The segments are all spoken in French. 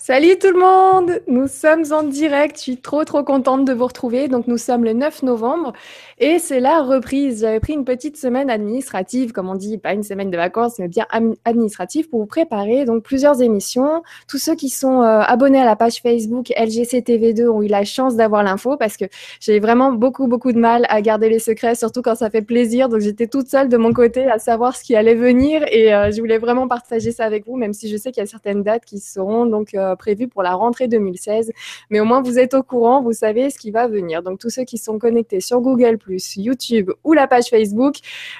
Salut tout le monde Nous sommes en direct, je suis trop trop contente de vous retrouver. Donc nous sommes le 9 novembre et c'est la reprise. J'avais pris une petite semaine administrative, comme on dit, pas une semaine de vacances, mais bien administrative pour vous préparer. Donc plusieurs émissions. Tous ceux qui sont euh, abonnés à la page Facebook LGCTV2 ont eu la chance d'avoir l'info parce que j'ai vraiment beaucoup beaucoup de mal à garder les secrets, surtout quand ça fait plaisir. Donc j'étais toute seule de mon côté à savoir ce qui allait venir et euh, je voulais vraiment partager ça avec vous, même si je sais qu'il y a certaines dates qui seront donc euh, prévu pour la rentrée 2016. Mais au moins, vous êtes au courant, vous savez ce qui va venir. Donc, tous ceux qui sont connectés sur Google, YouTube ou la page Facebook,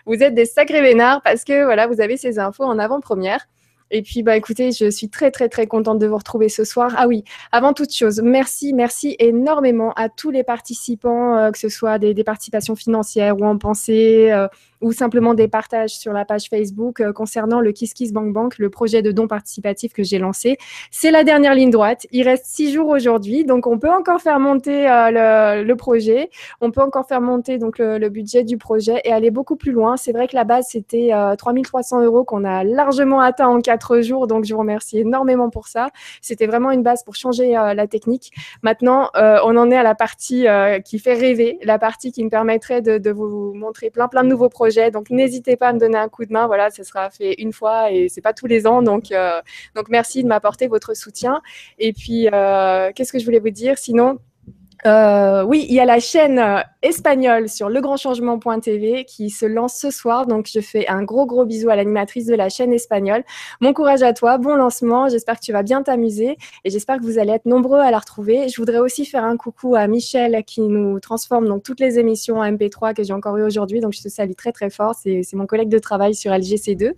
vous êtes des sacrés vénards parce que voilà, vous avez ces infos en avant-première. Et puis, bah, écoutez, je suis très, très, très contente de vous retrouver ce soir. Ah oui, avant toute chose, merci, merci énormément à tous les participants, euh, que ce soit des, participations financières ou en pensée, euh, ou simplement des partages sur la page Facebook euh, concernant le Kiss Kiss Bank Bank, le projet de don participatif que j'ai lancé. C'est la dernière ligne droite. Il reste six jours aujourd'hui, donc on peut encore faire monter le, projet. On peut encore faire monter donc le, budget du projet et aller beaucoup plus loin. C'est vrai que la base c'était 3300 euh, euros qu'on a largement atteint en quatre jours, donc je vous remercie énormément pour ça. C'était vraiment une base pour changer la technique. Maintenant, on en est à la partie qui fait rêver, la partie qui me permettrait de, de vous montrer plein plein de nouveaux projets donc n'hésitez pas à me donner un coup de main. Voilà, ce sera fait une fois et c'est pas tous les ans. Donc, euh, donc merci de m'apporter votre soutien. Et puis, euh, qu'est-ce que je voulais vous dire? Sinon, euh, oui, il y a la chaîne euh, espagnole sur legrandchangement.tv qui se lance ce soir. Donc, je fais un gros, gros bisou à l'animatrice de la chaîne espagnole. Bon courage à toi, bon lancement. J'espère que tu vas bien t'amuser et j'espère que vous allez être nombreux à la retrouver. Je voudrais aussi faire un coucou à Michel qui nous transforme donc toutes les émissions en MP3 que j'ai encore eu aujourd'hui. Donc, je te salue très, très fort. C'est mon collègue de travail sur LGC2.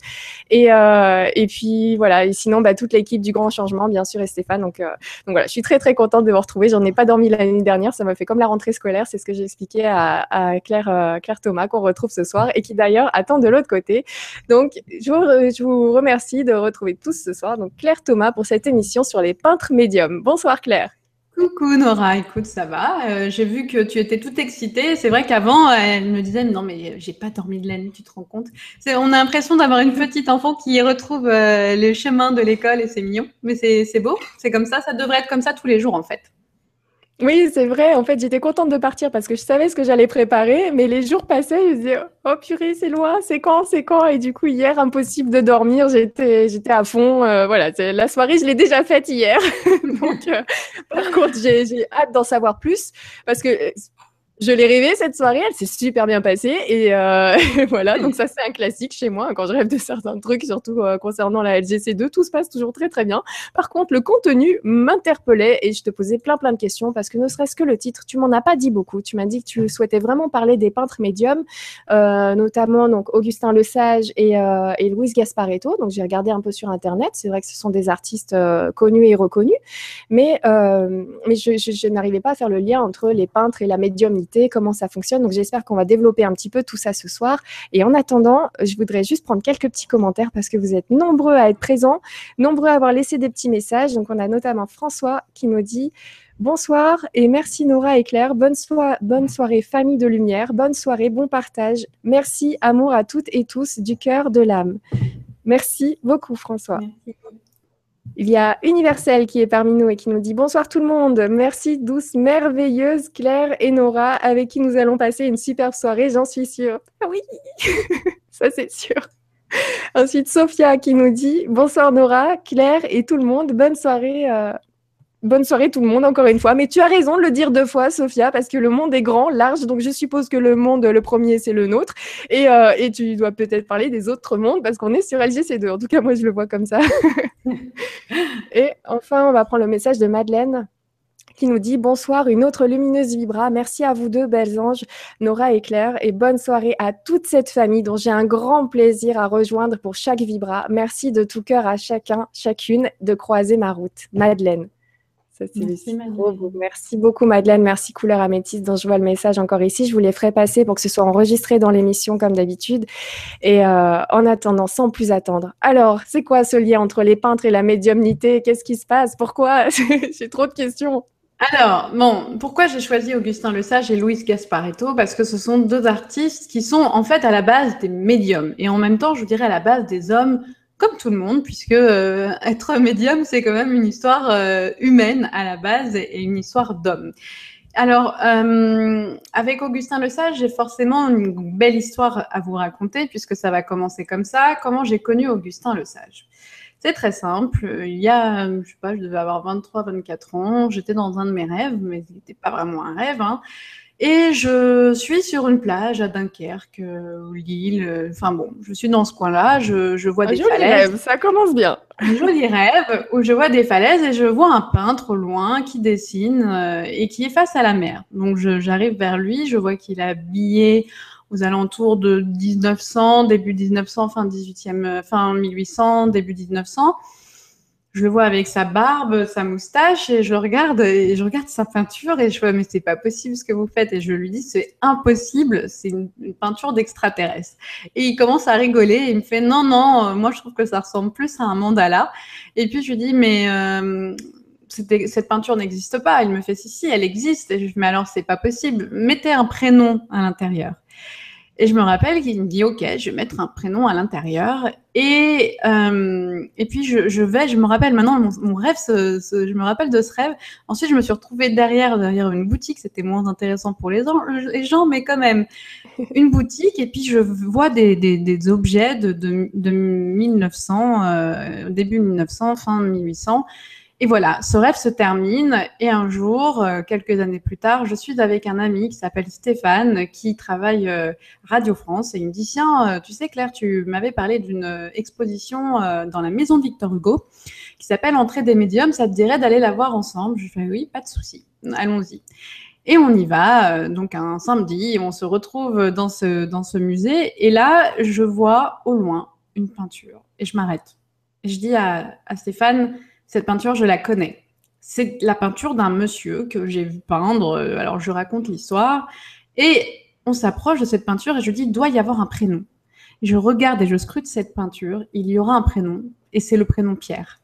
Et, euh, et puis, voilà. Et sinon, bah, toute l'équipe du Grand Changement, bien sûr, et Stéphane. Donc, donc voilà, je suis très, très contente de vous retrouver. J'en ai pas dormi l'année dernière. Ça m'a fait comme la rentrée scolaire. C'est ce que j'ai expliqué à, Claire, euh, Claire Thomas, qu'on retrouve ce soir et qui d'ailleurs attend de l'autre côté. Donc, je vous, remercie de retrouver tous ce soir. Donc, Claire Thomas pour cette émission sur les peintres médiums. Bonsoir, Claire. Coucou Nora, écoute, ça va. Euh, j'ai vu que tu étais toute excitée. C'est vrai qu'avant, elle me disait non mais j'ai pas dormi de la nuit, tu te rends compte? On a l'impression d'avoir une petite enfant qui retrouve euh, les chemins de l'école et c'est mignon. Mais c'est beau, c'est comme ça, ça devrait être comme ça tous les jours en fait. Oui, c'est vrai. En fait, j'étais contente de partir parce que je savais ce que j'allais préparer, mais les jours passaient, je me disais, oh purée, c'est loin, c'est quand, c'est quand? Et du coup, hier, impossible de dormir, j'étais, j'étais à fond. Euh, voilà, la soirée, je l'ai déjà faite hier. Donc, euh, par contre, j'ai, hâte d'en savoir plus parce que je l'ai rêvé cette soirée, elle s'est super bien passée et euh, voilà, donc ça c'est un classique chez moi quand je rêve de certains trucs, surtout euh, concernant la LGC2, tout se passe toujours très très bien. Par contre, le contenu m'interpellait et je te posais plein plein de questions parce que ne serait-ce que le titre, tu m'en as pas dit beaucoup. Tu m'as dit que tu souhaitais vraiment parler des peintres médiums, euh, notamment donc Augustin Le Sage et, euh, et Louise Gasparetto. Donc j'ai regardé un peu sur internet, c'est vrai que ce sont des artistes euh, connus et reconnus, mais mais je, je, je n'arrivais pas à faire le lien entre les peintres et la médiumnité comment ça fonctionne. Donc j'espère qu'on va développer un petit peu tout ça ce soir. Et en attendant, je voudrais juste prendre quelques petits commentaires parce que vous êtes nombreux à être présents, nombreux à avoir laissé des petits messages. Donc on a notamment François qui nous dit Bonsoir et merci Nora et Claire. Bonne, soirée famille de lumière. Bonne soirée, bon partage. Merci, amour à toutes et tous du cœur, de l'âme. Merci beaucoup François. Il y a Universel qui est parmi nous et qui nous dit bonsoir tout le monde. Merci douce, merveilleuse Claire et Nora avec qui nous allons passer une superbe soirée, j'en suis sûre. Ah oui, ça c'est sûr. Ensuite, Sophia qui nous dit bonsoir Nora, Claire et tout le monde. Bonne soirée euh, Bonne soirée tout le monde, encore une fois. Mais tu as raison de le dire deux fois, Sophia, parce que le monde est grand, large, donc je suppose que le monde, le premier, c'est le nôtre. Et, euh, et tu dois peut-être parler des autres mondes, parce qu'on est sur LGC2. En tout cas, moi, je le vois comme ça. et enfin, on va prendre le message de Madeleine qui nous dit bonsoir, une autre lumineuse vibra. Merci à vous deux, belles anges, Nora et Claire, et bonne soirée à toute cette famille dont j'ai un grand plaisir à rejoindre pour chaque vibra. Merci de tout cœur à chacun, chacune de croiser ma route. Madeleine. Merci, beaucoup, Madeleine. Merci, Couleur Améthyste, dont je vois le message encore ici. Je vous les ferai passer pour que ce soit enregistré dans l'émission comme d'habitude. Et euh, en attendant, sans plus attendre. Alors, c'est quoi ce lien entre les peintres et la médiumnité? Qu'est-ce qui se passe? Pourquoi? J'ai trop de questions. Alors, bon, pourquoi j'ai choisi Augustin Le Sage et Louise Gasparetto? Parce que ce sont deux artistes qui sont en fait à la base des médiums et en même temps, je dirais à la base des hommes comme tout le monde, puisque euh, être médium, c'est quand même une histoire euh, humaine à la base et une histoire d'homme. Alors, euh, avec Augustin Le Sage, j'ai forcément une belle histoire à vous raconter, puisque ça va commencer comme ça. Comment j'ai connu Augustin Le Sage? C'est très simple. Il y a, je sais pas, je devais avoir 23, 24 ans. J'étais dans un de mes rêves, mais ce n'était pas vraiment un rêve. Hein. Et je suis sur une plage à Dunkerque, ou Lille. Enfin bon, je suis dans ce coin-là. Je, je vois Un des joli falaises. rêve, ça commence bien. Un joli rêve où je vois des falaises et je vois un peintre au loin qui dessine euh, et qui est face à la mer. Donc j'arrive vers lui, je vois qu'il est habillé aux alentours de 1900, début 1900, fin 18e, euh, fin 1800, début 1900. Je le vois avec sa barbe, sa moustache et je regarde et je regarde sa peinture et je vois mais c'est pas possible ce que vous faites et je lui dis c'est impossible, c'est une, peinture d'extraterrestre. Et il commence à rigoler il me fait non non, euh, moi je trouve que ça ressemble plus à un mandala. Et puis je lui dis mais euh, cette peinture n'existe pas. Il me fait si si, elle existe. Et je lui dis mais alors c'est pas possible. Mettez un prénom à l'intérieur. Et je me rappelle qu'il me dit ok, je vais mettre un prénom à l'intérieur. Et euh, et puis je, je vais, je me rappelle maintenant mon, mon rêve, ce- ce- je me rappelle de ce rêve. Ensuite je me suis retrouvée derrière derrière une boutique. C'était moins intéressant pour les gens, les gens, mais quand même une boutique. Et puis je vois des, des, des objets de, de, de 1900, euh, début 1900, fin 1800. Et voilà, ce rêve se termine et un jour, euh, quelques années plus tard, je suis avec un ami qui s'appelle Stéphane, qui travaille euh, Radio France et il me dit tiens, euh, tu sais Claire, tu m'avais parlé d'une exposition dans la maison de Victor Hugo qui s'appelle Entrée des médiums, ça te dirait d'aller la voir ensemble? Je fais oui, pas de souci, allons-y. Et on y va, donc un samedi, on se retrouve dans ce, dans ce musée. Et là, je vois au loin une peinture. Et je m'arrête. Et je dis à, à Stéphane, cette peinture, je la connais. C'est la peinture d'un monsieur que j'ai vu peindre. euh, Alors, je raconte l'histoire. Et on s'approche de cette peinture et je dis, doit y avoir un prénom. Je regarde et je scrute cette peinture. Il y aura un prénom et c'est le prénom Pierre.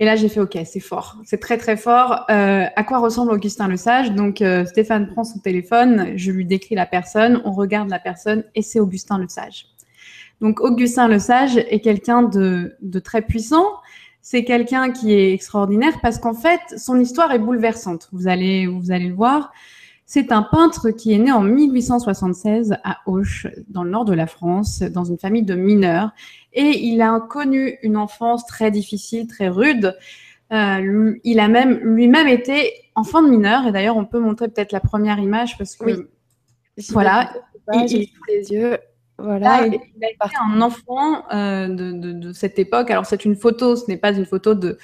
Et là, j'ai fait, OK, c'est fort. C'est très, très fort. Euh, à quoi ressemble Augustin Le Sage? Donc, euh, Stéphane prend son téléphone, je lui décris la personne, on regarde la personne et c'est Augustin Le Sage. Donc, Augustin Le Sage est quelqu'un de très puissant c'est quelqu'un qui est extraordinaire parce qu'en fait, son histoire est bouleversante. Vous allez, vous allez le voir. C'est un peintre qui est né en 1876 à Auch, dans le nord de la France, dans une famille de mineurs. Et il a connu une enfance très difficile, très rude. Euh, il a même lui-même été enfant de mineur. Et d'ailleurs, on peut montrer peut-être la première image parce que Oui. Voilà. il, Il- les yeux. Là, Voilà. il, il a été un enfant euh, de, de- de cette époque. Alors, c'est une photo, ce n'est pas une photo de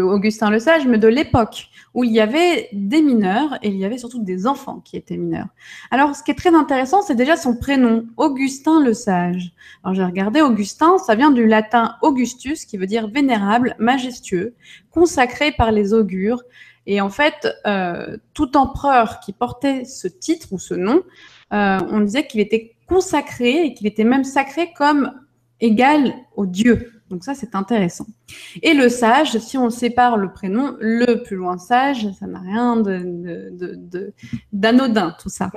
Augustin Le Sage, mais de l'époque où il y avait des mineurs et il y avait surtout des enfants qui étaient mineurs. Alors, ce qui est très intéressant, c'est déjà son prénom, Augustin Le Sage. Alors, j'ai regardé Augustin, ça vient du latin Augustus, qui veut dire vénérable, majestueux, consacré par les augures. Et en fait, euh, tout empereur qui portait ce titre ou ce nom, euh, on disait qu'il était consacré et qu'il était même sacré comme égal au Dieu. Donc ça, c'est intéressant. Et le sage, si on sépare le prénom, le plus loin sage, ça n'a rien de, d'anodin, tout ça.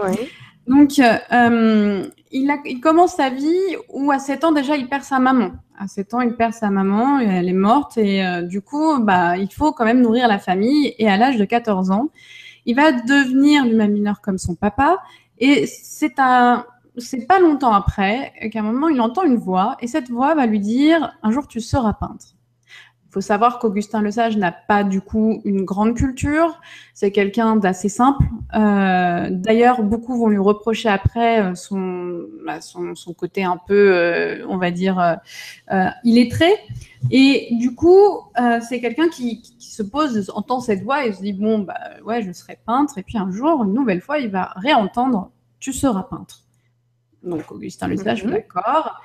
Donc, euh, euh, il, a, il commence sa vie où à 7 ans déjà, il perd sa maman. À 7 ans, il perd sa maman, et elle est morte et euh, du coup, bah, il faut quand même nourrir la famille. Et à l'âge de 14 ans, il va devenir lui-même mineur comme son papa. Et c'est un, c'est pas longtemps après qu'à un moment, il entend une voix et cette voix va lui dire un jour tu seras peintre. Il faut savoir qu'Augustin Le Sage n'a pas du coup une grande culture. C'est quelqu'un d'assez simple. Euh, D'ailleurs, beaucoup vont lui reprocher après euh, son, bah, son, son côté un peu, euh, on va dire, illettré. Et du coup, c'est quelqu'un qui, qui se pose, entend cette voix et se dit bon, bah ouais, je serai peintre. Et puis un jour, une nouvelle fois, il va réentendre tu seras peintre. Donc Augustin Le Sage, Mhm. d'accord.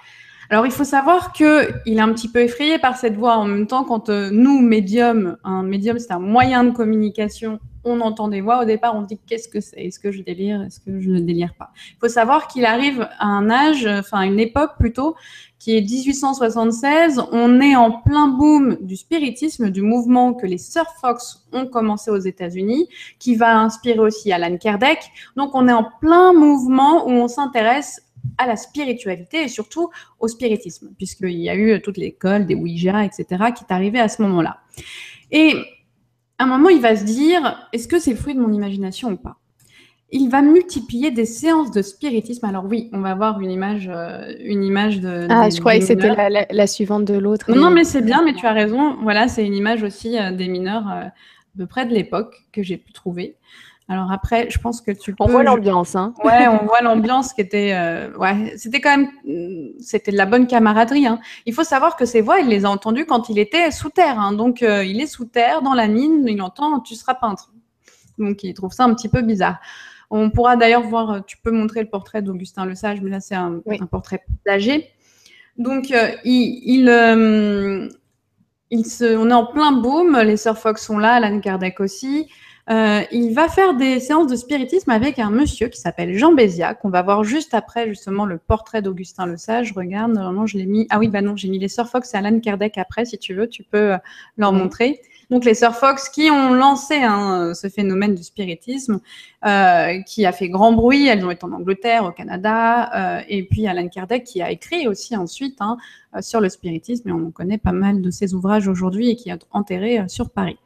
Alors, il faut savoir que il est un petit peu effrayé par cette voix. En même temps, quand euh, nous, médium, un médium, c'est un moyen de communication, on entend des voix. Au départ, on se dit qu'est-ce que c'est? Est-ce que je délire? Est-ce que je ne délire pas? Il faut savoir qu'il arrive à un âge, enfin une époque plutôt, qui est 1876. On est en plein boom du spiritisme, du mouvement que les Sir Fox ont commencé aux États-Unis, qui va inspirer aussi Alan Kardec. Donc, on est en plein mouvement où on s'intéresse à la spiritualité et surtout au spiritisme, puisqu'il y a eu toute l'école des Ouija, etc., qui est arrivée à ce moment-là. Et à un moment, il va se dire, est-ce que c'est le fruit de mon imagination ou pas? Il va multiplier des séances de spiritisme. Alors oui, on va voir une image, euh, une image de. Ah, je croyais que c'était la, suivante de l'autre. Non, mais c'est bien, mais tu as raison. Voilà, c'est une image aussi euh, des mineurs euh, de près de l'époque que j'ai pu trouver. Alors après, je pense que tu On voit l'ambiance, hein. Ouais, on voit l'ambiance qui était, ouais, c'était quand même, c'était de la bonne camaraderie. Hein. Il faut savoir que ces voix, il les a entendues quand il était sous terre. Hein. Donc, il est sous terre dans la mine, il entend, tu seras peintre. Donc, il trouve ça un petit peu bizarre. On pourra d'ailleurs voir, euh, tu peux montrer le portrait d'Augustin Le Sage, mais là c'est un, portrait âgé. Donc euh, il, euh, il, se, on est en plein boom, les sœurs Fox sont là, Alan Kardec aussi. Il va faire des séances de spiritisme avec un monsieur qui s'appelle Jean Béziat, qu'on va voir juste après justement le portrait d'Augustin Le Sage. Regarde, normalement je l'ai mis. Ah oui, bah non, j'ai mis les sœurs Fox et Alan Kardec après, si tu veux, tu peux leur montrer. Donc les sœurs Fox qui ont lancé hein, ce phénomène du spiritisme, euh, qui a fait grand bruit. Elles ont été en Angleterre, au Canada, euh, et puis Alan Kardec qui a écrit aussi ensuite hein, euh, sur le spiritisme. Et on connaît pas mal de ses ouvrages aujourd'hui et qui est enterré sur Paris.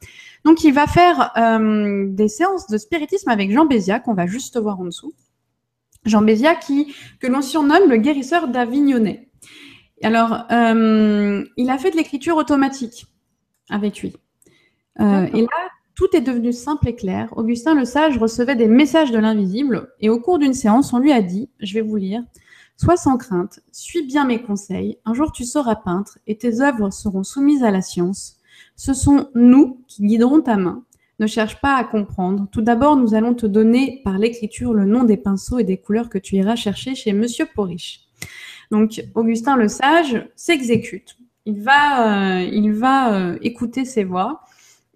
Donc il va faire des séances de spiritisme avec Jean Béziat qu'on va juste voir en dessous. Jean Béziat qui que l'on surnomme le guérisseur d'Avignonnais. Alors, il a fait de l'écriture automatique avec lui. Euh, et là, tout est devenu simple et clair. Augustin le Sage recevait des messages de l'invisible et au cours d'une séance, on lui a dit, je vais vous lire, Sois sans crainte, suis bien mes conseils, un jour tu seras peintre et tes œuvres seront soumises à la science. Ce sont nous qui guiderons ta main. Ne cherche pas à comprendre. Tout d'abord, nous allons te donner par l'écriture le nom des pinceaux et des couleurs que tu iras chercher chez Monsieur Porriche. Donc, Augustin le Sage s'exécute. Il va, euh, il va euh, écouter ses voix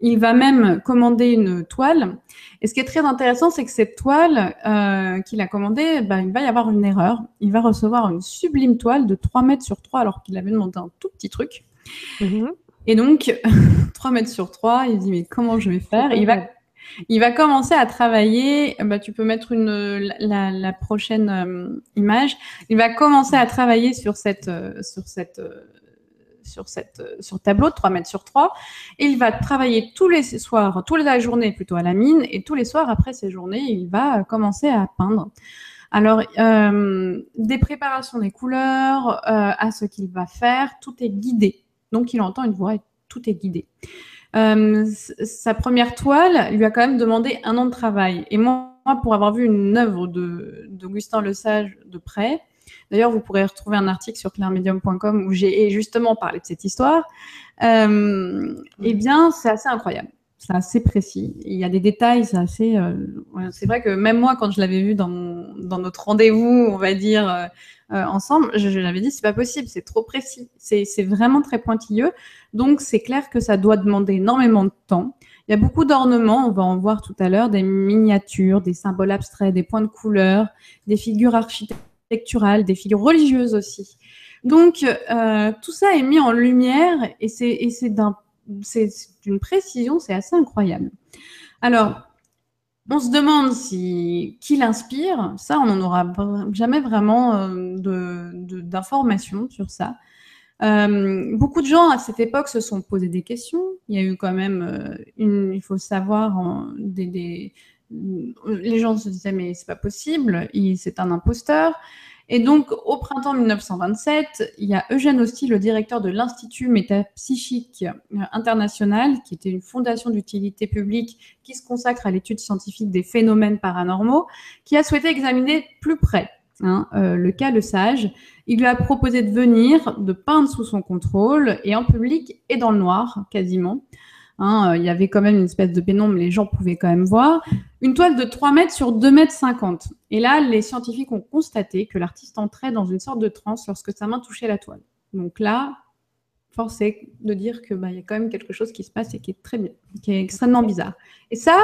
il va même commander une toile. Et ce qui est très intéressant, c'est que cette toile euh, qu'il a commandée, ben, il va y avoir une erreur. Il va recevoir une sublime toile de 3 mètres sur 3 alors qu'il avait demandé un tout petit truc. Mhm. Et donc, 3 mètres sur 3, il dit mais comment je vais faire? Il va, il va commencer à travailler. Bah, tu peux mettre une, la, prochaine euh, image. Il va commencer à travailler sur cette, euh, sur cette sur cette euh, sur tableau de 3 mètres sur 3 et il va travailler tous les soirs, toute la journée plutôt à la mine et tous les soirs après ces journées, il va commencer à peindre. Alors, euh, des préparations des couleurs euh, à ce qu'il va faire, tout est guidé. Donc, il entend une voix et tout est guidé. sa première toile lui a quand même demandé un an de travail. Et moi, pour avoir vu une œuvre d'Augustin Le Sage de près, D'ailleurs, vous pourrez retrouver un article sur clairemedium.com où j'ai justement parlé de cette histoire. Euh, eh bien, c'est assez incroyable. C'est assez précis. Il y a des détails, c'est assez. Euh, c'est vrai que même moi, quand je l'avais vu dans notre rendez-vous, on va dire euh, ensemble, je, je l'avais dit, c'est pas possible, c'est trop précis. C'est vraiment très pointilleux. Donc, c'est clair que ça doit demander énormément de temps. Il y a beaucoup d'ornements, on va en voir tout à l'heure, des miniatures, des symboles abstraits, des points de couleur, des figures architecturales des figures religieuses aussi. Donc, euh, tout ça est mis en lumière et c'est d'une précision, c'est assez incroyable. Alors, on se demande qui l'inspire. Ça, on n'en aura jamais vraiment euh, d'informations sur ça. Euh, beaucoup de gens à cette époque se sont posé des questions. Il y a eu quand même, une, il faut savoir, les gens se disaient mais c'est pas possible, c'est un imposteur. Et donc, au printemps 1927, il y a Eugène Hosty, le directeur de l'Institut métapsychique international, qui était une fondation d'utilité publique qui se consacre à l'étude scientifique des phénomènes paranormaux, qui a souhaité examiner plus près hein, euh, le cas Le Sage. Il lui a proposé de venir, de peindre sous son contrôle, et en public et dans le noir, quasiment. Hein, euh, il y avait quand même une espèce de pénombre, les gens pouvaient quand même voir. Une toile de 3 mètres sur 2 mètres 50. Et là, les scientifiques ont constaté que l'artiste entrait dans une sorte de transe lorsque sa main touchait la toile. Donc là, force est de dire que bah, y a quand même quelque chose qui se passe et qui est très qui est extrêmement bizarre. Et ça,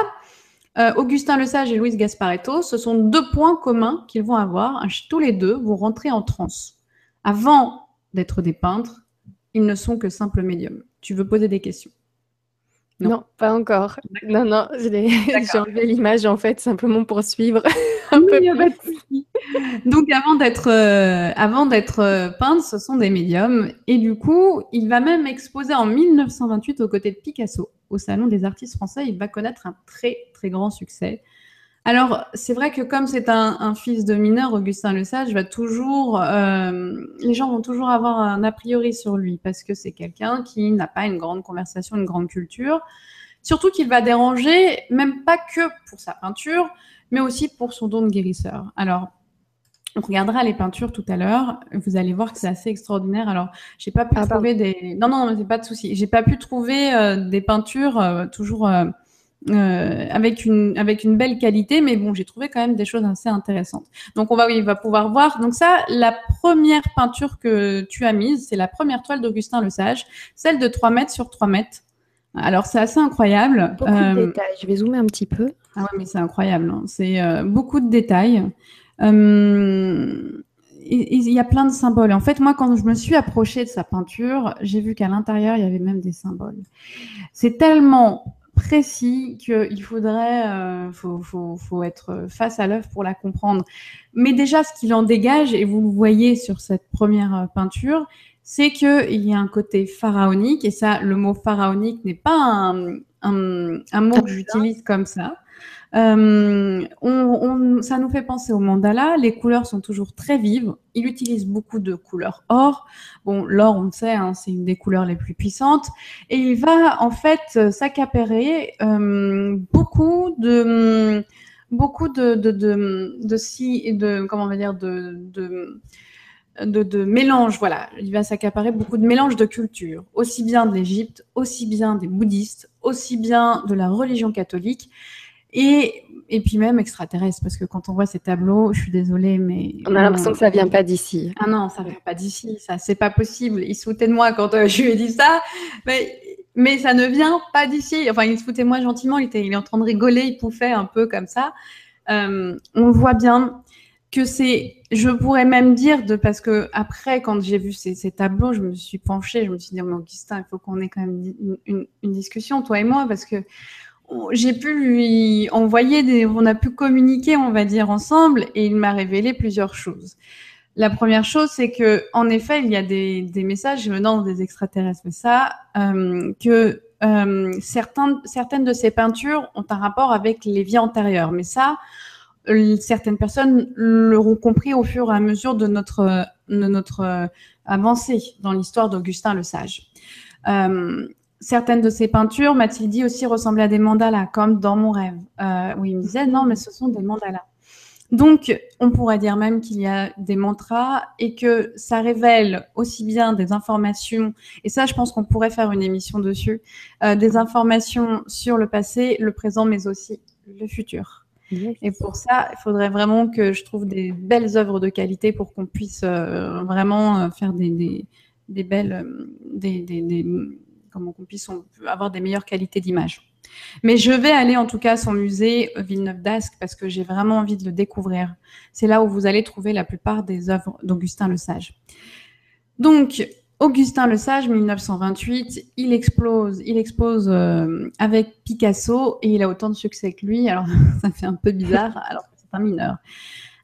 euh, Augustin Lesage et Louise Gasparetto, ce sont deux points communs qu'ils vont avoir. Tous les deux vont rentrer en transe. Avant d'être des peintres, ils ne sont que simples médiums. Tu veux poser des questions? Non. pas encore. Non, non, j'ai enlevé l'image en fait simplement pour suivre un peu Donc avant d'être euh, avant d'être euh, peintre, ce sont des médiums et du coup, il va même exposer en 1928 aux côtés de Picasso au salon des artistes français, il va connaître un très très grand succès. Alors, c'est vrai que comme c'est un, fils de mineur, Augustin Le Sage va toujours, euh, les gens vont toujours avoir un a priori sur lui parce que c'est quelqu'un qui n'a pas une grande conversation, une grande culture. Surtout qu'il va déranger, même pas que pour sa peinture, mais aussi pour son don de guérisseur. Alors, on regardera les peintures tout à l'heure. Vous allez voir que c'est assez extraordinaire. Alors, j'ai pas pu ah, trouver des. Non, non, non, c'est pas de souci. J'ai pas pu trouver euh, des peintures euh, toujours euh, avec une avec une belle qualité, mais bon, j'ai trouvé quand même des choses assez intéressantes. Donc on va oui, va pouvoir voir. Donc ça, la première peinture que tu as mise, c'est la première toile d'Augustin Le Sage, celle de 3 mètres sur 3 mètres. Alors c'est assez incroyable. Beaucoup de euh, détails. Je vais zoomer un petit peu. Ah ouais, mais c'est incroyable. Hein. C'est euh, beaucoup de détails. il y a plein de symboles. En fait, moi, quand je me suis approchée de sa peinture, j'ai vu qu'à l'intérieur, il y avait même des symboles. C'est tellement précis qu'il faudrait, euh, faut, faut, faut, être face à l'œuvre pour la comprendre. Mais déjà, ce qu'il en dégage, et vous le voyez sur cette première euh, peinture, c'est qu'il y a un côté pharaonique, et ça, le mot pharaonique n'est pas un, un, un mot que j'utilise comme ça. Euh, on, ça nous fait penser au mandala. Les couleurs sont toujours très vives. Il utilise beaucoup de couleurs or. Bon, l'or, on le sait, hein, c'est une des couleurs les plus puissantes. Et il va en fait s'accaparer euh, beaucoup de beaucoup de de de, de, si, de comment on va dire de, de de, de mélange, voilà. Il va s'accaparer beaucoup de mélanges de cultures, aussi bien de l'Égypte, aussi bien des bouddhistes, aussi bien de la religion catholique. Et, et puis même extraterrestre, parce que quand on voit ces tableaux, je suis désolée, mais... On a l'impression que ça vient pas d'ici. Ah non, ça vient pas d'ici, ça, c'est pas possible. Il se foutait de moi quand euh, je lui ai dit ça, mais, mais ça ne vient pas d'ici. Enfin, il se foutait de moi gentiment, il, était, il est en train de rigoler, il pouffait un peu comme ça. Euh, on voit bien que c'est, je pourrais même dire de parce que après quand j'ai vu ces, ces, tableaux, je me suis penchée, je me suis dit mais Augustin, il faut qu'on ait quand même une, une, une, discussion toi et moi parce que j'ai pu lui envoyer des, on a pu communiquer, on va dire, ensemble, et il m'a révélé plusieurs choses. La première chose, c'est que, en effet, il y a des, des messages venant des extraterrestres, mais ça, euh, que euh, certaines de ces peintures ont un rapport avec les vies antérieures, mais ça, euh, certaines personnes l'auront compris au fur et à mesure de notre, avancée dans l'histoire d'Augustin le Sage. Certaines de ces peintures, Mathilde dit aussi ressemblaient à des mandalas, comme dans mon rêve. Euh, où il me disait non, mais ce sont des mandalas. Donc, on pourrait dire même qu'il y a des mantras et que ça révèle aussi bien des informations, et ça, je pense qu'on pourrait faire une émission dessus, euh, des informations sur le passé, le présent, mais aussi le futur. Et pour ça, il faudrait vraiment que je trouve des belles œuvres de qualité pour qu'on puisse euh, vraiment euh, faire des, des, des belles, des comment qu'on puisse avoir des meilleures qualités d'image. Mais je vais aller en tout cas à son musée Villeneuve d'Ascq parce que j'ai vraiment envie de le découvrir. C'est là où vous allez trouver la plupart des œuvres d'Augustin Le Sage. Donc, Augustin Le Sage, 1928, il explose, il expose euh, avec Picasso et il a autant de succès que lui. Alors, ça fait un peu bizarre alors que c'est un mineur.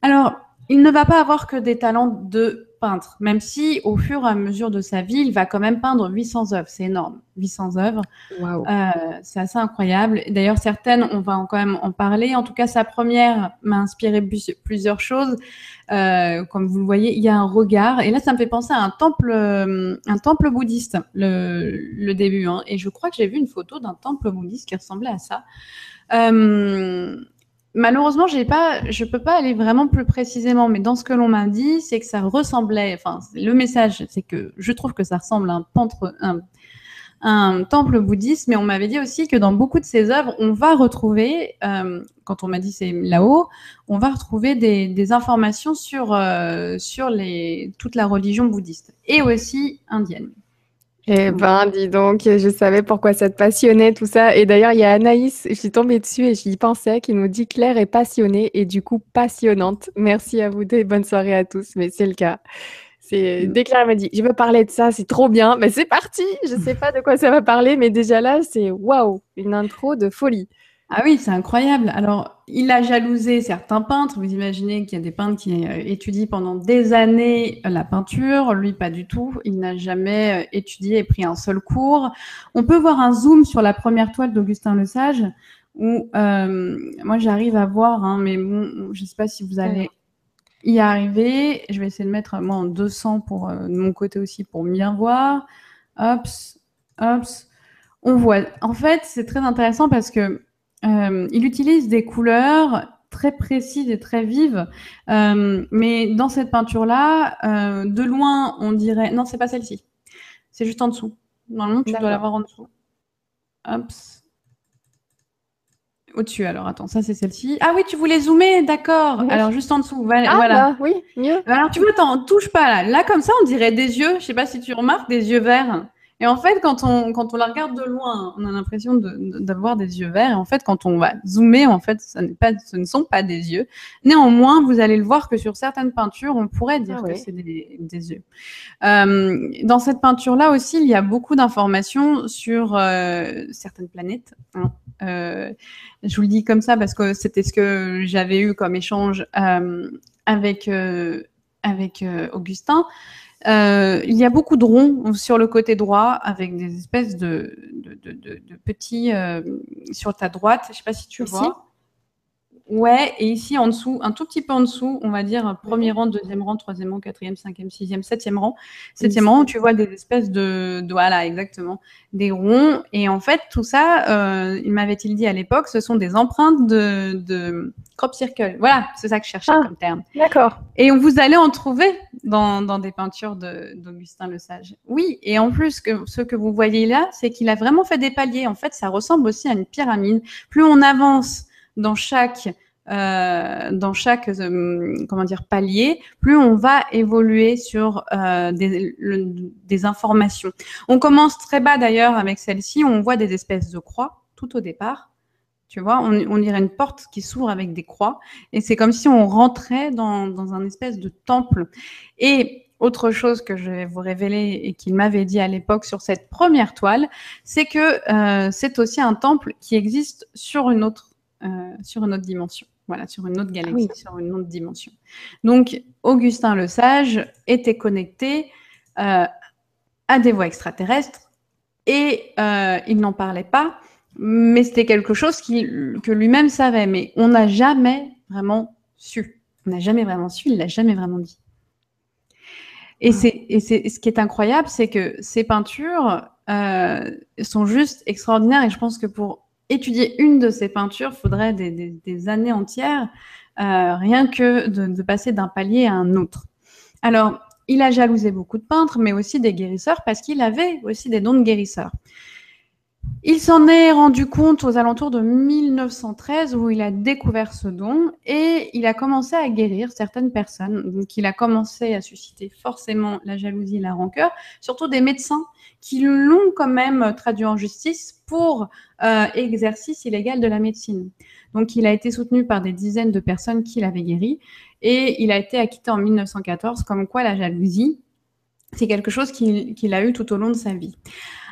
Alors, il ne va pas avoir que des talents de peintre, même si au fur et à mesure de sa vie, il va quand même peindre 800 œuvres. C'est énorme, 800 œuvres. Euh, c'est assez incroyable. D'ailleurs, certaines, on va quand même en parler. En tout cas, sa première m'a inspiré plusieurs choses. Euh, comme vous le voyez, il y a un regard. Et là, ça me fait penser à un temple, euh, un temple bouddhiste, le, le début. Hein. Et je crois que j'ai vu une photo d'un temple bouddhiste qui ressemblait à ça. Euh, Malheureusement, j'ai pas, je peux pas aller vraiment plus précisément, mais dans ce que l'on m'a dit, c'est que ça ressemblait. Enfin, le message, c'est que je trouve que ça ressemble à un, un, temple bouddhiste, mais on m'avait dit aussi que dans beaucoup de ces œuvres, on va retrouver, euh, quand on m'a dit c'est là-haut, on va retrouver des, des informations sur euh, sur les toute la religion bouddhiste et aussi indienne. Eh ben, dis donc, je savais pourquoi ça te passionnait, tout ça. Et d'ailleurs, il y a Anaïs, je suis tombée dessus et j'y pensais, qui nous dit Claire est passionnée et du coup passionnante. Merci à vous deux et bonne soirée à tous. Mais c'est le cas. C'est mm. dès Claire m'a dit, je veux parler de ça, c'est trop bien. Mais c'est parti. Je sais pas de quoi ça va parler, mais déjà là, c'est waouh, une intro de folie. Ah oui, c'est incroyable. Alors, il a jalousé certains peintres. Vous imaginez qu'il y a des peintres qui euh, étudient pendant des années la peinture. Lui, pas du tout. Il n'a jamais euh, étudié et pris un seul cours. On peut voir un zoom sur la première toile d'Augustin Lesage où euh, moi j'arrive à voir, hein, mais bon, je ne sais pas si vous allez y arriver. Je vais essayer de mettre moi en 200 pour de mon côté aussi pour bien voir. Hops, hops. On voit. En fait, c'est très intéressant parce que euh, il utilise des couleurs très précises et très vives, euh, mais dans cette peinture-là, euh, de loin, on dirait... Non, c'est pas celle-ci. C'est juste en dessous. Normalement, tu dois l'avoir en dessous. Hop. Au-dessus, alors attends, ça c'est celle-ci. Ah oui, tu voulais zoomer, d'accord. Alors juste en dessous, ah, voilà. Bah, oui, mieux. Alors tu vois, attends, touche pas là. Là comme ça, on dirait des yeux. Je sais pas si tu remarques des yeux verts. Et en fait, quand on, quand on la regarde de loin, on a l'impression d'avoir des yeux verts. Et en fait, quand on va zoomer, en fait, ça pas, ce ne sont pas des yeux. Néanmoins, vous allez le voir que sur certaines peintures, on pourrait dire ah que c'est des, des, yeux. Euh, dans cette peinture-là aussi, il y a beaucoup d'informations sur euh, certaines planètes. Hein. Euh, je vous le dis comme ça parce que c'était ce que j'avais eu comme échange avec, avec Augustin. Euh, il y a beaucoup de ronds sur le côté droit avec des espèces de, de, de, de petits euh, sur ta droite. Je ne sais pas si tu vois. Ouais, et ici en dessous, un tout petit peu en dessous, on va dire premier rang, deuxième rang, troisième rang, quatrième, cinquième, sixième, septième rang. Septième rang, tu vois des espèces de, de voilà, exactement, des ronds. Et en fait, tout ça, euh, il m'avait-il dit à l'époque, ce sont des empreintes de, de crop circle. Voilà, c'est ça que je cherchais ah, comme terme. D'accord. Et vous allez en trouver dans, dans des peintures d'Augustin Le Sage. Oui, et en plus, que, ce que vous voyez là, c'est qu'il a vraiment fait des paliers. En fait, ça ressemble aussi à une pyramide. Plus on avance dans chaque euh, dans chaque euh, comment dire palier, plus on va évoluer sur euh, des, informations. On commence très bas d'ailleurs avec celle-ci, on voit des espèces de croix tout au départ. Tu vois, on, dirait une porte qui s'ouvre avec des croix, et c'est comme si on rentrait dans, un espèce de temple. Et autre chose que je vais vous révéler et qu'il m'avait dit à l'époque sur cette première toile, c'est que c'est aussi un temple qui existe sur une autre sur une autre dimension. Voilà, sur une autre galaxie, sur une autre dimension. Donc, Augustin le Sage était connecté euh, à des voies extraterrestres et euh, il n'en parlait pas, mais c'était quelque chose que lui-même savait. Mais on n'a jamais vraiment su. On n'a jamais vraiment su, il l'a jamais vraiment dit. Et, ah. et c'est, ce qui est incroyable, c'est que ces peintures sont juste extraordinaires. Et je pense que pour étudier une de ces peintures, faudrait des, années entières, euh, rien que de, passer d'un palier à un autre. Alors, il a jalousé beaucoup de peintres, mais aussi des guérisseurs, parce qu'il avait aussi des dons de guérisseurs. Il s'en est rendu compte aux alentours de 1913 où il a découvert ce don et il a commencé à guérir certaines personnes. Donc il a commencé à susciter forcément la jalousie la rancœur, surtout des médecins qui l'ont quand même traduit en justice pour euh, exercice illégal de la médecine. Donc il a été soutenu par des dizaines de personnes qui l'avaient guéri et il a été acquitté en 1914 comme quoi la jalousie, c'est quelque chose qu'il a eu tout au long de sa vie.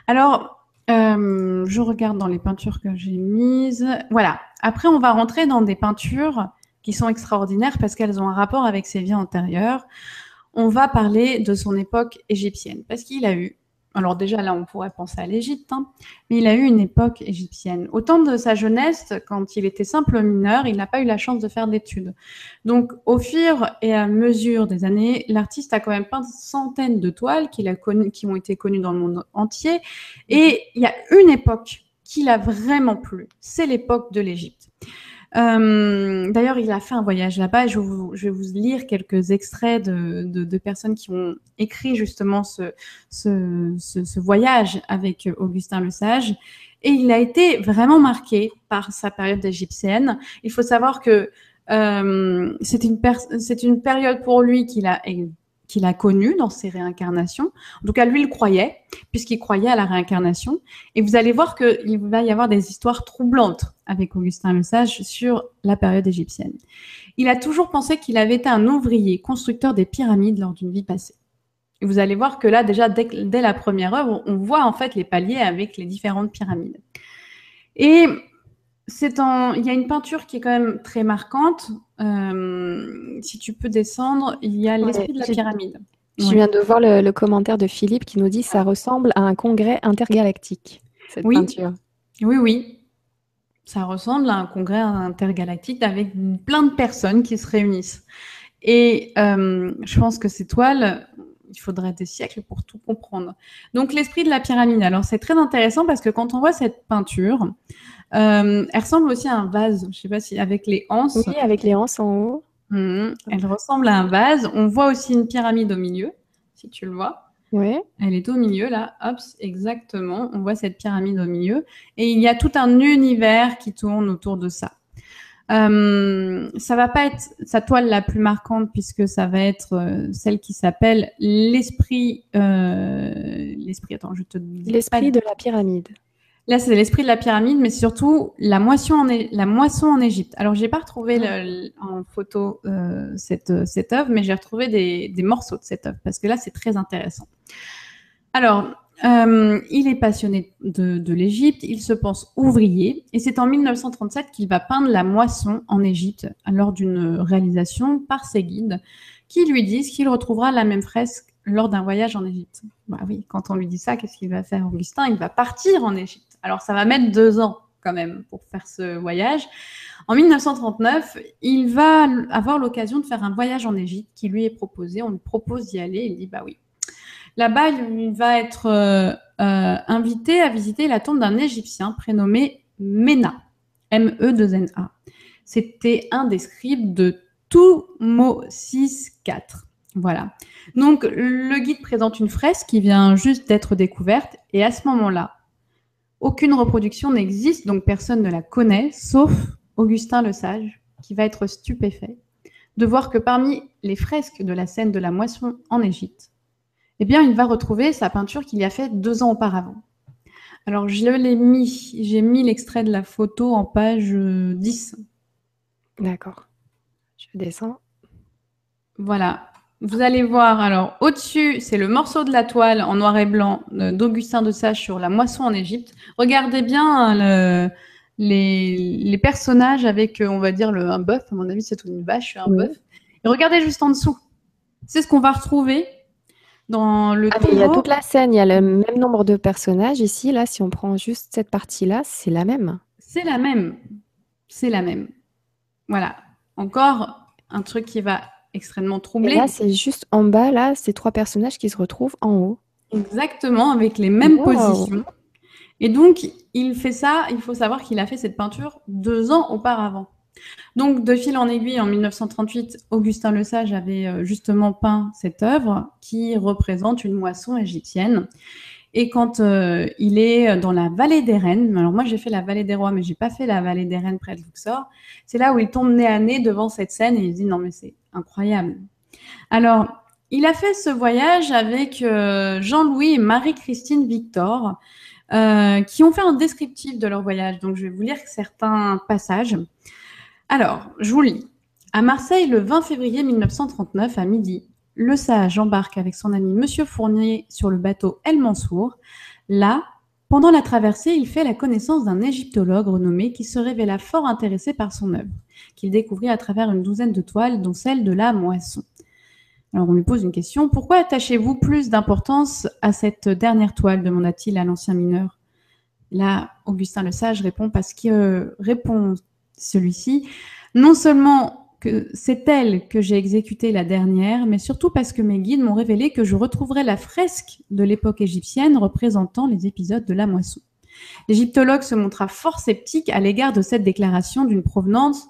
Alors, euh, je regarde dans les peintures que j'ai mises. Voilà. Après, on va rentrer dans des peintures qui sont extraordinaires parce qu'elles ont un rapport avec ses vies antérieures. On va parler de son époque égyptienne parce qu'il a eu alors déjà là, on pourrait penser à l'Égypte, hein. mais il a eu une époque égyptienne. Au temps de sa jeunesse, quand il était simple mineur, il n'a pas eu la chance de faire d'études. Donc au fur et à mesure des années, l'artiste a quand même peint centaines de toiles qui ont été connues dans le monde entier. Et il y a une époque qu'il a vraiment plu, c'est l'époque de l'Égypte. Euh, d'ailleurs, il a fait un voyage là-bas. Je, je, vais vous lire quelques extraits de, de, personnes qui ont écrit justement ce, ce, voyage avec Augustin Le Sage. Et il a été vraiment marqué par sa période égyptienne. Il faut savoir que euh, c'est une, une période pour lui qu'il a qu'il a connu dans ses réincarnations. En tout cas, lui, il croyait, puisqu'il croyait à la réincarnation. Et vous allez voir qu'il va y avoir des histoires troublantes avec Augustin Le Sage sur la période égyptienne. Il a toujours pensé qu'il avait été un ouvrier, constructeur des pyramides lors d'une vie passée. Et vous allez voir que là, déjà, dès, dès la première œuvre, on voit en fait les paliers avec les différentes pyramides. Et c'est en, il y a une peinture qui est quand même très marquante. Euh, si tu peux descendre, il y a l'esprit de la pyramide. Je viens de voir le, commentaire de Philippe qui nous dit ça ressemble à un congrès intergalactique, cette oui. peinture. Oui, oui. Ça ressemble à un congrès intergalactique avec plein de personnes qui se réunissent. Et euh, je pense que ces toiles, il faudrait des siècles pour tout comprendre. Donc l'esprit de la pyramide. Alors c'est très intéressant parce que quand on voit cette peinture, euh, elle ressemble aussi à un vase. Je ne sais pas si avec les anses. Oui, avec les anses en haut. Mhm. Elle ressemble à un vase. On voit aussi une pyramide au milieu, si tu le vois. Oui. Elle est au milieu là, hop, exactement. On voit cette pyramide au milieu. Et il y a tout un univers qui tourne autour de ça. Euh, ça va pas être sa toile la plus marquante puisque ça va être euh, celle qui s'appelle l'esprit, euh, l'esprit. Attends, je te l'esprit de la pyramide. Là, c'est l'esprit de la pyramide, mais surtout la moisson en, la moisson en Égypte. Alors, j'ai pas retrouvé le, en photo euh, cette, cette œuvre, mais j'ai retrouvé des, des, morceaux de cette œuvre parce que là, c'est très intéressant. Alors, euh, il est passionné de, de l'Égypte, il se pense ouvrier, et c'est en 1937 qu'il va peindre la moisson en Égypte lors d'une réalisation par ses guides qui lui disent qu'il retrouvera la même fresque lors d'un voyage en Égypte. Bah oui, quand on lui dit ça, qu'est-ce qu'il va faire, Augustin? Il va partir en Égypte. Alors ça va mettre deux ans quand même pour faire ce voyage. En 1939, il va avoir l'occasion de faire un voyage en Égypte qui lui est proposé. On lui propose d'y aller. Il dit bah oui. Là-bas, il va être euh, euh, invité à visiter la tombe d'un Égyptien prénommé Mena, M-E-2-N-A. C'était un des scribes de Thutmose IV. Voilà. Donc, le guide présente une fresque qui vient juste d'être découverte et à ce moment-là, aucune reproduction n'existe, donc personne ne la connaît, sauf Augustin le Sage, qui va être stupéfait de voir que parmi les fresques de la scène de la moisson en Égypte, eh bien, il va retrouver sa peinture qu'il y a fait deux ans auparavant. Alors, je l'ai mis, j'ai mis l'extrait de la photo en page 10. D'accord. Je descends. Voilà. Vous allez voir, alors au-dessus, c'est le morceau de la toile en noir et blanc d'Augustin de Sage sur la moisson en Égypte. Regardez bien le, les, personnages avec, on va dire, le, un bœuf. À mon avis, c'est une vache, un bœuf. Et regardez juste en dessous. C'est ce qu'on va retrouver dans le ah, Il y a toute la scène, il y a le même nombre de personnages. Ici, là, si on prend juste cette partie-là, c'est la même. C'est la même. C'est la même. Voilà. Encore un truc qui va extrêmement troublé. là, c'est juste en bas, là, ces trois personnages qui se retrouvent en haut. Exactement, avec les mêmes positions. Et donc, il fait ça, il faut savoir qu'il a fait cette peinture deux ans auparavant. Donc, de fil en aiguille, en 1938, Augustin Le Sage avait euh, justement peint cette œuvre qui représente une moisson égyptienne. Et quand euh, il est dans la vallée des Reines, alors moi j'ai fait la vallée des Rois, mais j'ai pas fait la vallée des Reines près de Luxor, c'est là où il tombe nez à nez devant cette scène et il dit non mais c'est incroyable. Alors, il a fait ce voyage avec euh, Jean-Louis et Marie-Christine Victor, qui ont fait un descriptif de leur voyage. Donc je vais vous lire certains passages. Alors, je vous lis. À Marseille, le 20 février 1939, à midi, le sage embarque avec son ami Monsieur Fournier sur le bateau El Mansour. Là, pendant la traversée, il fait la connaissance d'un égyptologue renommé qui se révéla fort intéressé par son œuvre, qu'il découvrit à travers une douzaine de toiles, dont celle de la moisson. Alors on lui pose une question. Pourquoi attachez-vous plus d'importance à cette dernière toile? demanda-t-il à l'ancien mineur. Là, Augustin le Sage répond parce que répond celui-ci, non seulement que c'est elle que j'ai exécutée la dernière, mais surtout parce que mes guides m'ont révélé que je retrouverais la fresque de l'époque égyptienne représentant les épisodes de la moisson. L'égyptologue se montra fort sceptique à l'égard de cette déclaration d'une provenance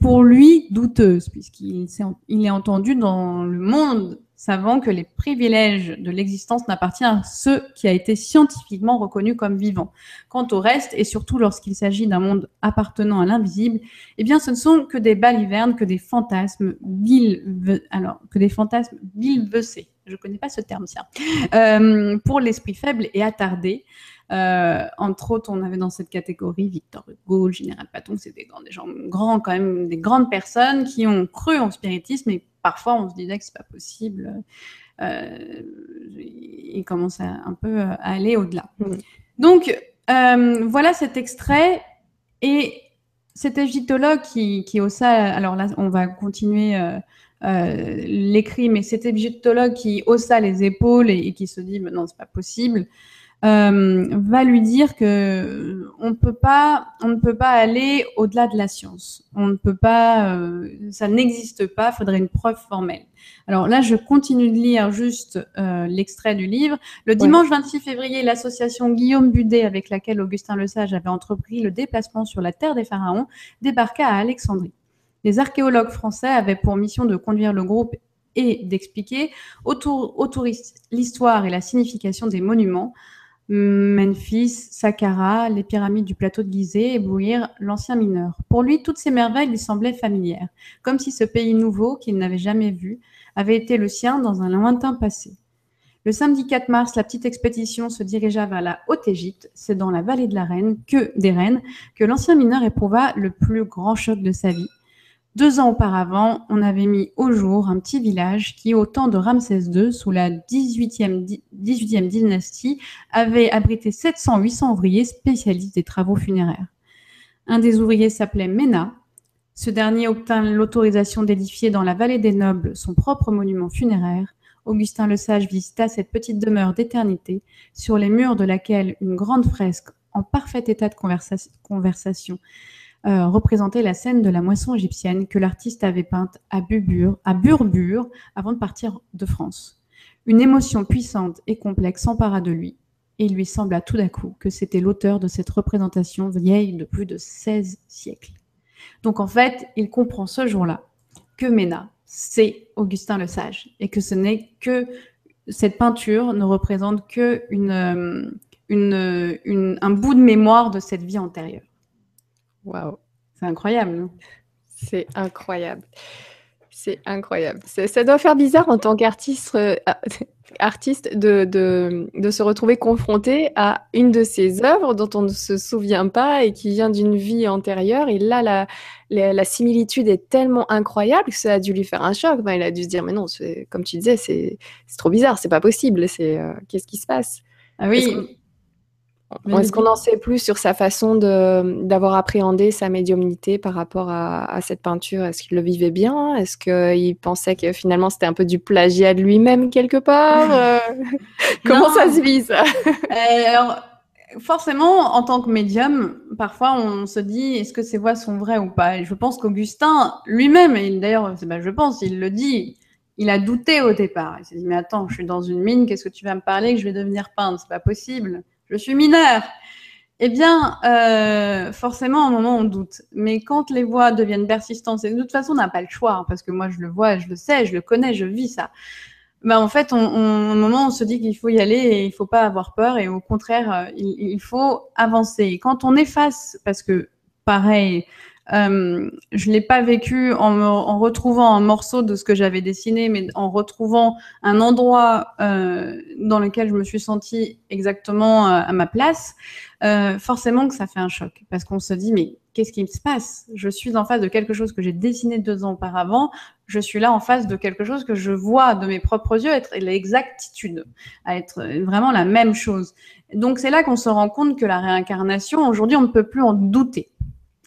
pour lui douteuse, puisqu'il est entendu dans le monde savant que les privilèges de l'existence n'appartiennent à ceux qui a été scientifiquement reconnu comme vivant. Quant au reste, et surtout lorsqu'il s'agit d'un monde appartenant à l'invisible, eh bien, ce ne sont que des balivernes, que des fantasmes alors, que des fantasmes bilvecés. Je connais pas ce terme, tiens. Euh, pour l'esprit faible et attardé, euh, entre autres, on avait dans cette catégorie Victor Hugo, le général Patton, c'est des, des gens grands, quand même, des grandes personnes qui ont cru en spiritisme et parfois on se disait que c'est pas possible. Euh, il commence à, un peu à aller au-delà. Donc, euh, voilà cet extrait. Et cet égyptologue qui, qui haussa, alors là, on va continuer euh, euh, l'écrit, mais cet égyptologue qui haussa les épaules et, qui se dit, non, c'est pas possible, euh, va lui dire que on peut pas, on ne peut pas aller au-delà de la science. On ne peut pas, euh, ça n'existe pas. Il faudrait une preuve formelle. Alors là, je continue de lire juste euh, l'extrait du livre. Le dimanche 26 février, l'association Guillaume Budet, avec laquelle Augustin Le Sage avait entrepris le déplacement sur la terre des pharaons, débarqua à Alexandrie. Les archéologues français avaient pour mission de conduire le groupe et d'expliquer autour, aux touristes l'histoire et la signification des monuments Memphis, Saqqara, les pyramides du plateau de Gizeh, éblouir l'ancien mineur. Pour lui, toutes ces merveilles lui semblaient familières, comme si ce pays nouveau qu'il n'avait jamais vu avait été le sien dans un lointain passé. Le samedi 4 mars, la petite expédition se dirigea vers la Haute-Égypte. C'est dans la vallée de la Reine que des Reines que l'ancien mineur éprouva le plus grand choc de sa vie. Deux ans auparavant, on avait mis au jour un petit village qui, au temps de Ramsès II, sous la 18e, 18e dynastie, avait abrité 700-800 ouvriers spécialistes des travaux funéraires. Un des ouvriers s'appelait Mena. Ce dernier obtint l'autorisation d'édifier dans la vallée des Nobles son propre monument funéraire. Augustin le Sage visita cette petite demeure d'éternité, sur les murs de laquelle une grande fresque en parfait état de conversation euh, représentait la scène de la moisson égyptienne que l'artiste avait peinte à Bubur, à Burbur avant de partir de France. Une émotion puissante et complexe s'empara de lui, et il lui sembla tout d'un coup que c'était l'auteur de cette représentation vieille de plus de 16 siècles. Donc en fait, il comprend ce jour-là que Ména, c'est Augustin le Sage, et que ce n'est que cette peinture ne représente que une, euh, une, un bout de mémoire de cette vie antérieure. Waouh. C'est incroyable. C'est incroyable. C'est incroyable. Ça doit faire bizarre en tant qu'artiste euh, artiste de, de, se retrouver confronté à une de ses œuvres dont on ne se souvient pas et qui vient d'une vie antérieure. Et là, la, la, similitude est tellement incroyable que ça a dû lui faire un choc. il a dû se dire, mais non, comme tu disais, c'est trop bizarre, c'est pas possible. C'est euh, Qu'est-ce qui se passe? Ah oui. Est-ce qu'on en sait plus sur sa façon d'avoir appréhendé sa médiumnité par rapport à, cette peinture? Est-ce qu'il le vivait bien? Est-ce qu'il pensait que finalement c'était un peu du plagiat de lui-même quelque part? Euh, Comment ça se vit ça? Euh, Alors, forcément, en tant que médium, parfois on se dit est-ce que ces voix sont vraies ou pas? Et je pense qu'Augustin lui-même, et d'ailleurs, je pense, il le dit, il a douté au départ. Il s'est dit mais attends, je suis dans une mine, qu'est-ce que tu vas me parler que je vais devenir peintre? C'est pas possible je suis mineur. Eh bien, euh, forcément, à un moment, on doute. Mais quand les voix deviennent persistantes, et de toute façon, on n'a pas le choix, hein, parce que moi, je le vois, je le sais, je le connais, je vis ça. Ben, en fait, on, un moment, on se dit qu'il faut y aller et il faut pas avoir peur. Et au contraire, euh, il, faut avancer. Et quand on est face, parce que pareil, euh, je l'ai pas vécu en, en, retrouvant un morceau de ce que j'avais dessiné, mais en retrouvant un endroit euh, dans lequel je me suis sentie exactement euh, à ma place. Euh, forcément que ça fait un choc parce qu'on se dit mais qu'est-ce qui se passe? Je suis en face de quelque chose que j'ai dessiné deux ans auparavant. Je suis là en face de quelque chose que je vois de mes propres yeux être l'exactitude, à être vraiment la même chose. Donc c'est là qu'on se rend compte que la réincarnation, aujourd'hui, on ne peut plus en douter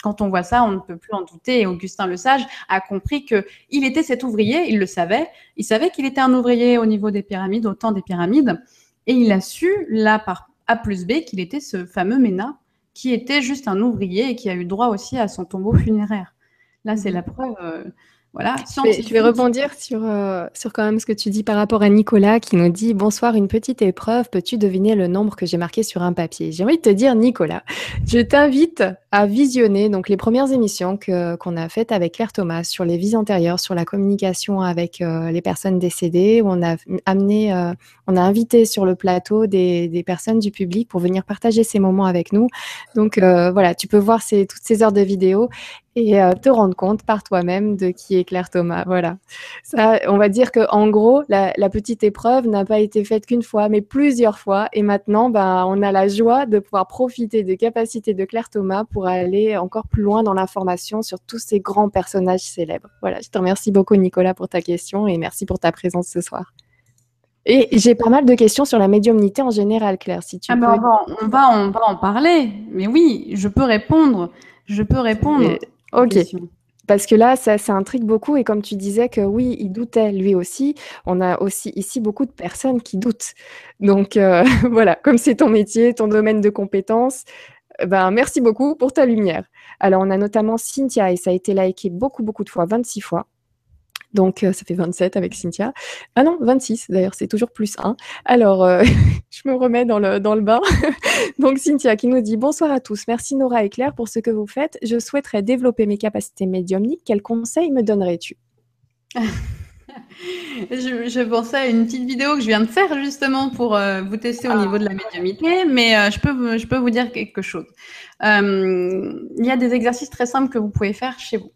quand on voit ça, on ne peut plus en douter. Et Augustin Le Sage a compris que il était cet ouvrier, il le savait. Il savait qu'il était un ouvrier au niveau des pyramides, au temps des pyramides. Et il a su, là, par A plus B, qu'il était ce fameux Ména, qui était juste un ouvrier et qui a eu droit aussi à son tombeau funéraire. Là, c'est mhm. la preuve. Voilà. Je vais, rebondir sur, euh, sur quand même ce que tu dis par rapport à Nicolas qui nous dit Bonsoir, une petite épreuve. Peux-tu deviner le nombre que j'ai marqué sur un papier? J'ai envie de te dire, Nicolas, je t'invite à visionner donc les premières émissions qu'on a faites avec Claire Thomas sur les vies antérieures, sur la communication avec euh, les personnes décédées, où on a amené, euh, on a invité sur le plateau des, des, personnes du public pour venir partager ces moments avec nous. Donc voilà, tu peux voir ces, toutes ces heures de vidéos et euh, te rendre compte par toi-même de qui est Claire Thomas. Voilà. Ça, on va dire que en gros, la, petite épreuve n'a pas été faite qu'une fois, mais plusieurs fois. Et maintenant, ben, on a la joie de pouvoir profiter des capacités de Claire Thomas pour aller encore plus loin dans l'information sur tous ces grands personnages célèbres. Voilà. Je te remercie beaucoup, Nicolas, pour ta question et merci pour ta présence ce soir. Et j'ai pas mal de questions sur la médiumnité en général, Claire, si tu ah peux. Ben on, va, on, va, on va en parler. Mais oui, je peux répondre Je peux répondre. Ok. Parce que là, ça, ça intrigue beaucoup. Et comme tu disais que oui, il doutait lui aussi, on a aussi ici beaucoup de personnes qui doutent. Donc euh, voilà, comme c'est ton métier, ton domaine de compétences, ben, merci beaucoup pour ta lumière. Alors, on a notamment Cynthia et ça a été liké beaucoup, beaucoup de fois, 26 fois. Donc, euh, ça fait 27 avec Cynthia. Ah non, 26 d'ailleurs, c'est toujours plus 1. Alors, euh, je me remets dans le, dans le bain. Donc, Cynthia qui nous dit Bonsoir à tous. Merci Nora et Claire pour ce que vous faites. Je souhaiterais développer mes capacités médiumniques. Quels conseils me donnerais-tu? Je, pensais à une petite vidéo que je viens de faire justement pour euh, vous tester au ah. niveau de la médiumité, mais je, peux, je peux vous dire quelque chose. il y a des exercices très simples que vous pouvez faire chez vous.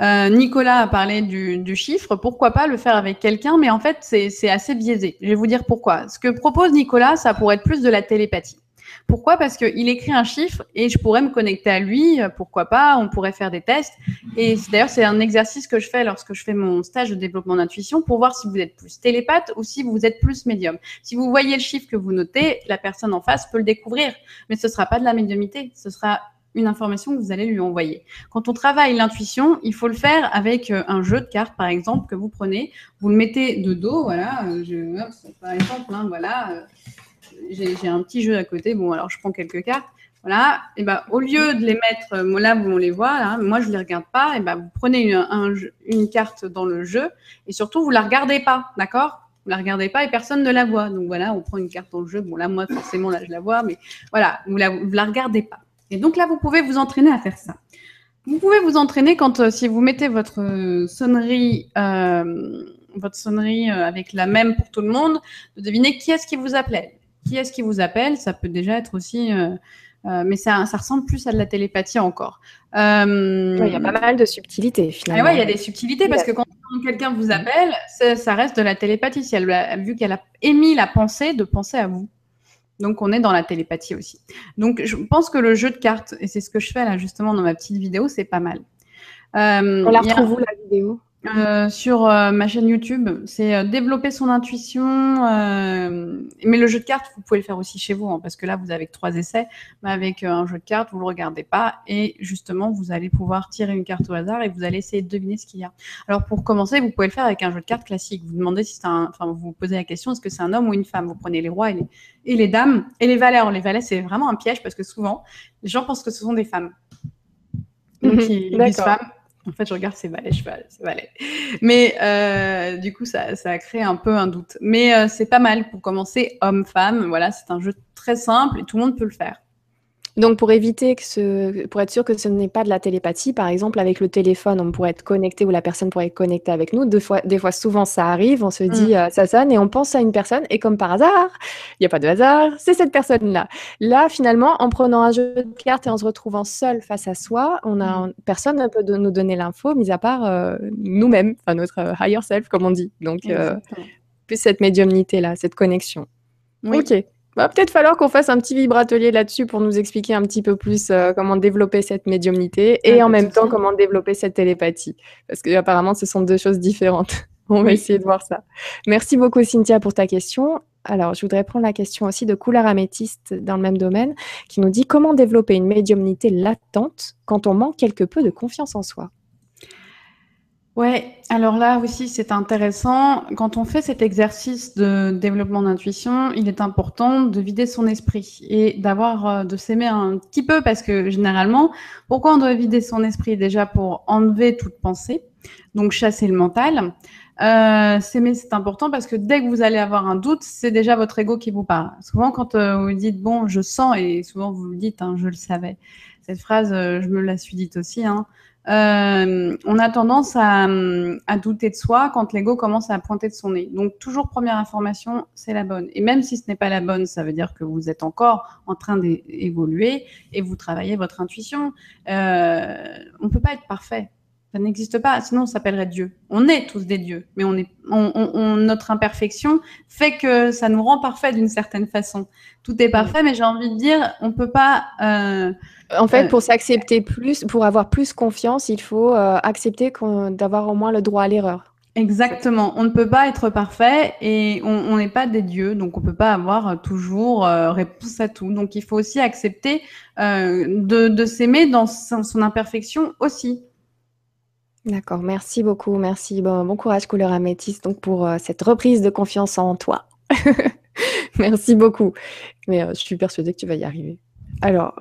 Euh, Nicolas a parlé du, chiffre. Pourquoi pas le faire avec quelqu'un Mais en fait, c'est assez biaisé. Je vais vous dire pourquoi. Ce que propose Nicolas, ça pourrait être plus de la télépathie. Pourquoi? Parce qu'il écrit un chiffre et je pourrais me connecter à lui. Pourquoi pas? On pourrait faire des tests. Et d'ailleurs, c'est un exercice que je fais lorsque je fais mon stage de développement d'intuition pour voir si vous êtes plus télépathe ou si vous êtes plus médium. Si vous voyez le chiffre que vous notez, la personne en face peut le découvrir. Mais ce sera pas de la médiumité. Ce sera une information que vous allez lui envoyer. Quand on travaille l'intuition, il faut le faire avec euh, un jeu de cartes, par exemple, que vous prenez, vous le mettez de dos, voilà, euh, par exemple, hein, voilà, euh, j'ai un petit jeu à côté, bon, alors je prends quelques cartes, voilà, et ben au lieu de les mettre, là où on les voit, moi je les regarde pas, et ben vous prenez une, carte dans le jeu, et surtout vous la regardez pas, d'accord? Vous la regardez pas et personne ne la voit. Donc voilà, on prend une carte dans le jeu. Bon là, moi forcément là je la vois, mais voilà, vous la, vous la regardez pas. Et donc là, vous pouvez vous entraîner à faire ça. Vous pouvez vous entraîner quand, euh, si vous mettez votre euh, sonnerie, euh, votre sonnerie avec la même pour tout le monde, de deviner qui est-ce qui vous appelle. Qui est-ce qui vous appelle Ça peut déjà être aussi, mais ça, ça ressemble plus à de la télépathie encore. il y a pas mal de subtilités finalement. Ah ouais, il y a des subtilités parce que quand quelqu'un vous appelle, ça, reste de la télépathie. Si elle vu qu'elle a émis la pensée de penser à vous. Donc, on est dans la télépathie aussi. Donc, je pense que le jeu de cartes, et c'est ce que je fais là justement dans ma petite vidéo, c'est pas mal. Euh, on la retrouve où la vidéo? Euh, sur euh, ma chaîne YouTube. C'est euh, développer son intuition. mais le jeu de cartes, vous pouvez le faire aussi chez vous, hein, parce que là, vous avez que trois essais. Mais avec un jeu de cartes, vous le regardez pas. Et justement, vous allez pouvoir tirer une carte au hasard et vous allez essayer de deviner ce qu'il y a. Alors, pour commencer, vous pouvez le faire avec un jeu de cartes classique. Vous demandez si c'est un. Enfin, vous vous posez la question est-ce que c'est un homme ou une femme? Vous prenez les rois et les, et les dames et les valets. Alors, les valets, c'est vraiment un piège parce que souvent, les gens pensent que ce sont des femmes. Donc, ils disent femmes en fait, je regarde, c'est valet, cheval, c'est valet. Mais euh, du coup, ça, ça a créé un peu un doute. Mais euh, c'est pas mal pour commencer homme-femme. Voilà, c'est un jeu très simple et tout le monde peut le faire. Donc, pour éviter que ce, pour être sûr que ce n'est pas de la télépathie, par exemple, avec le téléphone, on pourrait être connecté ou la personne pourrait être connectée avec nous. Des fois, des fois souvent, ça arrive, on se dit, mm. euh, ça sonne et on pense à une personne et comme par hasard, il n'y a pas de hasard, c'est cette personne-là. Là, finalement, en prenant un jeu de cartes et en se retrouvant seul face à soi, on a, mm. personne ne peut nous donner l'info, mis à part euh, nous-mêmes, enfin notre euh, higher self, comme on dit. Donc, plus cette médiumnité-là, cette connexion. Ok. Va peut-être falloir qu'on fasse un petit vibratelier là-dessus pour nous expliquer un petit peu plus euh, comment développer cette médiumnité et en même temps comment développer cette télépathie. Parce que apparemment, ce sont deux choses différentes. On va essayer de voir ça. Merci beaucoup, Cynthia, pour ta question. Alors, je voudrais prendre la question aussi de Couleur Améthyste dans le même domaine, qui nous dit comment développer une médiumnité latente quand on manque quelque peu de confiance en soi? Ouais, alors là aussi c'est intéressant. Quand on fait cet exercice de développement d'intuition, il est important de vider son esprit et d'avoir euh, de s'aimer un petit peu parce que généralement, pourquoi on doit vider son esprit déjà pour enlever toute pensée, donc chasser le mental? Euh, s'aimer c'est important parce que dès que vous allez avoir un doute, c'est déjà votre ego qui vous parle. Souvent quand euh, vous dites bon, je sens et souvent vous le dites, hein, je le savais. Cette phrase, je me la suis dite aussi. Hein, euh, on a tendance à, douter de soi quand l'ego commence à pointer de son nez. Donc toujours première information, c'est la bonne. Et même si ce n'est pas la bonne, ça veut dire que vous êtes encore en train d'évoluer et vous travaillez votre intuition. Euh, on ne peut pas être parfait. Ça n'existe pas, sinon on s'appellerait Dieu. On est tous des dieux, mais on est, notre imperfection fait que ça nous rend parfait d'une certaine façon. Tout est parfait, mais j'ai envie de dire, on peut pas. Euh, en fait, pour s'accepter plus, pour avoir plus confiance, il faut euh, accepter d'avoir au moins le droit à l'erreur. Exactement. On ne peut pas être parfait et on n'est pas des dieux, donc on peut pas avoir toujours euh, réponse à tout. Donc il faut aussi accepter euh, de, de s'aimer dans son, imperfection aussi. D'accord, merci beaucoup, merci. Bon, courage couleur améthyste donc pour euh, cette reprise de confiance en toi. merci beaucoup. Mais je suis persuadée que tu vas y arriver. Alors,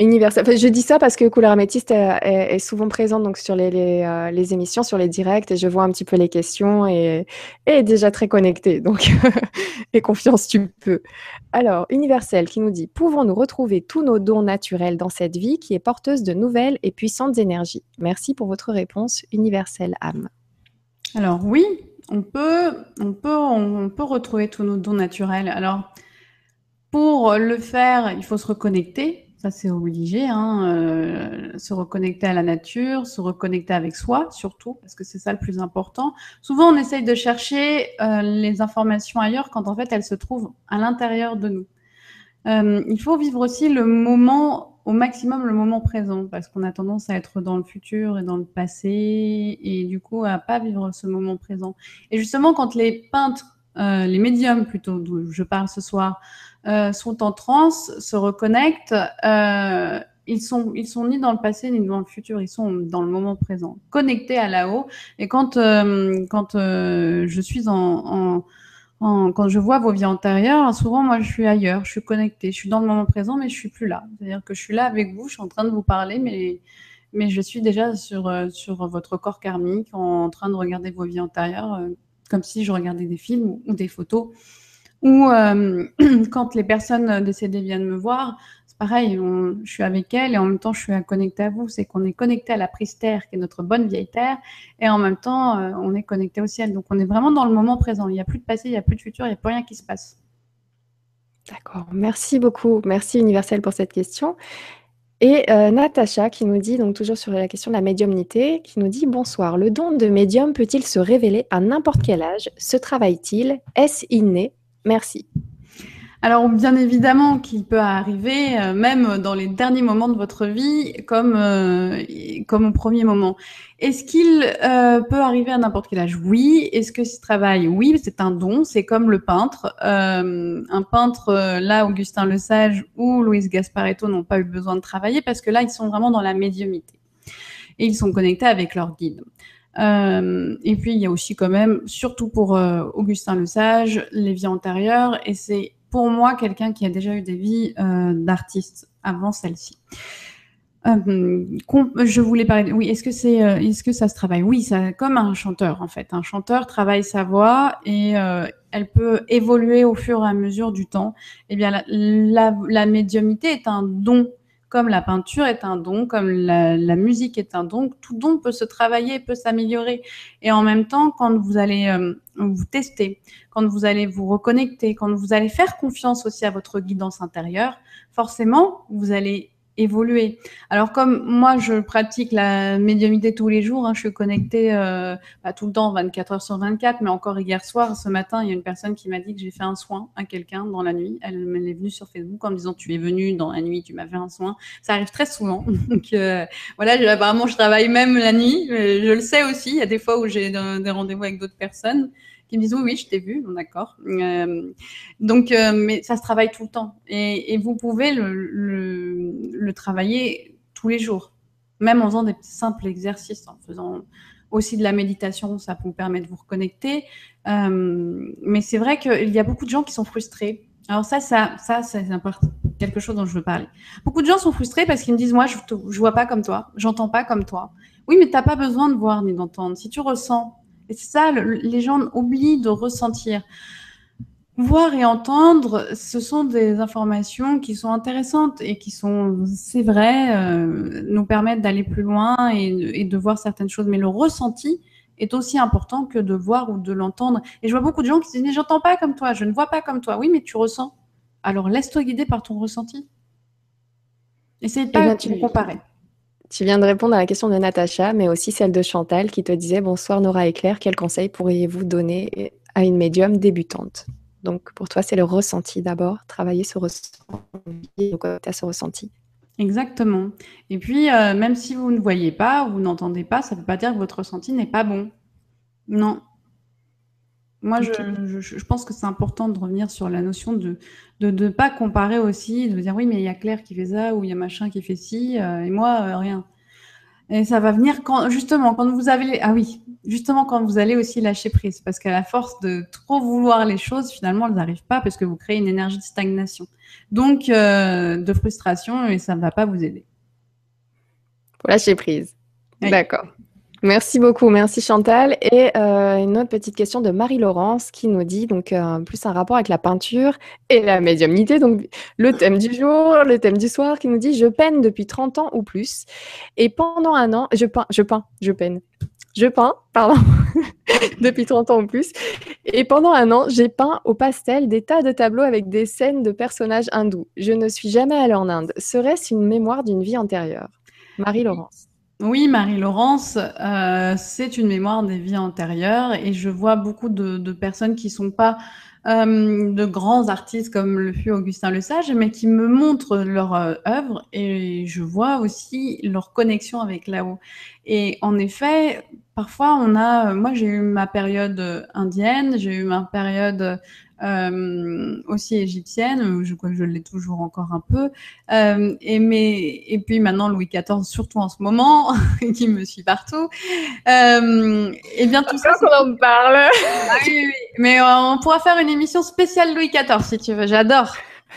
universel. je dis ça parce que Couleur Améthyste est, souvent présente donc sur euh, les, émissions, sur les directs, et je vois un petit peu les questions et, est déjà très connectée. Donc, et confiance, tu peux. Alors, Universel qui nous dit Pouvons-nous retrouver tous nos dons naturels dans cette vie qui est porteuse de nouvelles et puissantes énergies? Merci pour votre réponse, Universel âme. Alors, oui, on peut, on peut, on peut retrouver tous nos dons naturels. Alors, pour le faire, il faut se reconnecter ça, c'est obligé. Hein, euh, se reconnecter à la nature, se reconnecter avec soi, surtout, parce que c'est ça le plus important. Souvent, on essaye de chercher euh, les informations ailleurs quand en fait elles se trouvent à l'intérieur de nous. Euh, il faut vivre aussi le moment, au maximum le moment présent, parce qu'on a tendance à être dans le futur et dans le passé, et du coup à pas vivre ce moment présent. Et justement, quand les peintres, les médiums plutôt, d'où je parle ce soir, euh, sont en transe, se reconnectent, euh, ils sont ils sont ni dans le passé ni dans le futur, ils sont dans le moment présent, connectés à là-haut. Et quand euh, quand je suis en, en, quand je vois vos vies antérieures, souvent moi je suis ailleurs, je suis connectée, je suis dans le moment présent, mais je suis plus là. C'est-à-dire que je suis là avec vous, je suis en train de vous parler, mais mais je suis déjà sur sur votre corps karmique, en train de regarder vos vies antérieures, comme si je regardais des films ou des photos. Ou euh, quand les personnes décédées viennent me voir, c'est pareil, je suis avec elles et en même temps je suis connectée à vous. C'est qu'on est connecté à la prise terre, qui est notre bonne vieille terre, et en même temps euh, on est connecté au ciel. Donc on est vraiment dans le moment présent. Il n'y a plus de passé, il n'y a plus de futur, il n'y a plus rien qui se passe. D'accord, merci beaucoup. Merci Universel pour cette question. Et euh, Natacha qui nous dit, donc toujours sur la question de la médiumnité, qui nous dit Bonsoir, le don de médium peut-il se révéler à n'importe quel âge? Se travaille-t-il? Est-ce inné? Merci. Alors bien évidemment qu'il peut arriver, euh, même dans les derniers moments de votre vie, comme euh, comme au premier moment. Est-ce qu'il euh, peut arriver à n'importe quel âge? Oui. Est-ce que ce travail? Oui, c'est un don. C'est comme le peintre. un peintre, là, Augustin Le Sage ou Louise Gasparetto n'ont pas eu besoin de travailler parce que là, ils sont vraiment dans la médiumité et ils sont connectés avec leur guide. Euh, et puis, il y a aussi quand même, surtout pour euh, Augustin Le Sage, les vies antérieures. Et c'est pour moi quelqu'un qui a déjà eu des vies euh, d'artiste avant celle-ci. je voulais parler. Oui, est-ce que c'est, est-ce que ça se travaille? Oui, ça, comme un chanteur en fait. Un chanteur travaille sa voix et elle peut évoluer au fur et à mesure du temps. Eh bien, la, la, la médiumité est un don comme la peinture est un don, comme la, musique est un don, tout don peut se travailler, peut s'améliorer. Et en même temps, quand vous allez euh, vous tester, quand vous allez vous reconnecter, quand vous allez faire confiance aussi à votre guidance intérieure, forcément, vous allez évoluer. Alors comme moi, je pratique la médiumité tous les jours, hein, je suis connectée euh, pas tout le temps, 24 heures sur 24, mais encore hier soir, ce matin, il y a une personne qui m'a dit que j'ai fait un soin à quelqu'un dans la nuit. Elle, est venue sur Facebook en me disant tu es venue dans la nuit, tu m'as fait un soin. Ça arrive très souvent. Donc euh, voilà, apparemment je travaille même la nuit. Je le sais aussi. Il y a des fois où j'ai des rendez-vous avec d'autres personnes qui me disent oui, je t'ai vu, d'accord. Euh, donc, euh, mais ça se travaille tout le temps et, vous pouvez le, travailler tous les jours, même en faisant des simples exercices, en faisant aussi de la méditation, ça vous permet de vous reconnecter. Euh, mais c'est vrai qu'il y a beaucoup de gens qui sont frustrés. Alors ça, ça, ça, c'est quelque chose dont je veux parler. Beaucoup de gens sont frustrés parce qu'ils me disent moi, je, je vois pas comme toi, j'entends pas comme toi. Oui, mais tu n'as pas besoin de voir ni d'entendre. Si tu ressens, et c'est ça, les gens oublient de ressentir. Voir et entendre, ce sont des informations qui sont intéressantes et qui sont, c'est vrai, euh, nous permettent d'aller plus loin et, de voir certaines choses. Mais le ressenti est aussi important que de voir ou de l'entendre. Et je vois beaucoup de gens qui se disent, j'entends pas comme toi, je ne vois pas comme toi. Oui, mais tu ressens. Alors laisse-toi guider par ton ressenti. Essaye eh pas de comparer. Tu viens de répondre à la question de Natacha, mais aussi celle de Chantal qui te disait Bonsoir Nora et Claire, quels conseils pourriez-vous donner à une médium débutante? Donc pour toi, c'est le ressenti d'abord, travailler ce ressenti, ce ressenti. Exactement. Et puis, euh, même si vous ne voyez pas ou n'entendez pas, ça ne veut pas dire que votre ressenti n'est pas bon. Non, Moi, je, pense que c'est important de revenir sur la notion de ne pas comparer aussi, de dire oui, mais il y a Claire qui fait ça ou il y a machin qui fait ci euh, et moi, euh, rien. Et ça va venir quand, justement, quand vous avez. Ah oui, justement, quand vous allez aussi lâcher prise. Parce qu'à la force de trop vouloir les choses, finalement, elles n'arrivent pas parce que vous créez une énergie de stagnation. Donc, euh, de frustration et ça ne va pas vous aider. Pour lâcher prise. D'accord. Merci beaucoup, merci Chantal. Et euh, une autre petite question de Marie-Laurence qui nous dit donc euh, plus un rapport avec la peinture et la médiumnité. Donc le thème du jour, le thème du soir qui nous dit je peine depuis 30 ans ou plus. Et pendant un an, je peins, je peins, je peine. Je peins, pardon, depuis 30 ans ou plus. Et pendant un an, j'ai peint au pastel des tas de tableaux avec des scènes de personnages hindous. Je ne suis jamais allée en Inde. Serait-ce une mémoire d'une vie antérieure? Marie-Laurence. Oui, Marie-Laurence, euh, c'est une mémoire des vies antérieures et je vois beaucoup de, personnes qui ne sont pas euh, de grands artistes comme le fut Augustin Le Sage, mais qui me montrent leur euh, œuvre et je vois aussi leur connexion avec là-haut. Et en effet, parfois on a, moi j'ai eu ma période indienne, j'ai eu ma période euh, aussi égyptienne, je crois que je l'ai toujours encore un peu. Euh, et, mais, et puis maintenant Louis XIV, surtout en ce moment, qui me suit partout. Euh, et bien tout ça. qu'on en parle. Ah oui, oui, Mais on pourra faire une émission spéciale Louis XIV si tu veux. J'adore.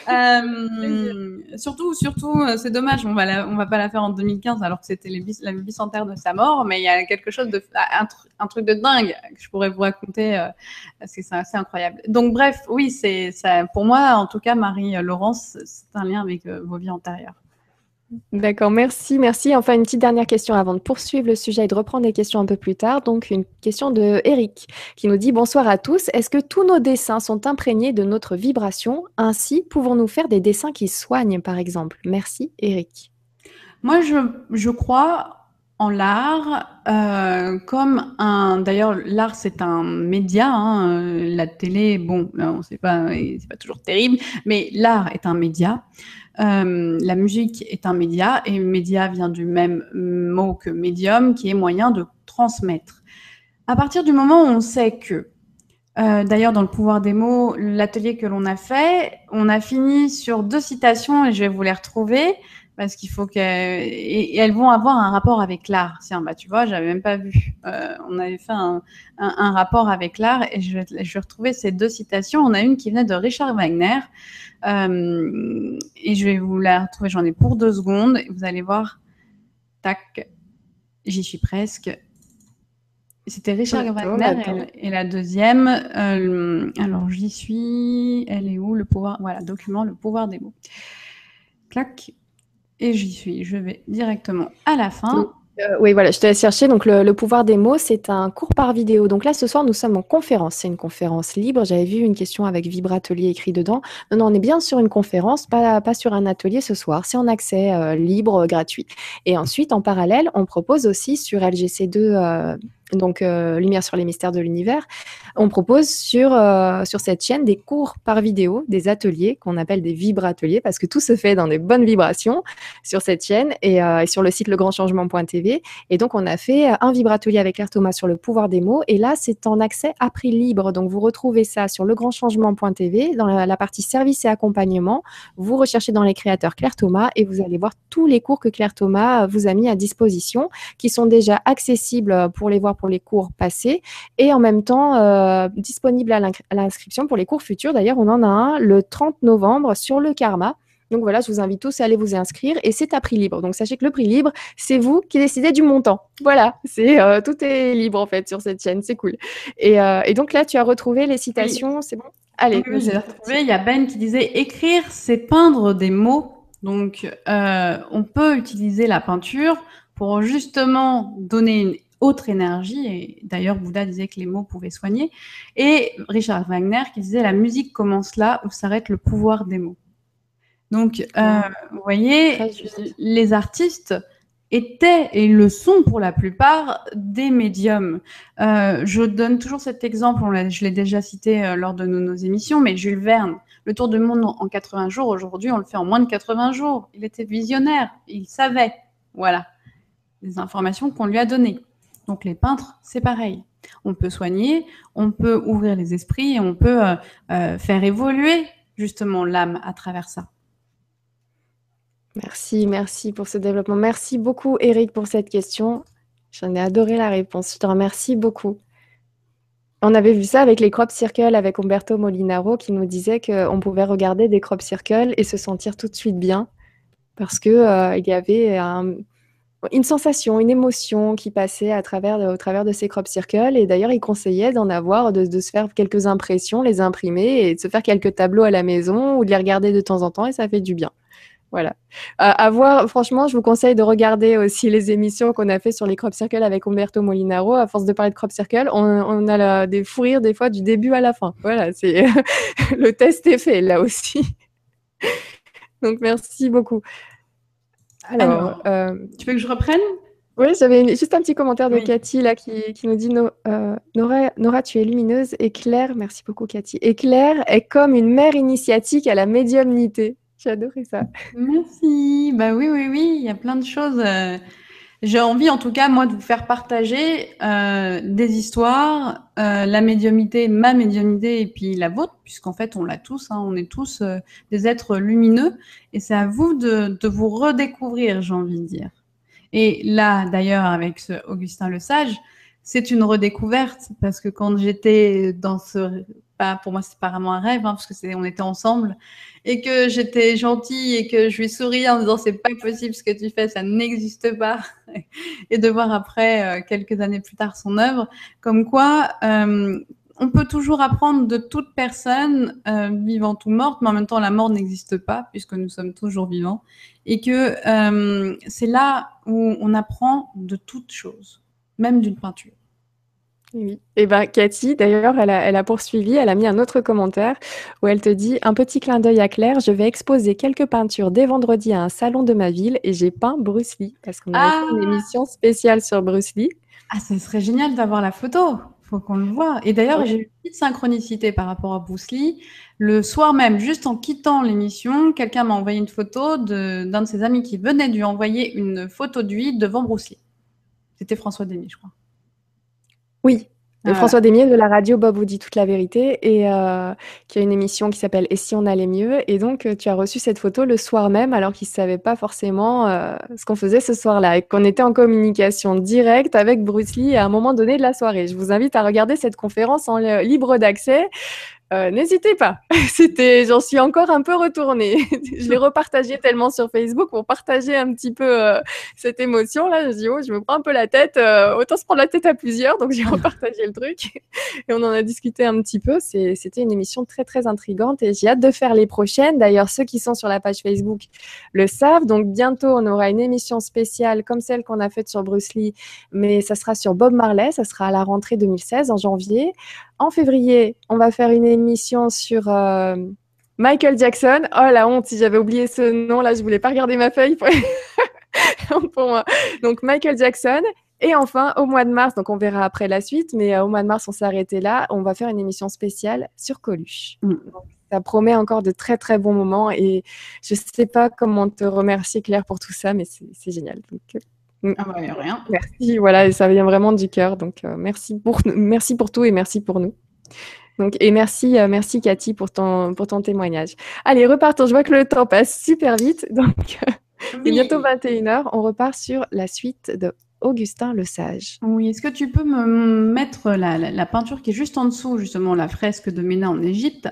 Euh, surtout, surtout, euh, c'est dommage, on va on va pas la faire en 2015 alors que c'était la bicentenaire de sa mort, mais il y a quelque chose de, un, truc de dingue que je pourrais vous raconter euh, parce que c'est assez incroyable. Donc bref, oui, c'est pour moi, en tout cas, Marie Laurence, c'est un lien avec vos vies antérieures. D'accord, merci, merci. Enfin, une petite dernière question avant de poursuivre le sujet et de reprendre les questions un peu plus tard. Donc, une question de Eric qui nous dit Bonsoir à tous. Est-ce que tous nos dessins sont imprégnés de notre vibration? Ainsi, pouvons-nous faire des dessins qui soignent, par exemple? Merci, Eric. Moi, je, crois en l'art euh, comme un. D'ailleurs, l'art c'est un média. Hein. La télé, bon, on sait pas, c'est pas toujours terrible, mais l'art est un média. Euh, la musique est un média et média vient du même mot que médium qui est moyen de transmettre. À partir du moment où on sait que, euh, d'ailleurs dans le pouvoir des mots, l'atelier que l'on a fait, on a fini sur deux citations et je vais vous les retrouver parce qu'il faut qu'elles et, elles vont avoir un rapport avec l'art. Tiens, bah tu vois, j'avais même pas vu. Euh, on avait fait un, rapport avec l'art et je, je vais retrouver ces deux citations. On a une qui venait de Richard Wagner euh, et je vais vous la retrouver, j'en ai pour deux secondes. Et vous allez voir, tac, j'y suis presque. C'était Richard Wagner et, la deuxième, euh, alors j'y suis, elle est où le pouvoir Voilà, document, le pouvoir des mots. Clac, et j'y suis. Je vais directement à la fin. Euh, oui, voilà, je te laisse chercher. Donc, le, pouvoir des mots, c'est un cours par vidéo. Donc là, ce soir, nous sommes en conférence. C'est une conférence libre. J'avais vu une question avec Vibratelier écrit dedans. Non, non, on est bien sur une conférence, pas, pas sur un atelier ce soir. C'est en accès euh, libre, gratuit. Et ensuite, en parallèle, on propose aussi sur LGC2 donc euh, Lumière sur les mystères de l'univers, on propose sur, euh, sur cette chaîne des cours par vidéo, des ateliers qu'on appelle des vibrateliers, parce que tout se fait dans des bonnes vibrations sur cette chaîne et, euh, sur le site legrandchangement.tv. Et donc, on a fait un vibratelier avec Claire Thomas sur le pouvoir des mots, et là, c'est en accès à prix libre. Donc, vous retrouvez ça sur legrandchangement.tv, dans la, la partie service et accompagnement. Vous recherchez dans les créateurs Claire Thomas et vous allez voir tous les cours que Claire Thomas vous a mis à disposition, qui sont déjà accessibles pour les voir pour les cours passés et en même temps euh, disponible à l'inscription pour les cours futurs. D'ailleurs, on en a un le 30 novembre sur le karma. Donc voilà, je vous invite tous à aller vous inscrire et c'est à prix libre. Donc sachez que le prix libre, c'est vous qui décidez du montant. Voilà, c'est euh, tout est libre en fait sur cette chaîne, c'est cool. Et, euh, donc là, tu as retrouvé les citations, c'est bon? Allez, oui, j'ai retrouvé. Il y a Ben qui disait écrire, c'est peindre des mots. Donc on peut utiliser la peinture pour justement donner une autre énergie. Et d'ailleurs, Bouddha disait que les mots pouvaient soigner. Et Richard Wagner qui disait la musique commence là où s'arrête le pouvoir des mots. Donc, euh, vous voyez, les artistes étaient et le sont pour la plupart des médiums. Euh, je donne toujours cet exemple, je l'ai déjà cité euh, lors de nos, émissions, mais Jules Verne, le tour du monde en 80 jours, aujourd'hui on le fait en moins de 80 jours. Il était visionnaire, il savait, voilà, les informations qu'on lui a données. Donc les peintres, c'est pareil. on peut soigner, on peut ouvrir les esprits on peut faire évoluer justement l'âme à travers ça. Merci, merci pour ce développement. Merci beaucoup, Eric, pour cette question. J'en ai adoré la réponse. Je te remercie beaucoup. On avait vu ça avec les crop circles avec Umberto Molinaro qui nous disait qu'on pouvait regarder des crop circles et se sentir tout de suite bien parce qu'il euh, y avait une sensation, une émotion qui passait à travers, au travers de ces crop circles. Et d'ailleurs, il conseillait d'en avoir, de, se faire quelques impressions, les imprimer et de se faire quelques tableaux à la maison ou de les regarder de temps en temps et ça fait du bien. Voilà. à voir, franchement, je vous conseille de regarder aussi les émissions qu'on a fait sur les crop circles avec Umberto Molinaro. À force de parler de crop circle, on, a des fous rires des fois du début à la fin. Voilà, c'est le test est fait là aussi. Donc merci beaucoup. Alors, euh, tu veux que je reprenne? Oui, j'avais juste un petit commentaire de Cathy là qui, nous dit euh, Nora, Nora, tu es lumineuse et Claire, merci beaucoup Cathy. Et Claire est comme une mère initiatique à la médiumnité. J'ai adoré ça. Merci. Bah oui, oui, oui, il y a plein de choses. Euh, j'ai envie, en tout cas, moi, de vous faire partager euh, des histoires, euh, la médiumité, ma médiumité, et puis la vôtre, puisqu'en fait, on l'a tous. Hein, on est tous des êtres lumineux, et c'est à vous de, de vous redécouvrir, j'ai envie de dire. Et là, d'ailleurs, avec ce Augustin Le Sage, c'est une redécouverte parce que quand j'étais dans ce pas pour moi c'est pas vraiment un rêve hein, parce que c'est on était ensemble et que j'étais gentille et que je lui souris en disant c'est pas possible ce que tu fais, ça n'existe pas, et de voir après, euh, quelques années plus tard, son œuvre, comme quoi euh, on peut toujours apprendre de toute personne, euh, vivante ou morte, mais en même temps la mort n'existe pas puisque nous sommes toujours vivants, et que c'est là où on apprend de toutes choses, même d'une peinture. Oui. Et eh ben Cathy, d'ailleurs, elle a, elle a, poursuivi, elle a mis un autre commentaire où elle te dit un petit clin d'œil à Claire, je vais exposer quelques peintures dès vendredi à un salon de ma ville et j'ai peint Bruce Lee parce qu'on a fait une ah! émission spéciale sur Bruce Lee. Ah, ça serait génial d'avoir la photo. Faut qu'on le voit. Et d'ailleurs, j'ai eu une petite synchronicité par rapport à Bruce Lee. Le soir même, juste en quittant l'émission, quelqu'un m'a envoyé une photo d'un de, ses amis qui venait de lui envoyer une photo de lui devant Bruce Lee. C'était François Denis, je crois. Oui, François Desmier de la radio Bob vous dit toute la vérité et euh, qui a une émission qui s'appelle Et si on allait mieux? Et donc euh, tu as reçu cette photo le soir même alors qu'il ne savait pas forcément euh, ce qu'on faisait ce soir-là et qu'on était en communication directe avec Bruce Lee à un moment donné de la soirée. Je vous invite à regarder cette conférence en libre d'accès. Euh, n'hésitez pas. C'était, j'en suis encore un peu retournée. je l'ai repartagé tellement sur Facebook pour partager un petit peu euh, cette émotion là. Je oh, je me prends un peu la tête. Euh, autant se prendre la tête à plusieurs. Donc j'ai repartagé le truc et on en a discuté un petit peu. c'était une émission très très intrigante et j'ai hâte de faire les prochaines. D'ailleurs, ceux qui sont sur la page Facebook le savent. Donc bientôt on aura une émission spéciale comme celle qu'on a faite sur Bruce Lee, mais ça sera sur Bob Marley. Ça sera à la rentrée 2016 en janvier. En février, on va faire une émission sur euh, Michael Jackson. Oh la honte, si j'avais oublié ce nom là, je voulais pas regarder ma feuille pour, moi. Donc Michael Jackson. Et enfin, au mois de mars, donc on verra après la suite, mais euh, au mois de mars, on s'est arrêté là. On va faire une émission spéciale sur Coluche. Mm. ça promet encore de très très bons moments et je ne sais pas comment te remercier Claire pour tout ça, mais c'est génial. Donc, euh. Ah bah, rien. Merci, voilà, ça vient vraiment du cœur. Donc, euh, merci, pour, merci pour tout et merci pour nous. Donc, et merci, euh, merci Cathy pour ton, pour ton témoignage. Allez, repartons. Je vois que le temps passe super vite. Donc, il est bientôt 21h. On repart sur la suite de Augustin Le Sage. Oui, est-ce que tu peux me mettre la, la, peinture qui est juste en dessous, justement, la fresque de Ména en Égypte,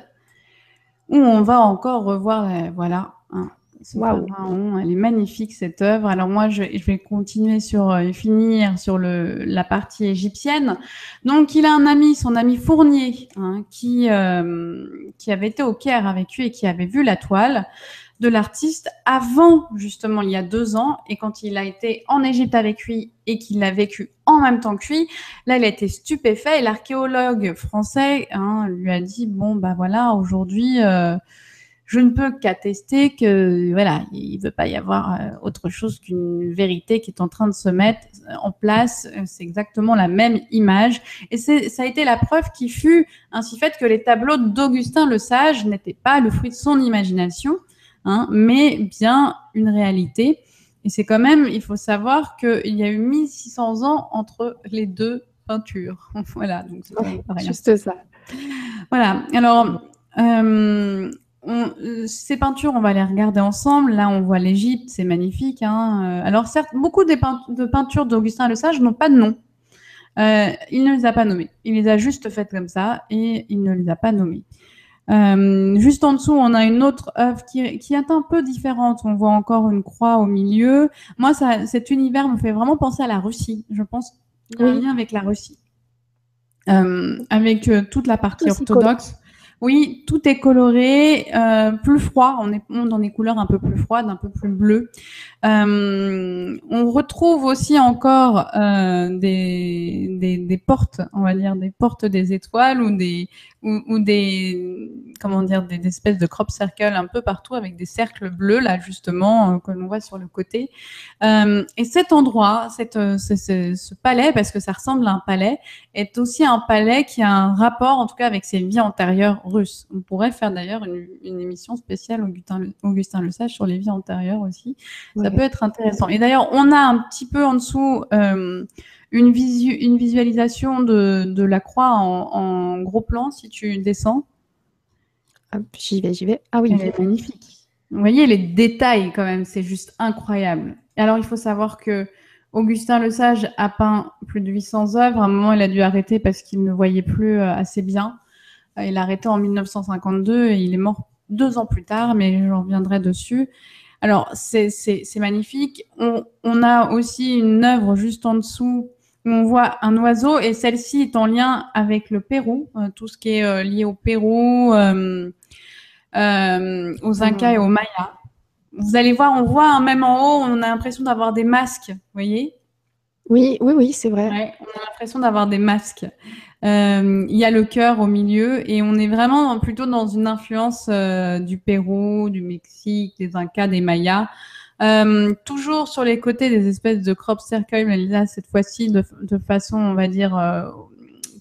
où on va encore revoir, euh, voilà, hein, elle est magnifique cette œuvre. Alors moi, je, vais continuer sur euh, finir sur le, la partie égyptienne. Donc, il a un ami, son ami Fournier, hein, qui euh, qui avait été au Caire avec lui et qui avait vu la toile de l'artiste avant justement il y a deux ans et quand il a été en Égypte avec lui et qu'il l'a vécu en même temps que lui, là il a été stupéfait et l'archéologue français hein, lui a dit bon bah voilà aujourd'hui euh, je ne peux qu'attester que voilà, il ne veut pas y avoir euh, autre chose qu'une vérité qui est en train de se mettre en place. Euh, c'est exactement la même image. Et ça a été la preuve qui fut ainsi faite que les tableaux d'Augustin le Sage n'étaient pas le fruit de son imagination, hein, mais bien une réalité. Et c'est quand même, il faut savoir qu'il y a eu 1600 ans entre les deux peinture. voilà, donc c'est juste ça. Voilà. Alors, euh, ces peintures, on va les regarder ensemble. Là, on voit l'Égypte, c'est magnifique. Hein. Alors, certes, beaucoup de peintures d'Augustin Le Sage n'ont pas de nom. Euh, il ne les a pas nommées. Il les a juste faites comme ça et il ne les a pas nommées. Euh, juste en dessous, on a une autre œuvre qui, qui, est un peu différente. On voit encore une croix au milieu. Moi, ça, cet univers me fait vraiment penser à la Russie. Je pense qu'il y a un lien avec la Russie. Euh, avec euh, toute la partie orthodoxe. Oui, tout est coloré, euh, plus froid. On est dans des couleurs un peu plus froides, un peu plus bleues. Euh, on retrouve aussi encore euh, des, des, des, portes, on va dire des portes des étoiles ou des ou, des comment dire des, espèces de crop circles un peu partout avec des cercles bleus là justement que l'on voit sur le côté. et cet endroit, cette, ce, ce, palais, parce que ça ressemble à un palais, est aussi un palais qui a un rapport en tout cas avec ses vies antérieures russe. On pourrait faire d'ailleurs une, émission spéciale Augustin, Augustin Le Sage sur les vies antérieures aussi. Peut être intéressant. Et d'ailleurs, on a un petit peu en dessous euh, une, une visualisation de, la croix en, gros plan, si tu descends. j'y vais, j'y vais. Ah oui, elle est magnifique. Vous voyez les détails quand même, c'est juste incroyable. Alors, il faut savoir que Augustin Le Sage a peint plus de 800 œuvres. À un moment, il a dû arrêter parce qu'il ne voyait plus euh, assez bien. Euh, il a arrêté en 1952 et il est mort deux ans plus tard, mais j'en reviendrai dessus. Alors, c'est magnifique. On, on, a aussi une œuvre juste en dessous où on voit un oiseau et celle-ci est en lien avec le Pérou, euh, tout ce qui est euh, lié au Pérou, euh, aux Incas et aux Mayas. Vous allez voir, on voit hein, même en haut, on a l'impression d'avoir des masques, vous voyez? Oui, oui, oui, c'est vrai. on a l'impression d'avoir des masques. Euh, il y a le cœur au milieu et on est vraiment plutôt dans une influence euh, du Pérou, du Mexique, des Incas, des Mayas. Euh, toujours sur les côtés des espèces de crop circles, mais là cette fois-ci de, façon, on va dire,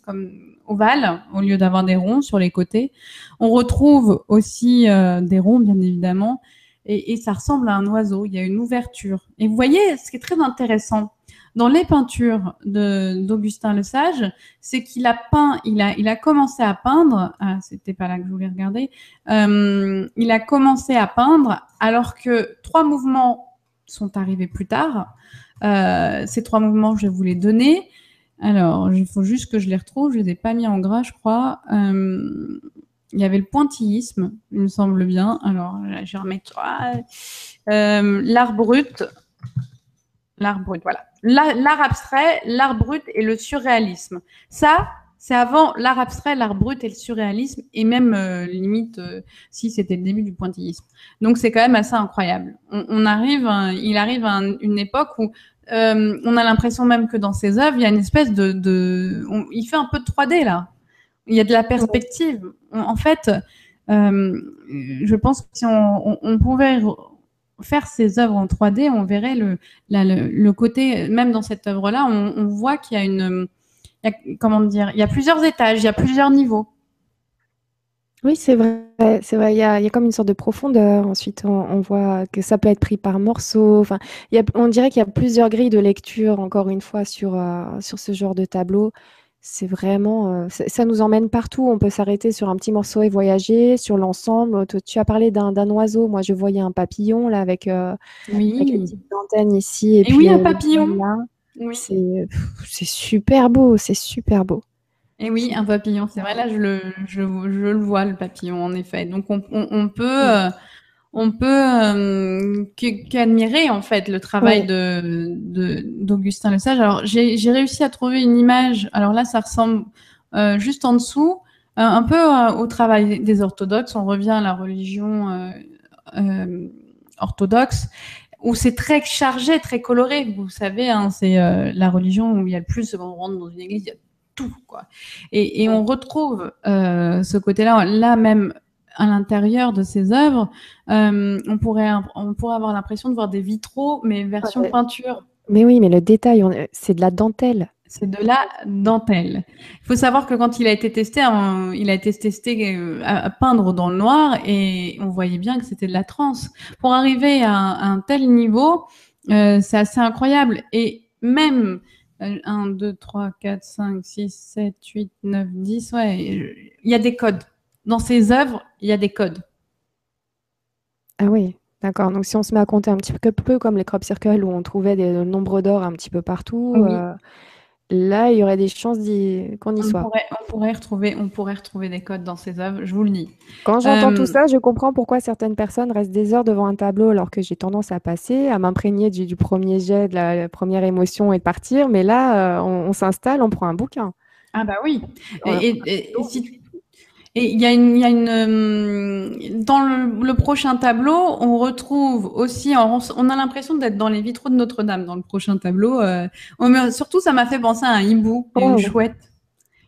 comme ovale au lieu d'avoir des ronds sur les côtés. On retrouve aussi des ronds, bien évidemment, et, et ça ressemble à un oiseau. Il y a une ouverture. Et vous voyez, ce qui est très intéressant, dans les peintures d'Augustin Le Sage, c'est qu'il a peint, il a, commencé à peindre, ah, c'était pas là que je voulais regarder, euh, il a commencé à peindre alors que trois mouvements sont arrivés plus tard. Euh, ces trois mouvements, je vais vous les donner. Alors, il faut juste que je les retrouve, je les ai pas mis en gras, je crois. Euh, il y avait le pointillisme, il me semble bien. Alors, je vais remettre euh, l'art brut. L'art brut, voilà l'art abstrait, l'art brut et le surréalisme. Ça, c'est avant l'art abstrait, l'art brut et le surréalisme, et même euh, limite euh, si c'était le début du pointillisme. Donc c'est quand même assez incroyable. On, arrive, il arrive à une époque où euh, on a l'impression même que dans ses œuvres, il y a une espèce de, il fait un peu de 3D là. Il y a de la perspective. en fait, je pense que si on pouvait faire ces œuvres en 3D, on verrait le, le, côté, même dans cette œuvre-là, on, voit qu'il y a une, comment dire, il y a plusieurs étages, il y a plusieurs niveaux. Oui, c'est vrai, c'est vrai. Il y, a, comme une sorte de profondeur. Ensuite, on, voit que ça peut être pris par morceaux. Enfin, on dirait qu'il y a plusieurs grilles de lecture, encore une fois, sur, euh, sur ce genre de tableau c'est vraiment, euh, ça nous emmène partout. On peut s'arrêter sur un petit morceau et voyager sur l'ensemble. Tu as parlé d'un oiseau. Moi, je voyais un papillon là avec, euh, oui. avec les petites antennes ici et puis, oui, un papillon. Oui. C'est super beau, c'est super beau. Et oui, un papillon, c'est vrai, là, je le je le vois, le papillon, en effet. Donc on on peut, euh, on peut euh, qu'admirer en fait le travail de d'Augustin Le Sage. Alors j'ai réussi à trouver une image. Alors là, ça ressemble euh, juste en dessous, euh, un peu au travail des orthodoxes. On revient à la religion orthodoxe où c'est très chargé, très coloré. Vous savez, hein, c'est la religion où il y a le plus. Quand on rentre dans une église, il y a tout quoi. Et, et on retrouve ce côté-là, là même à l'intérieur de ces œuvres, euh, on, pourrait, on pourrait avoir l'impression de voir des vitraux, mais version peinture. Mais oui, mais le détail, c'est de la dentelle. C'est de la dentelle. Il faut savoir que quand il a été testé, il a été testé euh, à, peindre dans le noir et on voyait bien que c'était de la trance. Pour arriver à un, tel niveau, euh, c'est assez incroyable. Et même 1, 2, 3, 4, 5, 6, 7, 8, 9, 10. Ouais, il y a des codes. Dans ces œuvres, il y a des codes. Ah oui, d'accord. Donc si on se met à compter un petit peu, comme les crop circles où on trouvait des nombres d'or un petit peu partout, euh, là, il y aurait des chances qu'on y soit. on, pourrait retrouver, on pourrait retrouver des codes dans ces œuvres, je vous le dis. Quand j'entends tout euh, ça, je comprends pourquoi certaines personnes restent des heures devant un tableau alors que j'ai tendance à passer, à m'imprégner du, premier jet, de la, première émotion et de partir. Mais là, euh, on, s'installe, on prend un bouquin. Ah bah oui. Et, il y a une, y a une euh, dans le, prochain tableau, on retrouve aussi, on, a l'impression d'être dans les vitraux de Notre-Dame dans le prochain tableau. Euh, surtout, ça m'a fait penser à un hibou et une oh. chouette.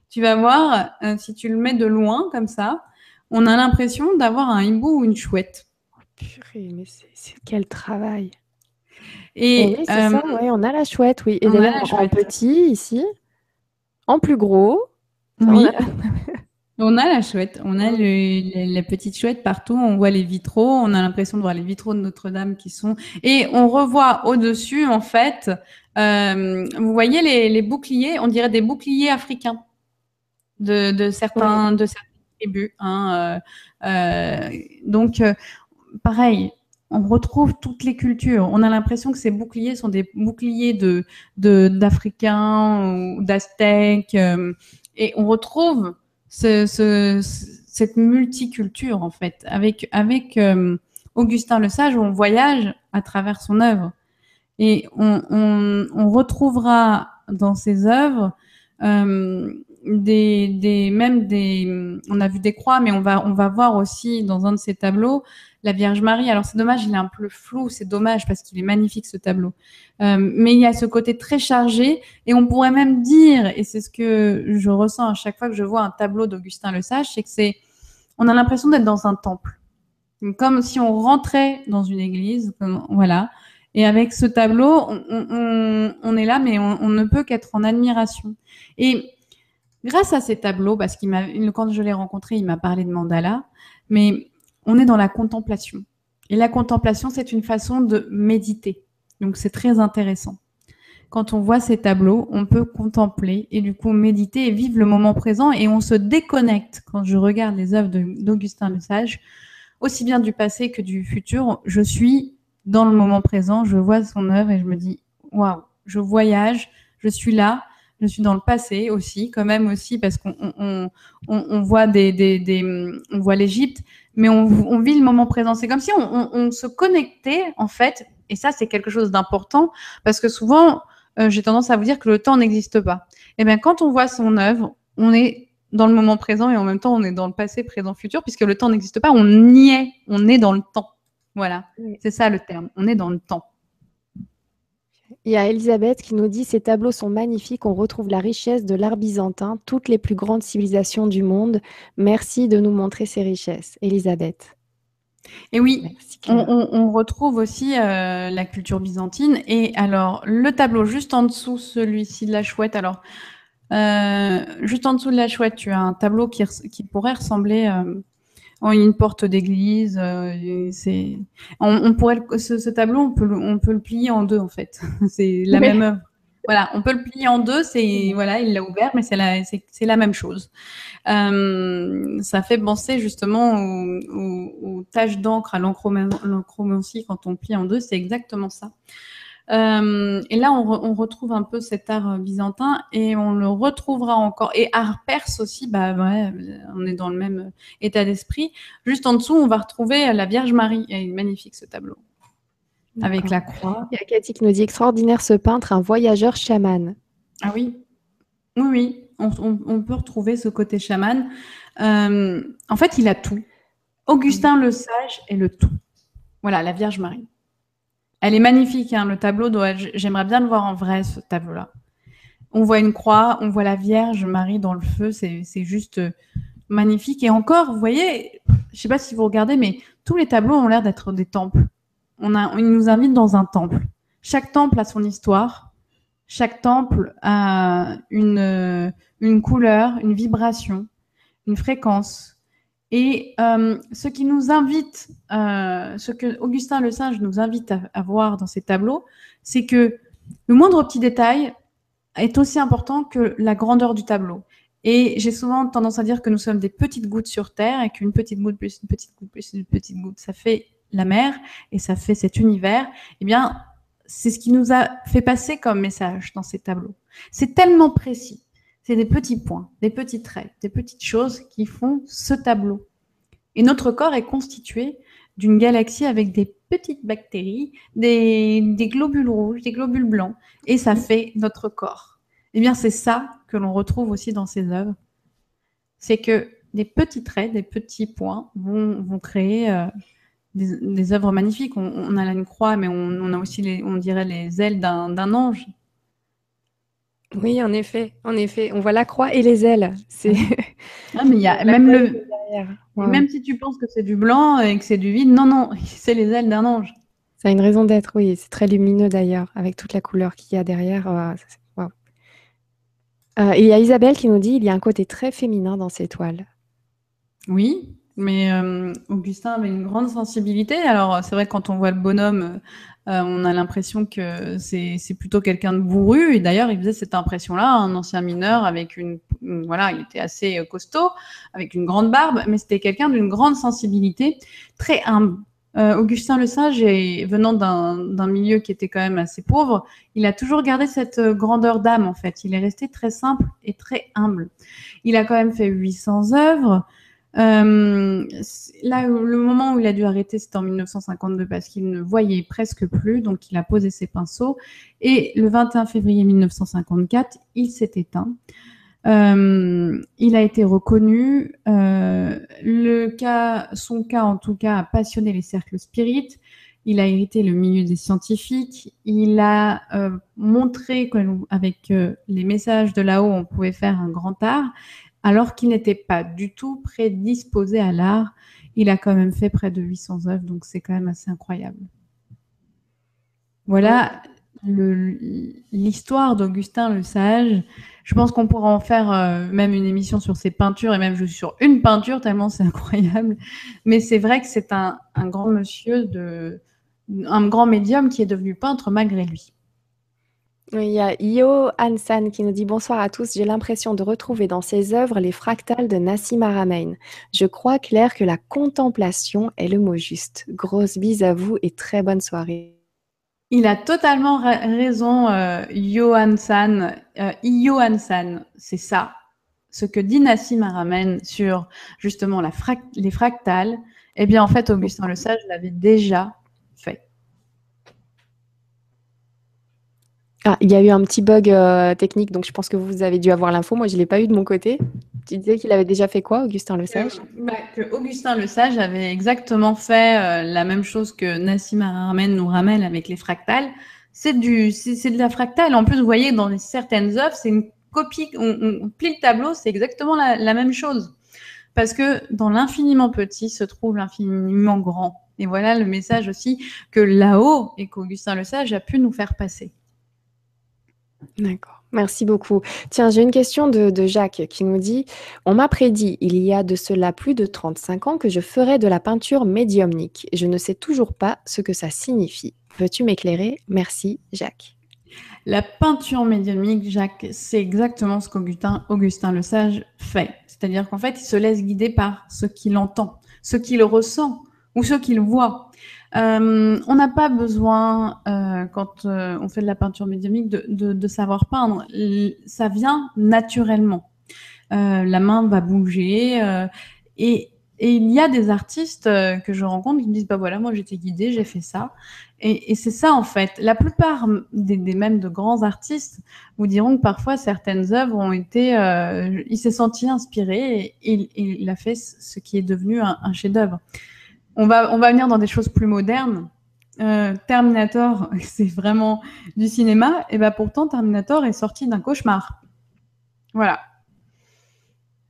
Tu vas voir, euh, si tu le mets de loin comme ça, on a l'impression d'avoir un hibou ou une chouette. Oh, purée, mais c'est quel travail. Et, oui, ça, oui, on a la chouette, oui. Et d'ailleurs, en petit ici, en plus gros. Oui. On a la chouette, on a le, la petite chouette partout, on voit les vitraux, on a l'impression de voir les vitraux de Notre-Dame qui sont... Et on revoit au-dessus, en fait, euh, vous voyez les, boucliers, on dirait des boucliers africains de, certains, de certaines tribus. Hein, euh, euh, donc, pareil, on retrouve toutes les cultures. On a l'impression que ces boucliers sont des boucliers de d'Africains ou d'Aztèques. et on retrouve ce, cette multiculture en fait. Avec avec euh, Augustin Le Sage, on voyage à travers son œuvre et on, on, on retrouvera dans ses œuvres euh, des, des même des on a vu des croix, mais on va on va voir aussi dans un de ces tableaux la Vierge Marie. Alors c'est dommage, il est un peu flou, c'est dommage parce qu'il est magnifique ce tableau. Euh, mais il y a ce côté très chargé et on pourrait même dire, et c'est ce que je ressens à chaque fois que je vois un tableau d'Augustin Le Sage, c'est que c'est, on a l'impression d'être dans un temple, comme si on rentrait dans une église, voilà. Et avec ce tableau, on, on, est là, mais on, ne peut qu'être en admiration. Et grâce à ces tableaux, parce qu'il m'a, quand je l'ai rencontré, il m'a parlé de mandala, mais on est dans la contemplation. Et la contemplation, c'est une façon de méditer. Donc c'est très intéressant. Quand on voit ces tableaux, on peut contempler et du coup méditer et vivre le moment présent et on se déconnecte. Quand je regarde les œuvres d'Augustin Le Sage, aussi bien du passé que du futur, je suis dans le moment présent, je vois son œuvre et je me dis waouh, je voyage, je suis là, je suis dans le passé aussi, quand même aussi parce qu'on on, voit des, voit l'Égypte, mais on, vit le moment présent. C'est comme si on, se connectait, en fait, et ça, c'est quelque chose d'important, parce que souvent, euh, j'ai tendance à vous dire que le temps n'existe pas. Et eh bien, quand on voit son œuvre, on est dans le moment présent et en même temps, on est dans le passé, présent, futur, puisque le temps n'existe pas, on y est, on est dans le temps. Voilà, c'est ça le terme, on est dans le temps. Il y a Elisabeth qui nous dit Ces tableaux sont magnifiques, on retrouve la richesse de l'art byzantin, toutes les plus grandes civilisations du monde. Merci de nous montrer ces richesses. Elisabeth. Et oui, on, retrouve aussi euh, la culture byzantine. Et alors, le tableau juste en dessous, celui-ci de la chouette. Alors, euh, juste en dessous de la chouette, tu as un tableau qui, qui pourrait ressembler euh, une porte d'église. Euh, c'est, on, pourrait ce, tableau, on peut, le, on peut le plier en deux en fait. c'est la même œuvre. Voilà, on peut le plier en deux. C'est voilà, il l'a ouvert, mais c'est la, c'est, la même chose. Euh, ça fait penser justement aux, aux, taches d'encre à l'encromancie quand on plie en deux. C'est exactement ça. Euh, et là, on, retrouve un peu cet art euh, byzantin et on le retrouvera encore. Et art perse aussi, bah ouais, on est dans le même état d'esprit. Juste en dessous, on va retrouver la Vierge Marie. Elle est magnifique ce tableau. Avec la croix. Il y a Cathy qui nous dit extraordinaire ce peintre, un voyageur chaman. Ah oui, oui, oui. On, peut retrouver ce côté chaman. Euh, en fait, il a tout. Augustin le Sage est le tout. Voilà, la Vierge Marie. Elle est magnifique, hein, le tableau. J'aimerais bien le voir en vrai, ce tableau-là. On voit une croix, on voit la Vierge Marie dans le feu. C'est juste euh, magnifique. Et encore, vous voyez, je ne sais pas si vous regardez, mais tous les tableaux ont l'air d'être des temples. On ils nous invitent dans un temple. Chaque temple a son histoire. Chaque temple a une, euh, une couleur, une vibration, une fréquence. Et euh, ce qui nous invite, euh, ce que Augustin Le Singe nous invite à, voir dans ces tableaux, c'est que le moindre petit détail est aussi important que la grandeur du tableau. Et j'ai souvent tendance à dire que nous sommes des petites gouttes sur Terre et qu'une petite goutte plus une petite goutte plus une petite goutte, ça fait la mer et ça fait cet univers. Eh bien, c'est ce qui nous a fait passer comme message dans ces tableaux. C'est tellement précis. C'est des petits points, des petits traits, des petites choses qui font ce tableau. Et notre corps est constitué d'une galaxie avec des petites bactéries, des, globules rouges, des globules blancs, et ça fait notre corps. Eh bien, c'est ça que l'on retrouve aussi dans ces œuvres. C'est que des petits traits, des petits points vont, créer euh, des, œuvres magnifiques. On, a une croix, mais on, a aussi, on dirait, les ailes d'un ange. Oui, en effet, en effet, on voit la croix et les ailes. C'est. Ah, mais il y a même le. Même si tu penses que c'est du blanc et que c'est du vide, non, non, c'est les ailes d'un ange. Ça a une raison d'être, oui. C'est très lumineux d'ailleurs, avec toute la couleur qu'il y a derrière. Wow. Euh, il y a Isabelle qui nous dit il y a un côté très féminin dans ces toiles. Oui, mais euh, Augustin avait une grande sensibilité. Alors, c'est vrai, quand on voit le bonhomme, on a l'impression que c'est plutôt quelqu'un de bourru. Et d'ailleurs, il faisait cette impression-là, un ancien mineur avec une, Voilà, il était assez euh, costaud, avec une grande barbe, mais c'était quelqu'un d'une grande sensibilité, très humble. Euh, Augustin Le Sage, venant d'un milieu qui était quand même assez pauvre, il a toujours gardé cette grandeur d'âme, en fait. Il est resté très simple et très humble. Il a quand même fait 800 œuvres. Euh, là, le moment où il a dû arrêter, c'était en 1952 parce qu'il ne voyait presque plus, donc il a posé ses pinceaux. Et le 21 février 1954, il s'est éteint. Euh, il a été reconnu. Euh, le cas, son cas, en tout cas, a passionné les cercles spirites. Il a hérité le milieu des scientifiques. Il a montré qu'avec euh, les messages de là-haut, on pouvait faire un grand art alors qu'il n'était pas du tout prédisposé à l'art. Il a quand même fait près de 800 œuvres, donc c'est quand même assez incroyable. Voilà l'histoire d'Augustin le Sage. Je pense qu'on pourra en faire euh, même une émission sur ses peintures et même sur une peinture, tellement c'est incroyable. Mais c'est vrai que c'est un, grand monsieur, un grand médium qui est devenu peintre malgré lui. Il y a Yo Hansan qui nous dit bonsoir à tous. J'ai l'impression de retrouver dans ses œuvres les fractales de Nassim Haramein. Je crois clair que la contemplation est le mot juste. Grosse bise à vous et très bonne soirée. Il a totalement ra raison, euh, Johan San. Euh, Johan San, c'est ça. Ce que dit Nassim Haramein sur justement les fractales, eh bien en fait, Augustin Le Sage l'avait déjà fait. Ah, il y a eu un petit bug euh, technique, donc je pense que vous avez dû avoir l'info. Moi, je ne l'ai pas eu de mon côté. Tu disais qu'il avait déjà fait quoi, Augustin Le Sage? Euh, Augustin Le Sage avait exactement fait euh, la même chose que Nassim Haramein nous ramène avec les fractales. C'est du, c'est de la fractale. En plus, vous voyez, dans certaines œuvres, c'est une copie. On, on, plie le tableau, c'est exactement la, la, même chose. Parce que dans l'infiniment petit se trouve l'infiniment grand. Et voilà le message aussi que là-haut et qu'Augustin Le Sage a pu nous faire passer. D'accord. Merci beaucoup. Tiens, j'ai une question de, Jacques qui nous dit On m'a prédit il y a de cela plus de 35 ans que je ferais de la peinture médiumnique. Je ne sais toujours pas ce que ça signifie. Veux-tu m'éclairer? Merci, Jacques. La peinture médiumnique, Jacques, c'est exactement ce qu'Augustin Augustin Le Sage fait. C'est-à-dire qu'en fait, il se laisse guider par ce qu'il entend, ce qu'il ressent ou ce qu'il voit. Euh, on n'a pas besoin, euh, quand euh, on fait de la peinture médiumique, de, de, de, savoir peindre. Ça vient naturellement. Euh, la main va bouger. Euh, et, et, il y a des artistes que je rencontre qui me disent, bah voilà, moi j'étais guidée, j'ai fait ça. Et, et c'est ça en fait. La plupart des, des, mêmes de grands artistes vous diront que parfois certaines œuvres ont été, il s'est senti inspiré et, et, il a fait ce qui est devenu un, un chef-d'œuvre on va, venir dans des choses plus modernes. Euh, Terminator, c'est vraiment du cinéma, et bah pourtant Terminator est sorti d'un cauchemar. Voilà.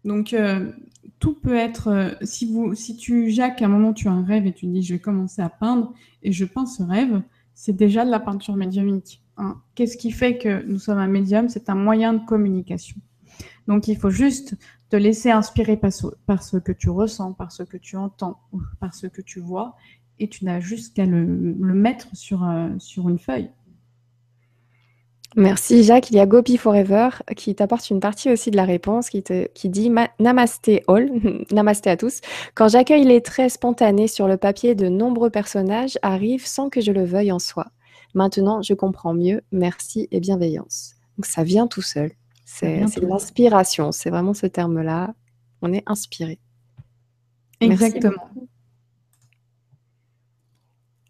Donc euh, tout peut être. Euh, si vous, si tu Jacques, à un moment tu as un rêve et tu dis je vais commencer à peindre et je peins ce rêve, c'est déjà de la peinture médiumique. Hein. Qu'est-ce qui fait que nous sommes un médium? C'est un moyen de communication. Donc il faut juste te laisser inspirer par ce, que tu ressens, par ce que tu entends, par ce que tu vois, et tu n'as juste qu'à le, mettre sur, euh, sur une feuille. Merci Jacques. Il y a Gopi Forever qui t'apporte une partie aussi de la réponse qui, te, qui dit Namasté all, Namasté à tous. Quand j'accueille les traits spontanés sur le papier, de nombreux personnages arrivent sans que je le veuille en soi. Maintenant, je comprends mieux. Merci et bienveillance. Donc ça vient tout seul. C'est l'inspiration. C'est vraiment ce terme-là. On est inspiré. Exactement.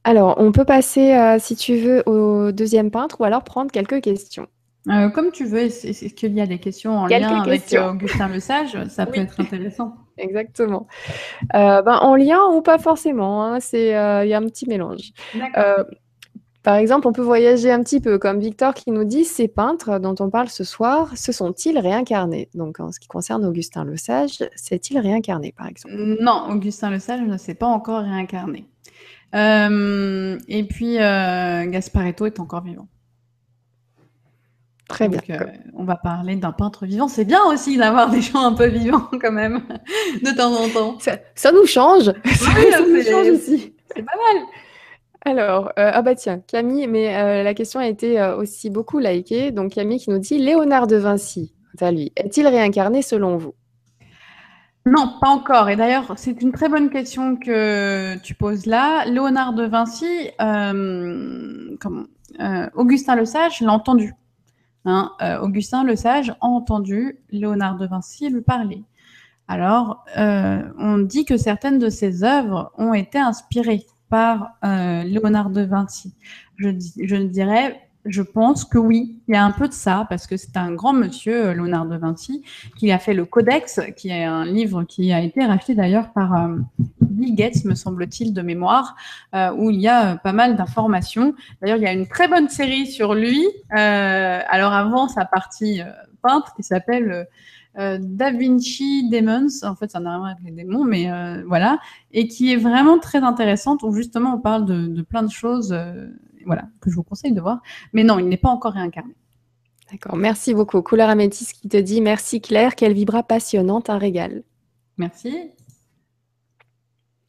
Alors, on peut passer, euh, si tu veux, au deuxième peintre ou alors prendre quelques questions. Euh, comme tu veux, est-ce qu'il y a des questions en lien avec euh, Augustin Le Sage Ça peut être intéressant. Exactement. Ben, en lien ou pas forcément, hein, il y a un petit mélange. Par exemple, on peut voyager un petit peu, comme Victor qui nous dit ces peintres dont on parle ce soir, se sont-ils réincarnés? Donc, en ce qui concerne Augustin Le Sage, s'est-il réincarné, par exemple? Non, Augustin Le Sage ne s'est pas encore réincarné. Euh, et puis, euh, Gasparetto est encore vivant. Très bien. Euh, on va parler d'un peintre vivant. C'est bien aussi d'avoir des gens un peu vivants quand même, de temps en temps. Ça, nous change. ça, nous change aussi. C'est pas mal. Alors, ah bah tiens, Camille, mais la question a été aussi beaucoup likée. Donc Camille qui nous dit Léonard de Vinci, à lui, est-il réincarné selon vous? Non, pas encore. Et d'ailleurs, c'est une très bonne question que tu poses là. Léonard de Vinci, euh, comment, euh, Augustin le Sage l'a entendu. Hein, euh, Augustin le Sage a entendu Léonard de Vinci lui parler. Alors, on dit que certaines de ses œuvres ont été inspirées par Léonard de Vinci. Je, dirais je pense que oui, il y a un peu de ça, parce que c'est un grand monsieur, euh, Léonard de Vinci, qui a fait le Codex, qui est un livre qui a été racheté d'ailleurs par euh, Bill Gates, me semble-t-il, de mémoire, euh, où il y a pas mal d'informations. D'ailleurs, il y a une très bonne série sur lui. alors avant sa partie peintre, qui s'appelle Da Vinci Demons, en fait ça n'a rien avec les démons, mais voilà, et qui est vraiment très intéressante, où justement on parle de, de plein de choses voilà, que je vous conseille de voir. Mais non, il n'est pas encore réincarné. D'accord, merci beaucoup. Couleur Améthyste qui te dit merci Claire, quelle vibra passionnante, un régal. Merci.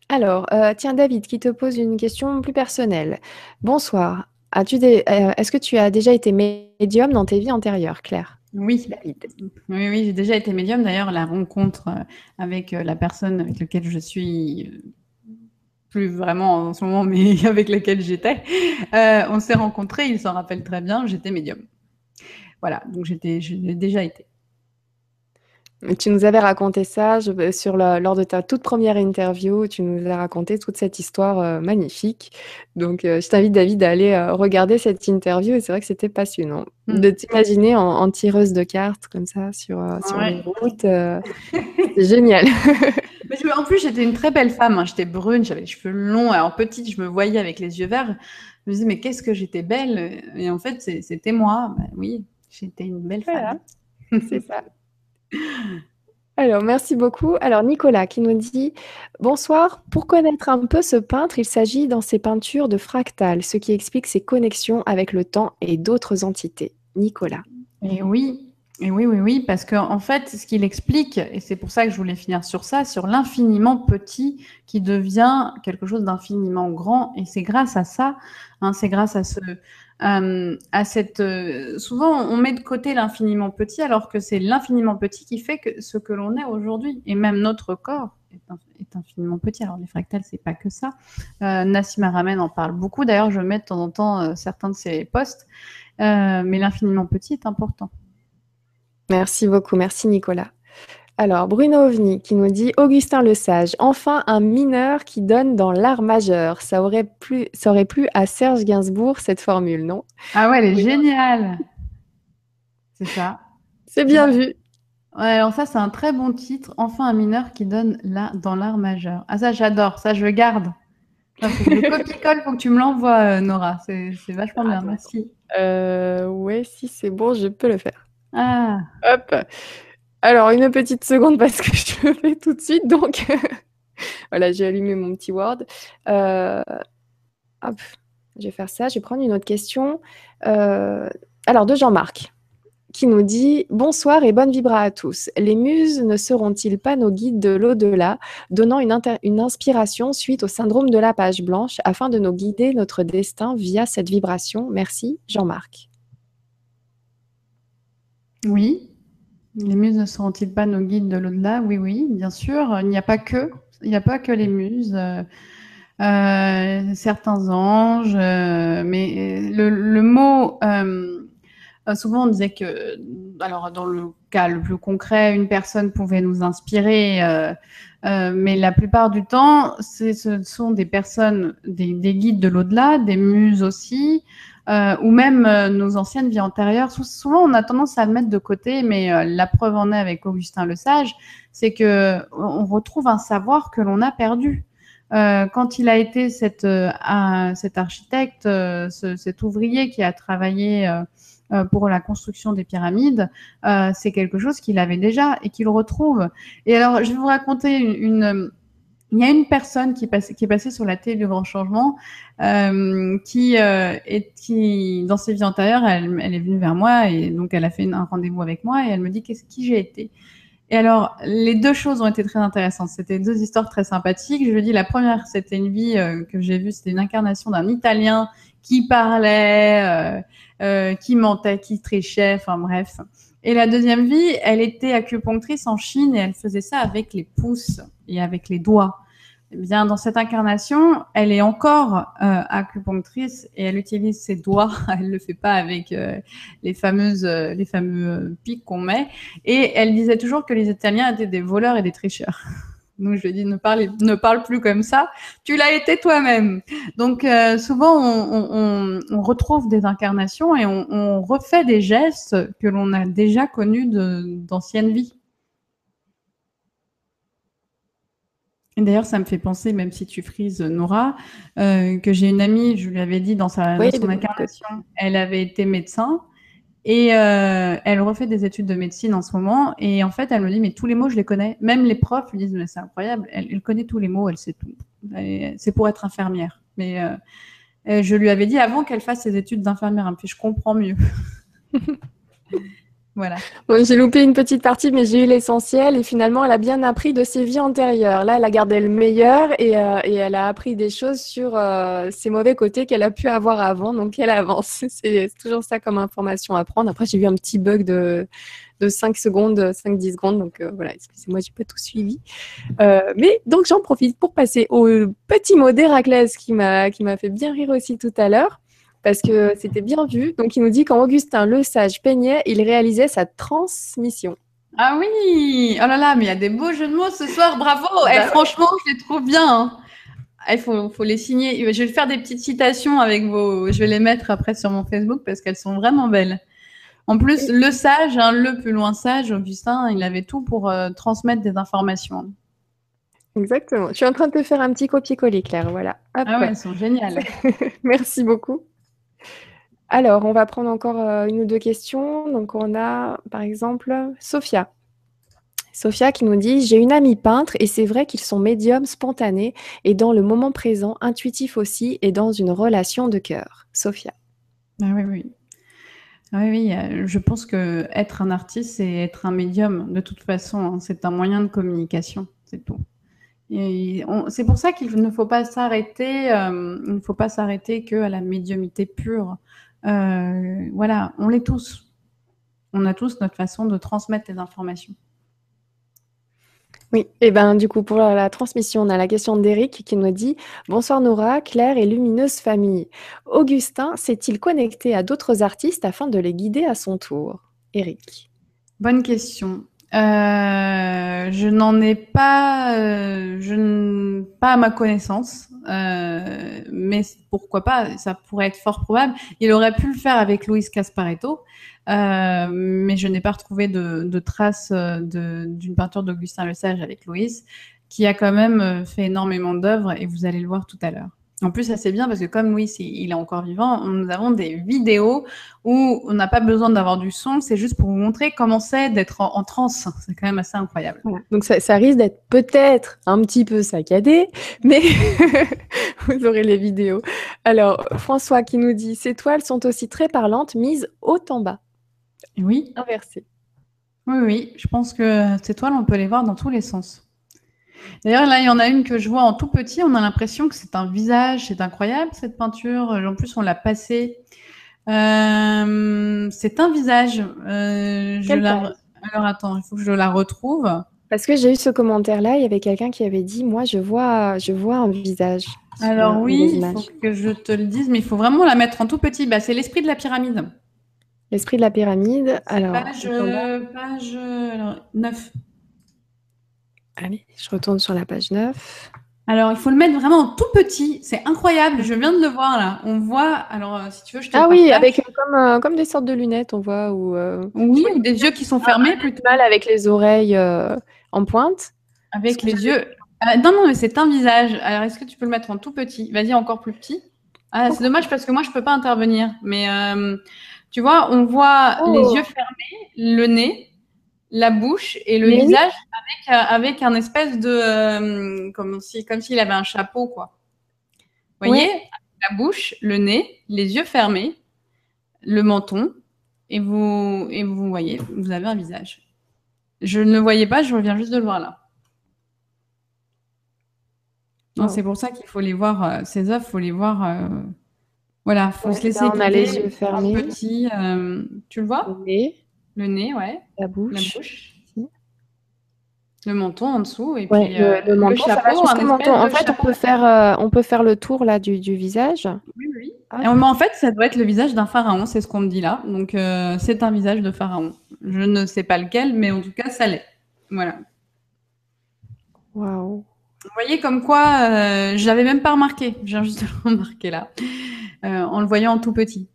Alors, euh, tiens David qui te pose une question plus personnelle. Bonsoir. As-tu des, euh, est-ce que tu as déjà été médium dans tes vies antérieures, Claire? Oui, David. Oui, oui, j'ai déjà été médium. D'ailleurs, la rencontre euh, avec la personne avec laquelle je suis plus vraiment en ce moment, mais avec lesquels j'étais. Euh, on s'est rencontrés, il s'en rappelle très bien, j'étais médium. Voilà, donc j'étais, j'ai déjà été. Tu nous avais raconté ça je, sur lors de ta toute première interview. Tu nous as raconté toute cette histoire euh, magnifique. Donc, euh, je t'invite, David, à aller regarder cette interview. Et c'est vrai que c'était passionnant mm. de t'imaginer en, tireuse de cartes comme ça sur, sur les routes. c'est génial. en plus, j'étais une très belle femme. Hein. J'étais brune, j'avais les cheveux longs. Alors, petite, je me voyais avec les yeux verts. Je me disais, mais qu'est-ce que j'étais belle. Et en fait, c'était moi. Bah oui, j'étais une belle femme. C'est ça. Alors, merci beaucoup. Alors, Nicolas qui nous dit Bonsoir. Pour connaître un peu ce peintre, il s'agit dans ses peintures de fractales, ce qui explique ses connexions avec le temps et d'autres entités. Nicolas. Et oui, et oui, oui, oui, parce qu'en en fait, ce qu'il explique, et c'est pour ça que je voulais finir sur ça, sur l'infiniment petit qui devient quelque chose d'infiniment grand, et c'est grâce à ça, hein, c'est grâce à ce, euh. Euh, souvent, on met de côté l'infiniment petit, alors que c'est l'infiniment petit qui fait que ce que l'on est aujourd'hui, et même notre corps est, infiniment petit. Alors les fractales, c'est pas que ça. Euh, Nassim Aramen en parle beaucoup. D'ailleurs, je mets de temps en temps certains de ses posts, mais l'infiniment petit est important. Merci beaucoup, merci Nicolas. Alors, Bruno Ovni qui nous dit Augustin le Sage, enfin un mineur qui donne dans l'art majeur. Ça aurait, plu, ça aurait plu à Serge Gainsbourg cette formule, non? Ah ouais, elle est géniale C'est ça. C'est bien vu. Ouais, alors ça, c'est un très bon titre. Enfin un mineur qui donne là, dans l'art majeur. Ah ça, j'adore. Ça, je garde. le copie-colle, faut que tu me l'envoies, euh, Nora. C'est vachement bien. Merci. Euh, ouais, si c'est bon, je peux le faire. Ah. Hop. Alors, une petite seconde parce que je le fais tout de suite. Donc, voilà, j'ai allumé mon petit Word. Euh, hop, je vais faire ça. Je vais prendre une autre question. Euh, alors, de Jean-Marc qui nous dit Bonsoir et bonne vibra à tous. Les muses ne seront-ils pas nos guides de l'au-delà, donnant une, une, inspiration suite au syndrome de la page blanche afin de nous guider notre destin via cette vibration Merci, Jean-Marc. Oui. Les muses ne seront-ils pas nos guides de l'au-delà Oui, oui, bien sûr. Il n'y a pas que, les muses. Euh, euh, certains anges, euh, mais le, mot, souvent on disait que, alors dans le cas le plus concret, une personne pouvait nous inspirer, mais la plupart du temps, ce sont des personnes, des guides de l'au-delà, des muses aussi, euh, ou même euh, nos anciennes vies antérieures. Souvent, on a tendance à le mettre de côté, mais euh, la preuve en est avec Augustin le Sage, c'est que on retrouve un savoir que l'on a perdu. quand il a été cet architecte, cet ouvrier qui a travaillé pour la construction des pyramides, c'est quelque chose qu'il avait déjà et qu'il retrouve. Et alors, je vais vous raconter une il y a une personne qui, est passée sur la télé du grand changement, euh, qui, euh, est, qui, dans ses vies antérieures, elle, est venue vers moi et donc elle a fait un rendez-vous avec moi et elle me dit qu'est-ce qui j'ai été? Et alors, les deux choses ont été très intéressantes. C'était deux histoires très sympathiques. Je lui dis, la première, c'était une vie euh, que j'ai vue, c'était une incarnation d'un Italien qui parlait, qui mentait, qui trichait, enfin bref. Et la deuxième vie, elle était acupunctrice en Chine et elle faisait ça avec les pouces et avec les doigts. Eh bien, dans cette incarnation, elle est encore euh, acupunctrice et elle utilise ses doigts. Elle le fait pas avec euh, les fameuses, euh, les fameux pics qu'on met. Et elle disait toujours que les Italiens étaient des voleurs et des tricheurs. Donc je lui ai dit ne parle, ne parle plus comme ça. Tu l'as été toi-même. Donc souvent on, retrouve des incarnations et on, on refait des gestes que l'on a déjà connus d'anciennes vies. D'ailleurs, ça me fait penser, même si tu frises Nora, euh, que j'ai une amie, je lui avais dit dans, sa, son incarnation, elle avait été médecin et euh, elle refait des études de médecine en ce moment. Et en fait, elle me dit, mais tous les mots, je les connais. Même les profs lui disent, mais c'est incroyable, elle, connaît tous les mots, elle sait tout. C'est pour être infirmière. Mais euh, je lui avais dit avant qu'elle fasse ses études d'infirmière, puis je comprends mieux. Voilà. j'ai loupé une petite partie, mais j'ai eu l'essentiel. Et finalement, elle a bien appris de ses vies antérieures. Là, elle a gardé le meilleur et, euh, et elle a appris des choses sur euh, ses mauvais côtés qu'elle a pu avoir avant. Donc, elle avance. C'est toujours ça comme information à prendre. Après, j'ai vu un petit bug de, de 5 secondes, 5-10 secondes. Donc, euh, voilà, excusez-moi, j'ai pas tout suivi. mais donc, j'en profite pour passer au petit mot d'Héraclès qui m'a fait bien rire aussi tout à l'heure parce que c'était bien vu. Donc, il nous dit quand Augustin le sage peignait, il réalisait sa transmission. Ah oui Oh là là, mais il y a des beaux jeux de mots ce soir, bravo Et eh, bah Franchement, je les trouve bien. Hein. Il faut, faut, les signer. Je vais faire des petites citations avec vos. Je vais les mettre après sur mon Facebook parce qu'elles sont vraiment belles. En plus, le sage, hein, le plus loin sage, Augustin, il avait tout pour euh, transmettre des informations. Exactement. Je suis en train de te faire un petit copier-coller, Claire. Voilà. ah ouais, elles sont géniales. Merci beaucoup. Alors, on va prendre encore euh, une ou deux questions. Donc, on a par exemple Sophia. Sophia qui nous dit J'ai une amie peintre et c'est vrai qu'ils sont médiums spontanés et dans le moment présent, intuitifs aussi et dans une relation de cœur. Sophia. Ah oui, oui. Ah oui, euh, je pense que être un artiste, c'est être un médium de toute façon. Hein. c'est un moyen de communication, c'est tout. C'est pour ça qu'il ne faut pas s'arrêter, euh, il ne faut pas s'arrêter que à la médiumité pure. Euh, voilà, on l'est tous. On a tous notre façon de transmettre des informations. Oui, et ben du coup pour la, transmission, on a la question d'Éric qui nous dit Bonsoir Nora, Claire et lumineuse famille. Augustin s'est-il connecté à d'autres artistes afin de les guider à son tour? Éric. Bonne question. Euh, je n'en ai pas, euh, je pas à ma connaissance, euh, mais pourquoi pas Ça pourrait être fort probable. Il aurait pu le faire avec Luis Casparetto, mais je n'ai pas retrouvé de, de traces d'une peinture d'Augustin Le Sage avec Louis, qui a quand même fait énormément d'œuvres, et vous allez le voir tout à l'heure. En plus, ça c'est bien parce que comme Louis, il est encore vivant, nous avons des vidéos où on n'a pas besoin d'avoir du son, c'est juste pour vous montrer comment c'est d'être en, transe. C'est quand même assez incroyable. Donc ça, risque d'être peut-être un petit peu saccadé, mais vous aurez les vidéos. Alors, François qui nous dit, ces toiles sont aussi très parlantes, mises haut en bas. Oui. Inversées. Oui, oui, je pense que ces toiles, on peut les voir dans tous les sens. D'ailleurs, là, il y en a une que je vois en tout petit. On a l'impression que c'est un visage. C'est incroyable, cette peinture. En plus, on l'a passée Euh, c'est un visage. Euh, je la... Alors attends, il faut que je la retrouve. Parce que j'ai eu ce commentaire-là, il y avait quelqu'un qui avait dit, moi, je vois, je vois un visage. Alors oui, il faut que je te le dise, mais il faut vraiment la mettre en tout petit. Bah, c'est l'esprit de la pyramide. L'esprit de la pyramide. Alors, Page, euh, page euh, alors, 9. Allez, je retourne sur la page 9. Alors, il faut le mettre vraiment en tout petit. C'est incroyable. Je viens de le voir là. On voit. Alors, euh, si tu veux, je te Ah oui, avec euh, comme, euh, comme des sortes de lunettes, on voit, ou euh, Oui, ou des yeux qui sont fermés plutôt. mal avec les oreilles en pointe. Avec les yeux. Ah, non, non, mais c'est un visage. Alors, est-ce que tu peux le mettre en tout petit? Vas-y, encore plus petit. Ah, c'est dommage parce que moi, je peux pas intervenir. Mais tu vois, on voit Oh. les yeux fermés, le nez, la bouche et le Mais oui. visage avec, euh, avec un espèce de. euh, comme si, comme s'il avait un chapeau, quoi. Vous voyez La bouche, le nez, les yeux fermés, le menton, et vous, et vous voyez, vous avez un visage. Je ne le voyais pas, je viens juste de le voir là. Non, Oh. c'est pour ça qu'il faut les voir, euh, ces œuvres, faut les voir. euh, voilà, faut Ouais, se laisser on a les yeux fermés. Petit, tu le vois? Le nez, ouais. la La bouche. bouche. Si. Le menton en dessous et Ouais, puis le, euh, le menton, chapeau, un menton. En fait, on peut faire, euh, on peut faire le tour là du, du visage. Oui, oui. Ah. Et, mais en fait, ça doit être le visage d'un pharaon, c'est ce qu'on me dit là. Donc, euh, c'est un visage de pharaon. Je ne sais pas lequel, mais en tout cas, ça l'est. Voilà. Waouh. Vous voyez comme quoi, je l'avais même pas remarqué. Je viens juste de le remarquer là, en le voyant en tout petit.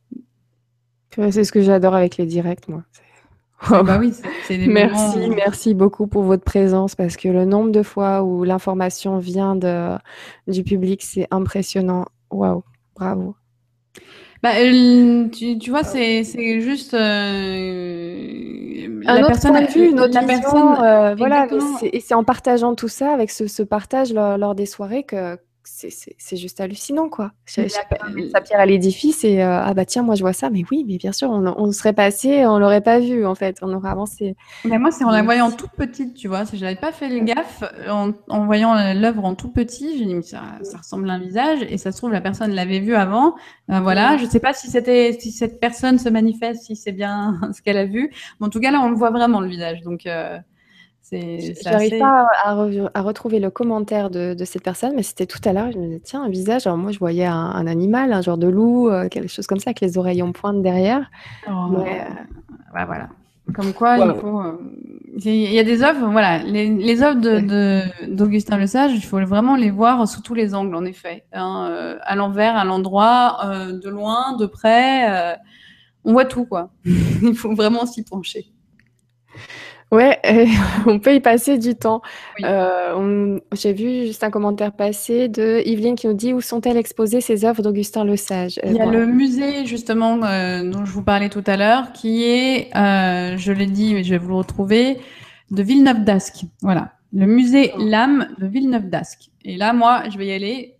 C'est ce que j'adore avec les directs, moi. Ah bah oui, c'est- c'est des Merci, moments- merci beaucoup pour votre présence parce que le nombre de fois où l'information vient de, du public, c'est impressionnant. Waouh, bravo. Bah, euh, tu, tu vois, c'est c'est juste euh, Un autre point de vue, une autre la vision, personne. euh, voilà, c'est- et c'est en partageant tout ça, avec ce, ce partage lors, lors des soirées, que c'est- juste hallucinant, quoi. Je, je sa pierre à l'édifice et euh, ah bah tiens, moi je vois ça, mais oui, mais bien sûr, on, on serait passé, on l'aurait pas vu en fait, on aurait avancé. Mais moi, c'est en la voyant toute petite, tu vois. Je n'avais pas fait le gaffe en, en voyant l'œuvre en tout petit. J'ai dit, mais ça, ça ressemble à un visage. Et ça se trouve, la personne l'avait vu avant. Ben voilà. Je ne sais pas si c'était, si cette personne se manifeste, si c'est bien ce qu'elle a vu. Mais en tout cas, là, on le voit vraiment, le visage. Donc, euh, J'arrive assez- pas à, re- à retrouver le commentaire de, de cette personne, mais c'était tout à l'heure. Je me disais, tiens, un visage. Alors moi, je voyais un, un animal, un genre de loup, euh, quelque chose comme ça, avec les oreilles en pointe derrière. Oh, Mais, ouais, voilà. Comme quoi, il Wow. faut. euh, Il y a des œuvres, voilà, les, les œuvres de, de- d'Augustin Le Sage, il faut vraiment les voir sous tous les angles, en effet. Hein, euh, à l'envers, à l'endroit, euh, de loin, de près. euh, on voit tout, quoi. il faut vraiment s'y pencher. Ouais, euh, on peut y passer du temps. Oui. Euh, J'ai vu juste un commentaire passé de Yveline qui nous dit où sont-elles exposées ces œuvres d'Augustin Le Sage? Il y a Euh, le musée, justement, euh, dont je vous parlais tout à l'heure, qui est, euh, je l'ai dit, mais je vais vous le retrouver, de Villeneuve d'Ascq. Voilà. Le musée L'âme de Villeneuve d'Ascq. Et là, moi, je vais y aller.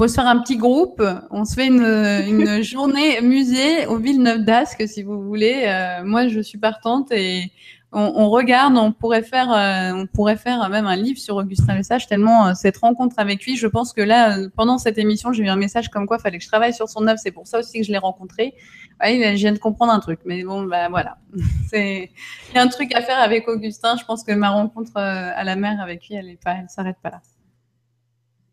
On peut se faire un petit groupe. On se fait une, une journée musée au Villeneuve d'Ascq, si vous voulez. Euh, moi, je suis partante et on, on regarde. On pourrait faire, euh, on pourrait faire même un livre sur Augustin Le Sage, tellement euh, cette rencontre avec lui. Je pense que là, pendant cette émission, j'ai eu un message comme quoi il fallait que je travaille sur son œuvre. C'est pour ça aussi que je l'ai rencontré. Ouais, je viens de comprendre un truc, mais bon, bah voilà. C'est, il y a un truc à faire avec Augustin. Je pense que ma rencontre à la mer avec lui, elle est pas, elle s'arrête pas là.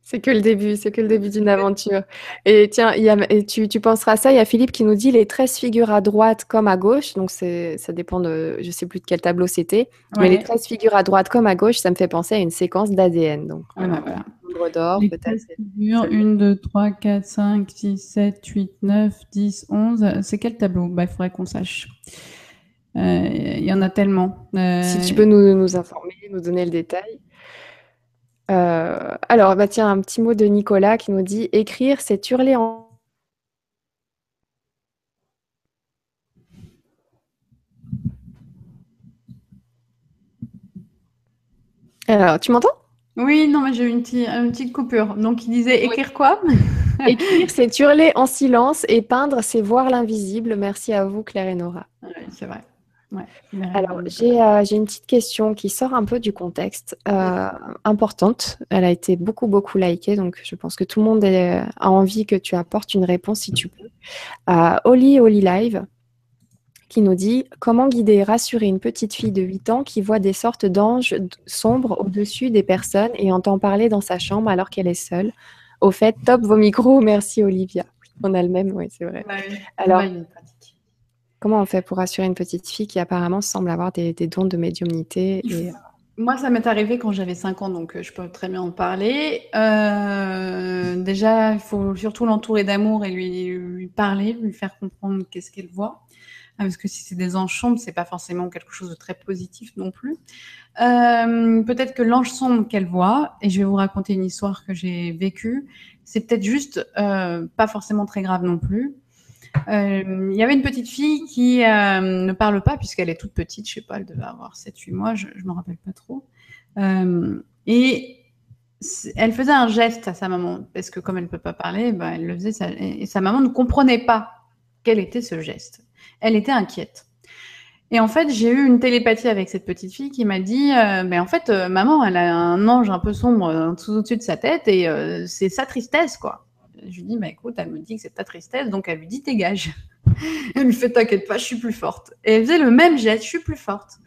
C'est que le début, c'est que le début d'une aventure. Et tiens, il y a, et tu, tu penseras à ça, il y a Philippe qui nous dit les 13 figures à droite comme à gauche, donc ça dépend de, je sais plus de quel tableau c'était, mais Ouais. les 13 figures à droite comme à gauche, ça me fait penser à une séquence d'ADN. Donc, Voilà, euh, voilà. nombre d'or, Les peut-être. 13 figures, 1, 2, 3, 4, 5, 6, 7, 8, 9, 10, 11. C'est quel tableau? Bah, Il faudrait qu'on sache. Euh, Il y en a tellement. Euh, Si tu peux nous, nous informer, nous donner le détail. Euh, alors, bah tiens, un petit mot de Nicolas qui nous dit écrire, c'est hurler en. Alors, tu m'entends? Oui, non, mais j'ai eu une, petite- une petite coupure. Donc, il disait écrire quoi? Écrire, c'est hurler en silence et peindre, c'est voir l'invisible. Merci à vous, Claire et Nora. Ouais, C'est vrai. Alors, euh, j'ai une petite question qui sort un peu du contexte, euh, importante. Elle a été beaucoup, beaucoup likée, donc je pense que tout le monde a envie que tu apportes une réponse si tu peux. Euh, Oli Oli Live qui nous dit Comment guider et rassurer une petite fille de 8 ans qui voit des sortes d'anges sombres au-dessus des personnes et entend parler dans sa chambre alors qu'elle est seule? Au fait, top vos micros, merci Olivia. On a le même, oui, c'est vrai. Alors, Comment on fait pour rassurer une petite fille qui apparemment semble avoir des, dons de médiumnité et... Moi, ça m'est arrivé quand j'avais 5 ans, donc euh, je peux très bien en parler. Euh, déjà, il faut surtout l'entourer d'amour et lui, lui, parler, lui faire comprendre qu'est-ce qu'elle voit. Ah, parce que si c'est des anges sombres, c'est pas forcément quelque chose de très positif non plus. Euh, peut-être que l'ange sombre qu'elle voit, et je vais vous raconter une histoire que j'ai vécue, c'est peut-être juste pas forcément très grave non plus. Euh, il y avait une petite fille qui euh, ne parle pas puisqu'elle est toute petite, je sais pas, elle devait avoir 7-8 mois, je ne me rappelle pas trop. Euh, et elle faisait un geste à sa maman parce que comme elle ne peut pas parler, bah, elle le faisait et sa maman ne comprenait pas quel était ce geste. Elle était inquiète. Et en fait, j'ai eu une télépathie avec cette petite fille qui m'a dit, mais en fait, maman, elle a un ange un peu sombre au-dessus de sa tête et c'est sa tristesse, quoi. Je lui dis, écoute, elle me dit que c'est ta tristesse, donc elle lui dit, dégage. elle lui fait, t'inquiète pas, je suis plus forte. Et elle faisait le même geste, je suis plus forte.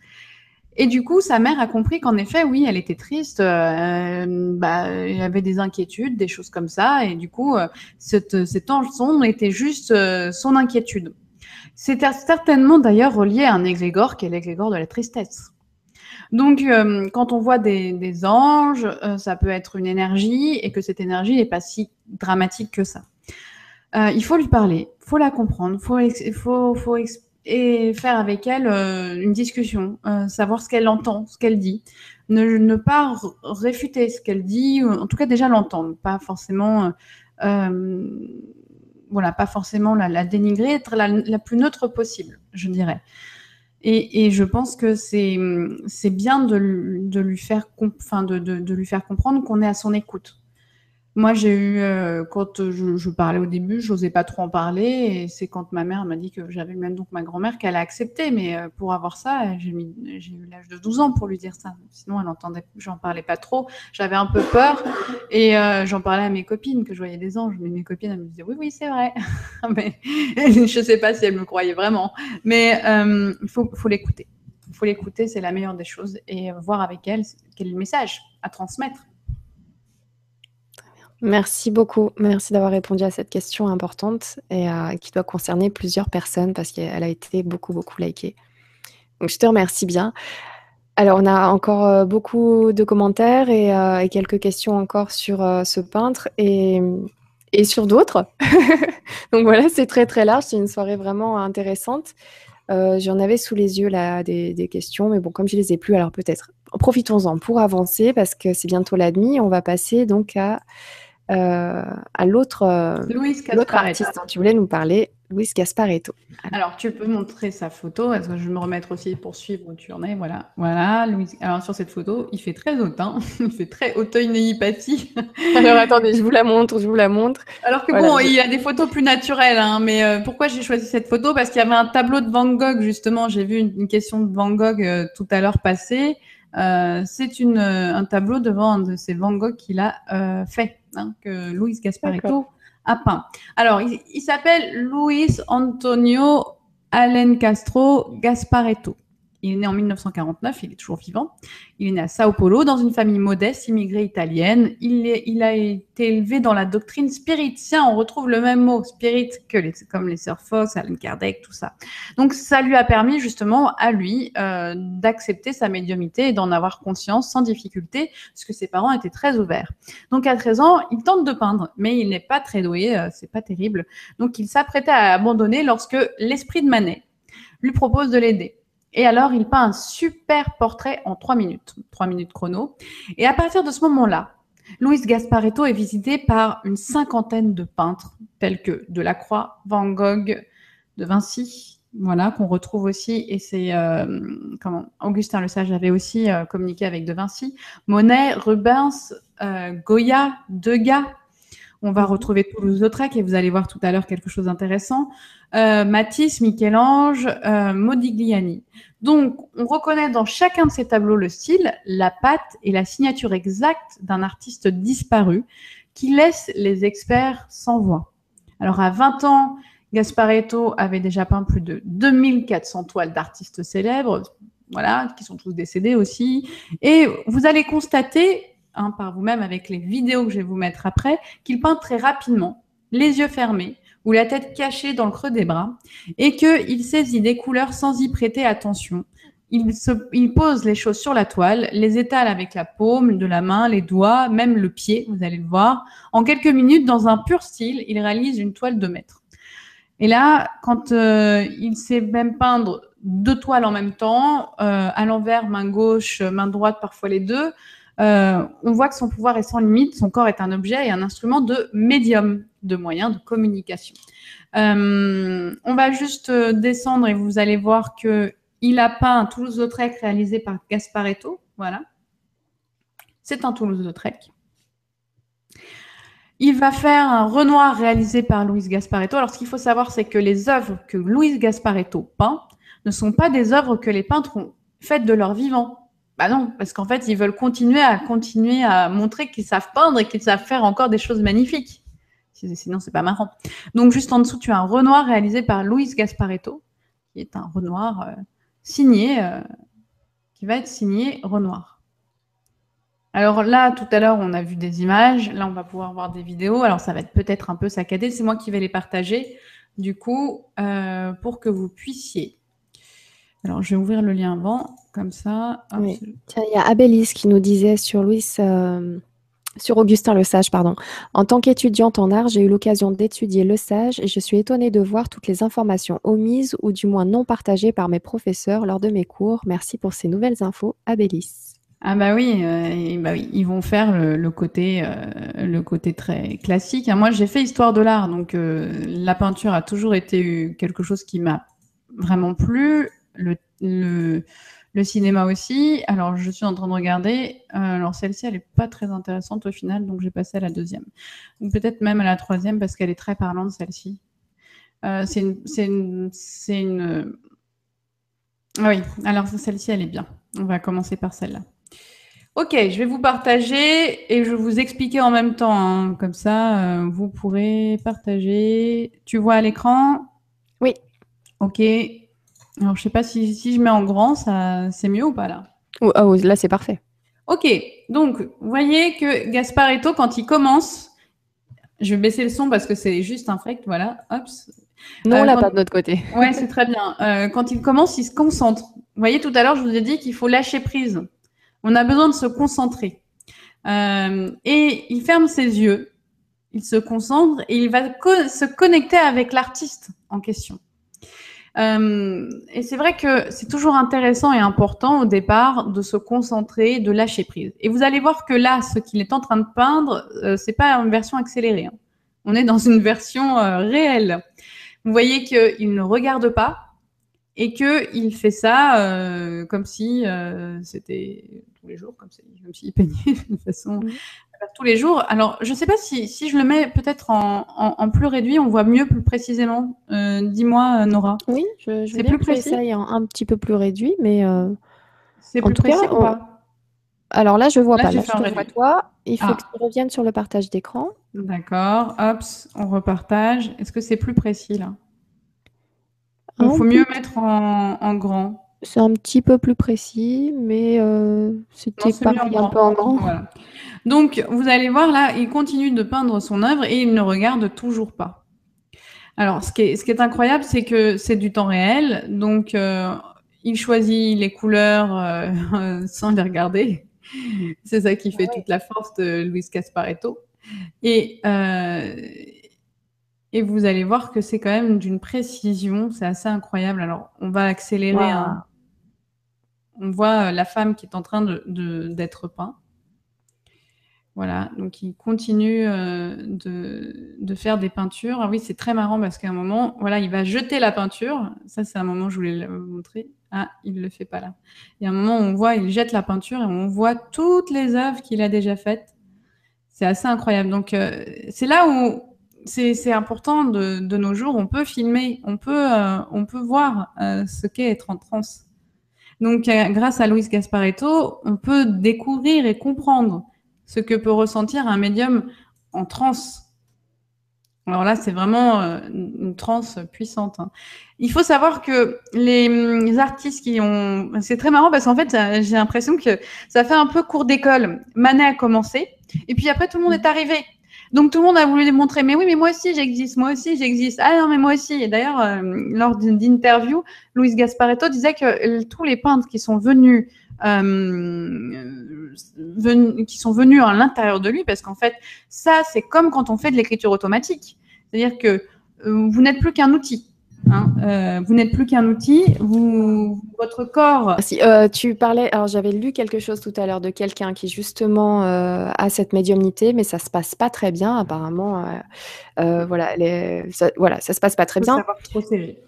Et du coup, sa mère a compris qu'en effet, oui, elle était triste, euh, bah, avait des inquiétudes, des choses comme ça, et du coup, euh, cet ange sombre était juste euh, son inquiétude. C'était certainement d'ailleurs relié à un égrégore qui est l'égrégore de la tristesse. Donc, euh, quand on voit des, anges, euh, ça peut être une énergie et que cette énergie n'est pas si dramatique que ça. Euh, il faut lui parler, il faut la comprendre, il faut, faut, faire avec elle une discussion, savoir ce qu'elle entend, ce qu'elle dit. Ne, ne, pas réfuter ce qu'elle dit, en tout cas déjà l'entendre, pas forcément, voilà, pas forcément la, dénigrer, être la, plus neutre possible, je dirais. Et, et, je pense que c'est bien de, lui faire de lui faire comprendre qu'on est à son écoute. Moi, j'ai eu, euh, quand je, je, parlais au début, j'osais pas trop en parler. Et c'est quand ma mère m'a dit que j'avais même donc ma grand-mère qu'elle a accepté. Mais euh, pour avoir ça, j'ai eu l'âge de 12 ans pour lui dire ça. Sinon, elle entendait, j'en parlais pas trop. J'avais un peu peur. Et euh, j'en parlais à mes copines que je voyais des anges. Mais mes copines, elles me disaient, oui, oui, c'est vrai. mais je sais pas si elles me croyaient vraiment. Mais il faut, faut l'écouter. Il faut l'écouter, c'est la meilleure des choses. Et voir avec elle quel est le message à transmettre. Merci beaucoup. Merci d'avoir répondu à cette question importante et euh, qui doit concerner plusieurs personnes parce qu'elle a été beaucoup, beaucoup likée. Donc, je te remercie bien. Alors, on a encore euh, beaucoup de commentaires et, euh, quelques questions encore sur ce peintre et, et sur d'autres. Donc, voilà, c'est très, très large. C'est une soirée vraiment intéressante. J'en avais sous les yeux là des, questions, mais bon, comme je les ai plus, alors peut-être profitons-en pour avancer parce que c'est bientôt la nuit. On va passer donc à euh, à l'autre euh, artiste dont tu voulais nous parler, Louis Gasparetto. Alors. tu peux montrer sa photo, parce que je vais me remettre aussi pour suivre où tu en es? Voilà, voilà. Louis... Alors sur cette photo, il fait très hautain, il fait très auteuil-néipathie. Alors attendez, je vous la montre, je vous la montre. Alors que bon, il y a des photos plus naturelles, hein, mais euh, pourquoi j'ai choisi cette photo? Parce qu'il y avait un tableau de Van Gogh, justement, j'ai vu une, question de Van Gogh tout à l'heure passer. Euh, c'est une, un tableau devant un de ces Van Gogh qu'il a euh, fait, hein, que Luis Gasparetto a peint. Alors, il, il s'appelle Luis Antonio Allen Castro Gasparetto. Il est né en 1949, il est toujours vivant. Il est né à Sao Paulo dans une famille modeste, immigrée italienne. Il, a été élevé dans la doctrine spiritien. On retrouve le même mot, spirit, que les, comme les sœurs Fox, Alan Kardec, tout ça. Donc ça lui a permis justement à lui euh, d'accepter sa médiumité et d'en avoir conscience sans difficulté, parce que ses parents étaient très ouverts. Donc à 13 ans, il tente de peindre, mais il n'est pas très doué, euh, c'est pas terrible. Donc il s'apprêtait à abandonner lorsque l'esprit de Manet lui propose de l'aider. Et alors, il peint un super portrait en trois minutes, trois minutes chrono. Et à partir de ce moment-là, Louis Gasparetto est visité par une cinquantaine de peintres, tels que Delacroix, Van Gogh, de Vinci, voilà, qu'on retrouve aussi, et c'est euh, Augustin Le Sage avait aussi euh, communiqué avec De Vinci, Monet, Rubens, euh, Goya, Degas. On va retrouver Toulouse-Lautrec et vous allez voir tout à l'heure quelque chose d'intéressant. Euh, Matisse, Michel-Ange, euh, Modigliani. Donc, on reconnaît dans chacun de ces tableaux le style, la patte et la signature exacte d'un artiste disparu qui laisse les experts sans voix. Alors, à 20 ans, Gasparetto avait déjà peint plus de 2400 toiles d'artistes célèbres, voilà, qui sont tous décédés aussi. Et vous allez constater, hein, par vous-même avec les vidéos que je vais vous mettre après, qu'il peint très rapidement, les yeux fermés ou la tête cachée dans le creux des bras, et qu'il saisit des couleurs sans y prêter attention. Il, se, il pose les choses sur la toile, les étale avec la paume de la main, les doigts, même le pied, vous allez le voir. En quelques minutes, dans un pur style, il réalise une toile de maître. Et là, quand euh, il sait même peindre deux toiles en même temps, euh, à l'envers, main gauche, main droite, parfois les deux, euh, on voit que son pouvoir est sans limite, son corps est un objet et un instrument de médium, de moyen de communication. Euh, on va juste descendre et vous allez voir que il a peint un Toulouse-Lautrec réalisé par Gasparetto. Voilà. C'est un Toulouse-Lautrec. Il va faire un Renoir réalisé par Louise Gasparetto. Alors, ce qu'il faut savoir, c'est que les œuvres que Louise Gasparetto peint ne sont pas des œuvres que les peintres ont faites de leur vivant. Bah non, parce qu'en fait, ils veulent continuer à continuer à montrer qu'ils savent peindre et qu'ils savent faire encore des choses magnifiques. Sinon, c'est pas marrant. Donc, juste en dessous, tu as un Renoir réalisé par Louise Gasparetto, qui est un Renoir euh, signé, euh, qui va être signé Renoir. Alors là, tout à l'heure, on a vu des images. Là, on va pouvoir voir des vidéos. Alors, ça va être peut-être un peu saccadé. C'est moi qui vais les partager, du coup, euh, pour que vous puissiez alors, je vais ouvrir le lien avant, comme ça. Tiens, il y a Abélis qui nous disait sur Louis, euh, sur Augustin Le Sage, pardon. En tant qu'étudiante en art, j'ai eu l'occasion d'étudier Le Sage et je suis étonnée de voir toutes les informations omises ou du moins non partagées par mes professeurs lors de mes cours. Merci pour ces nouvelles infos, Abélis. Ah bah oui, euh, bah oui, ils vont faire le, côté, euh, le côté très classique. Moi, j'ai fait histoire de l'art, donc la peinture a toujours été quelque chose qui m'a vraiment plu le, le, cinéma aussi. Alors, je suis en train de regarder. Euh, alors, celle-ci, elle n'est pas très intéressante au final, donc j'ai passé à la deuxième. Ou peut-être même à la troisième parce qu'elle est très parlante, celle-ci. Euh, c'est une. C'est une, une... Ah oui, alors celle-ci, elle est bien. On va commencer par celle-là. Ok, je vais vous partager et je vais vous expliquer en même temps. Hein. Comme ça, euh, vous pourrez partager. Tu vois à l'écran? Oui. Ok, alors, je sais pas si, si je mets en grand, ça, c'est mieux ou pas là oh, oh, Là, c'est parfait. Ok, donc vous voyez que Gasparetto, quand il commence, je vais baisser le son parce que c'est juste un freak, voilà, hop. Non, on euh, l'a pas de notre côté. Ouais, c'est très bien. Euh, quand il commence, il se concentre. Vous voyez, tout à l'heure, je vous ai dit qu'il faut lâcher prise. On a besoin de se concentrer. Euh, et il ferme ses yeux, il se concentre et il va se connecter avec l'artiste en question. Euh, et c'est vrai que c'est toujours intéressant et important au départ de se concentrer, de lâcher prise. Et vous allez voir que là, ce qu'il est en train de peindre, euh, c'est pas une version accélérée. Hein. On est dans une version euh, réelle. Vous voyez qu'il ne regarde pas et qu'il fait ça euh, comme si c'était tous les jours, comme, s'il peignait de façon tous les jours. Alors, je ne sais pas si, si je le mets peut-être en, en, plus réduit, on voit mieux, plus précisément. Euh, dis-moi, Nora. Oui, je, je plus précis? un, petit peu plus réduit, mais. Euh, c'est plus précis ou pas? Alors là, je vois pas. Là, je te vois toi. Il faut ah. que tu reviennes sur le partage d'écran. D'accord. Hop, on repartage. Est-ce que c'est plus précis là? Il faut mieux mettre en, en grand. C'est un petit peu plus précis, mais euh, c'était pas un peu en grand. Donc, vous allez voir là, il continue de peindre son œuvre et il ne regarde toujours pas. Alors, ce qui est, ce qui est incroyable, c'est que c'est du temps réel. Donc, euh, il choisit les couleurs euh, sans les regarder. C'est ça qui fait toute la force de Luis Casparetto. Et, euh, et vous allez voir que c'est quand même d'une précision, c'est assez incroyable. Alors, on va accélérer. On voit la femme qui est en train d'être de, d'être peinte. Voilà, donc il continue euh, de, faire des peintures. Ah oui, c'est très marrant parce qu'à un moment, voilà, il va jeter la peinture. Ça, c'est un moment, je voulais vous montrer. Ah, il ne le fait pas là. Il y a un moment on voit, il jette la peinture et on voit toutes les œuvres qu'il a déjà faites. C'est assez incroyable. Donc, euh, c'est là où c'est important de, de, nos jours. On peut filmer, on peut, euh, on peut voir euh, ce qu'est être en transe. Donc, grâce à Luis Gasparetto, on peut découvrir et comprendre ce que peut ressentir un médium en transe. Alors là, c'est vraiment une transe puissante. Hein. Il faut savoir que les, artistes qui ont... C'est très marrant parce qu'en fait, j'ai l'impression que ça fait un peu cours d'école. Manet a commencé, et puis après, tout le monde est arrivé. Donc tout le monde a voulu démontrer, mais oui, mais moi aussi j'existe, moi aussi j'existe. Ah non, mais moi aussi. Et d'ailleurs, euh, lors d'une interview, Luis Gasparetto disait que euh, tous les peintres qui sont venus, euh, qui sont venus à l'intérieur de lui, parce qu'en fait, ça, c'est comme quand on fait de l'écriture automatique. C'est-à-dire que vous n'êtes plus qu'un outil. Hein, euh, vous n'êtes plus qu'un outil, vous, votre corps. Si, euh, tu parlais, alors j'avais lu quelque chose tout à l'heure de quelqu'un qui justement euh, a cette médiumnité, mais ça se passe pas très bien apparemment. voilà, les, ça, voilà, ça se passe pas très bien. Savoir se protéger.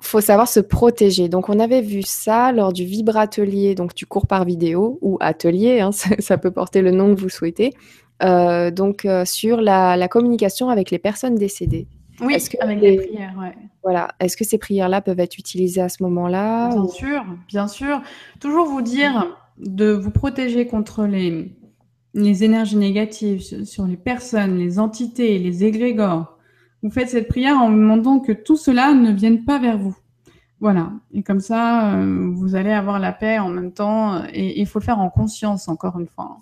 Faut savoir se protéger. Donc on avait vu ça lors du vibratelier, donc tu cours par vidéo ou atelier, hein, ça, ça, peut porter le nom que vous souhaitez. donc sur la, la communication avec les personnes décédées. Oui, avec les prières, ouais. Voilà. Est-ce que ces prières-là peuvent être utilisées à ce moment-là Bien sûr, bien sûr. Toujours vous dire de vous protéger contre les, les énergies négatives sur les personnes, les entités, les égrégores. Vous faites cette prière en vous demandant que tout cela ne vienne pas vers vous. Voilà. Et comme ça, euh, vous allez avoir la paix en même temps. Et il faut le faire en conscience, encore une fois.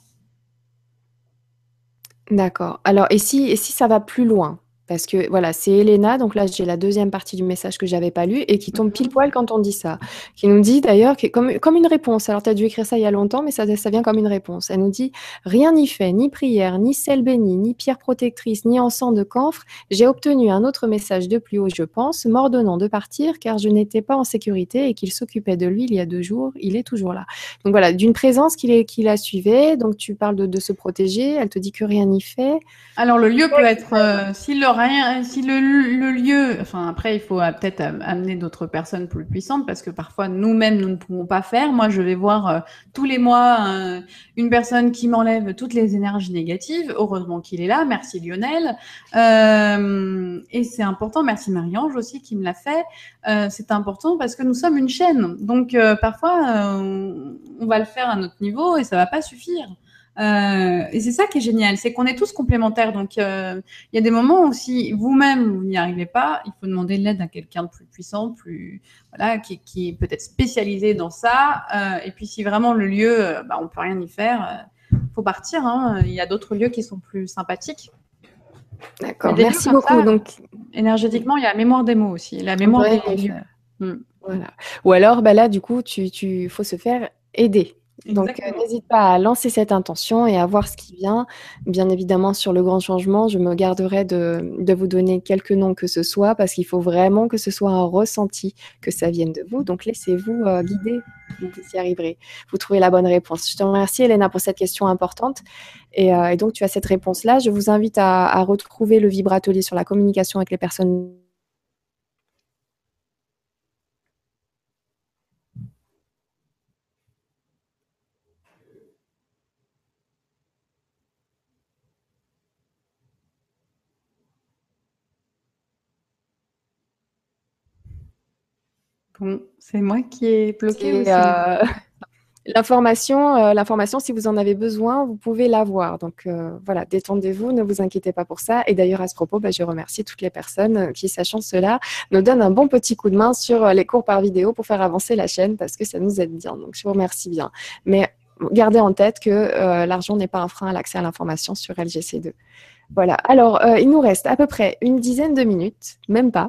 D'accord. Alors, et si, et si ça va plus loin? Parce que voilà, c'est Elena, donc là j'ai la deuxième partie du message que j'avais pas lu et qui tombe pile poil quand on dit ça. Qui nous dit d'ailleurs, comme, comme une réponse, alors tu as dû écrire ça il y a longtemps, mais ça, ça vient comme une réponse. Elle nous dit Rien n'y fait, ni prière, ni sel béni, ni pierre protectrice, ni encens de camphre. J'ai obtenu un autre message de plus haut, je pense, m'ordonnant de partir car je n'étais pas en sécurité et qu'il s'occupait de lui il y a deux jours. Il est toujours là. Donc voilà, d'une présence qu'il qui la suivait. Donc tu parles de, de, se protéger. Elle te dit que rien n'y fait. Alors le lieu peut être, euh, s'il le rien, si le, lieu, enfin après il faut euh, peut-être euh, amener d'autres personnes plus puissantes parce que parfois nous-mêmes nous ne pouvons pas faire. Moi je vais voir euh, tous les mois une personne qui m'enlève toutes les énergies négatives. Heureusement qu'il est là, merci Lionel. Euh, et c'est important, merci Marie-Ange aussi qui me l'a fait. Euh, c'est important parce que nous sommes une chaîne, donc parfois on va le faire à notre niveau et ça va pas suffire. Euh, et c'est ça qui est génial, c'est qu'on est tous complémentaires. Donc, euh, il y a des moments où si vous-même vous n'y arrivez pas, il faut demander l'aide à quelqu'un de plus puissant, plus voilà, qui, qui est peut-être spécialisé dans ça. Euh, et puis, si vraiment le lieu, bah, on peut rien y faire, faut partir. Hein. Il y a d'autres lieux qui sont plus sympathiques. D'accord. Merci beaucoup. Donc, énergétiquement, il y a la mémoire des mots aussi, la mémoire des lieux. Hmm. Voilà. Ou alors, bah là, du coup, tu, tu faut se faire aider. Donc, euh, n'hésite pas à lancer cette intention et à voir ce qui vient. Bien évidemment, sur le grand changement, je me garderai de, de vous donner quelques noms que ce soit parce qu'il faut vraiment que ce soit un ressenti, que ça vienne de vous. Donc, laissez-vous euh, guider, vous y arriverez. Vous trouvez la bonne réponse. Je te remercie, Elena, pour cette question importante. Et, euh, et donc, tu as cette réponse-là. Je vous invite à, à retrouver le vibratelier sur la communication avec les personnes Bon, c'est moi qui ai bloqué. Euh, l'information, euh, l'information, si vous en avez besoin, vous pouvez l'avoir. Donc euh, voilà, détendez-vous, ne vous inquiétez pas pour ça. Et d'ailleurs, à ce propos, bah, je remercie toutes les personnes qui, sachant cela, nous donnent un bon petit coup de main sur les cours par vidéo pour faire avancer la chaîne parce que ça nous aide bien. Donc je vous remercie bien. Mais gardez en tête que l'argent n'est pas un frein à l'accès à l'information sur LGC2. Voilà. Alors, il nous reste à peu près une dizaine de minutes, même pas.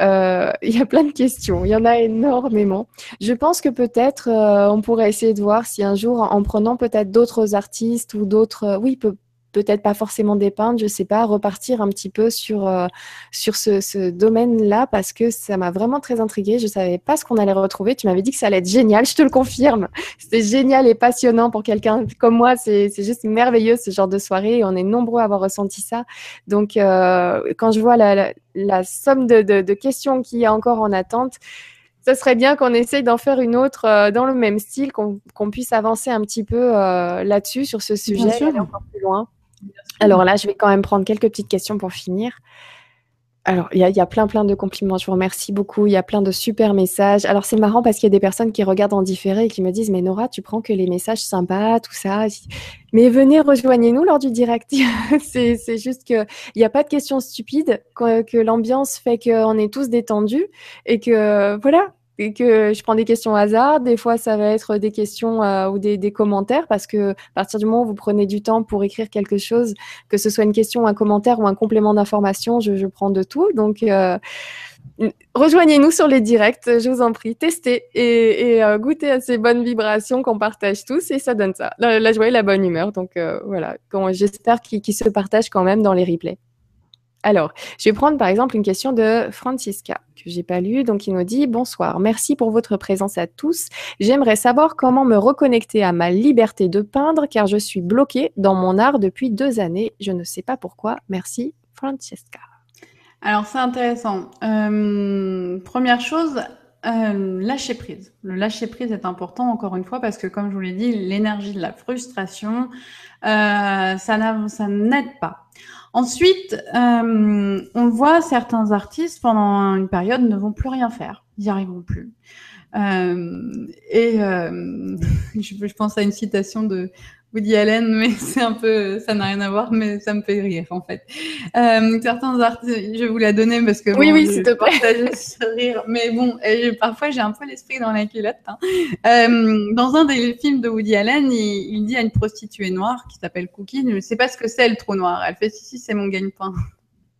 Euh, il y a plein de questions, il y en a énormément. Je pense que peut-être euh, on pourrait essayer de voir si un jour, en prenant peut-être d'autres artistes ou d'autres, euh, oui, peut, peut-être pas forcément dépeindre, je sais pas, repartir un petit peu sur, euh, sur ce, ce domaine-là parce que ça m'a vraiment très intriguée. Je savais pas ce qu'on allait retrouver. Tu m'avais dit que ça allait être génial, je te le confirme. C'était génial et passionnant pour quelqu'un comme moi. C'est juste merveilleux ce genre de soirée et on est nombreux à avoir ressenti ça. Donc, euh, quand je vois la, la, somme de, de, de questions qu'il y a encore en attente, ça serait bien qu'on essaye d'en faire une autre euh, dans le même style, qu'on puisse avancer un petit peu euh, là-dessus, sur ce sujet, aller encore plus loin. Alors là, je vais quand même prendre quelques petites questions pour finir. Alors, il y, a plein, plein de compliments. Je vous remercie beaucoup. Il y a plein de super messages. Alors, c'est marrant parce qu'il y a des personnes qui regardent en différé et qui me disent Mais Nora, tu prends que les messages sympas, tout ça. Mais venez, rejoignez-nous lors du direct. c'est juste qu'il n'y a pas de questions stupides, que, l'ambiance fait qu'on est tous détendus et que, voilà, que je prends des questions au hasard. Des fois, ça va être des questions euh, ou des, commentaires parce que à partir du moment où vous prenez du temps pour écrire quelque chose, que ce soit une question, un commentaire ou un complément d'information, je, prends de tout. Donc, euh, rejoignez-nous sur les directs, je vous en prie, testez et, euh, goûtez à ces bonnes vibrations qu'on partage tous et ça donne ça, la, joie et la bonne humeur. Donc voilà, j'espère qu'ils se partagent quand même dans les replays. Alors, je vais prendre par exemple une question de Francisca que j'ai pas lue. Donc, il nous dit Bonsoir, merci pour votre présence à tous. J'aimerais savoir comment me reconnecter à ma liberté de peindre car je suis bloquée dans mon art depuis deux années. Je ne sais pas pourquoi. Merci, Francisca. Alors, c'est intéressant. Euh, première chose, euh, lâcher prise. Le lâcher prise est important, encore une fois, parce que, comme je vous l'ai dit, l'énergie de la frustration, euh, ça n'aide pas. Ensuite, euh, on voit certains artistes pendant une période ne vont plus rien faire, ils n'y arriveront plus. Euh, et euh, je, je, pense à une citation de Woody Allen, mais c'est un peu, ça n'a rien à voir, mais ça me fait rire en fait. Euh, certains artistes, je vais vous la donner parce que oui, oui, s'il te plaît. ce rire, mais bon, et parfois j'ai un peu l'esprit dans la culotte. Hein. Euh, dans un des films de Woody Allen, il, il dit à une prostituée noire qui s'appelle Cookie, je ne sais pas ce que c'est le trou noir. Elle fait si si, c'est mon gagne-pain.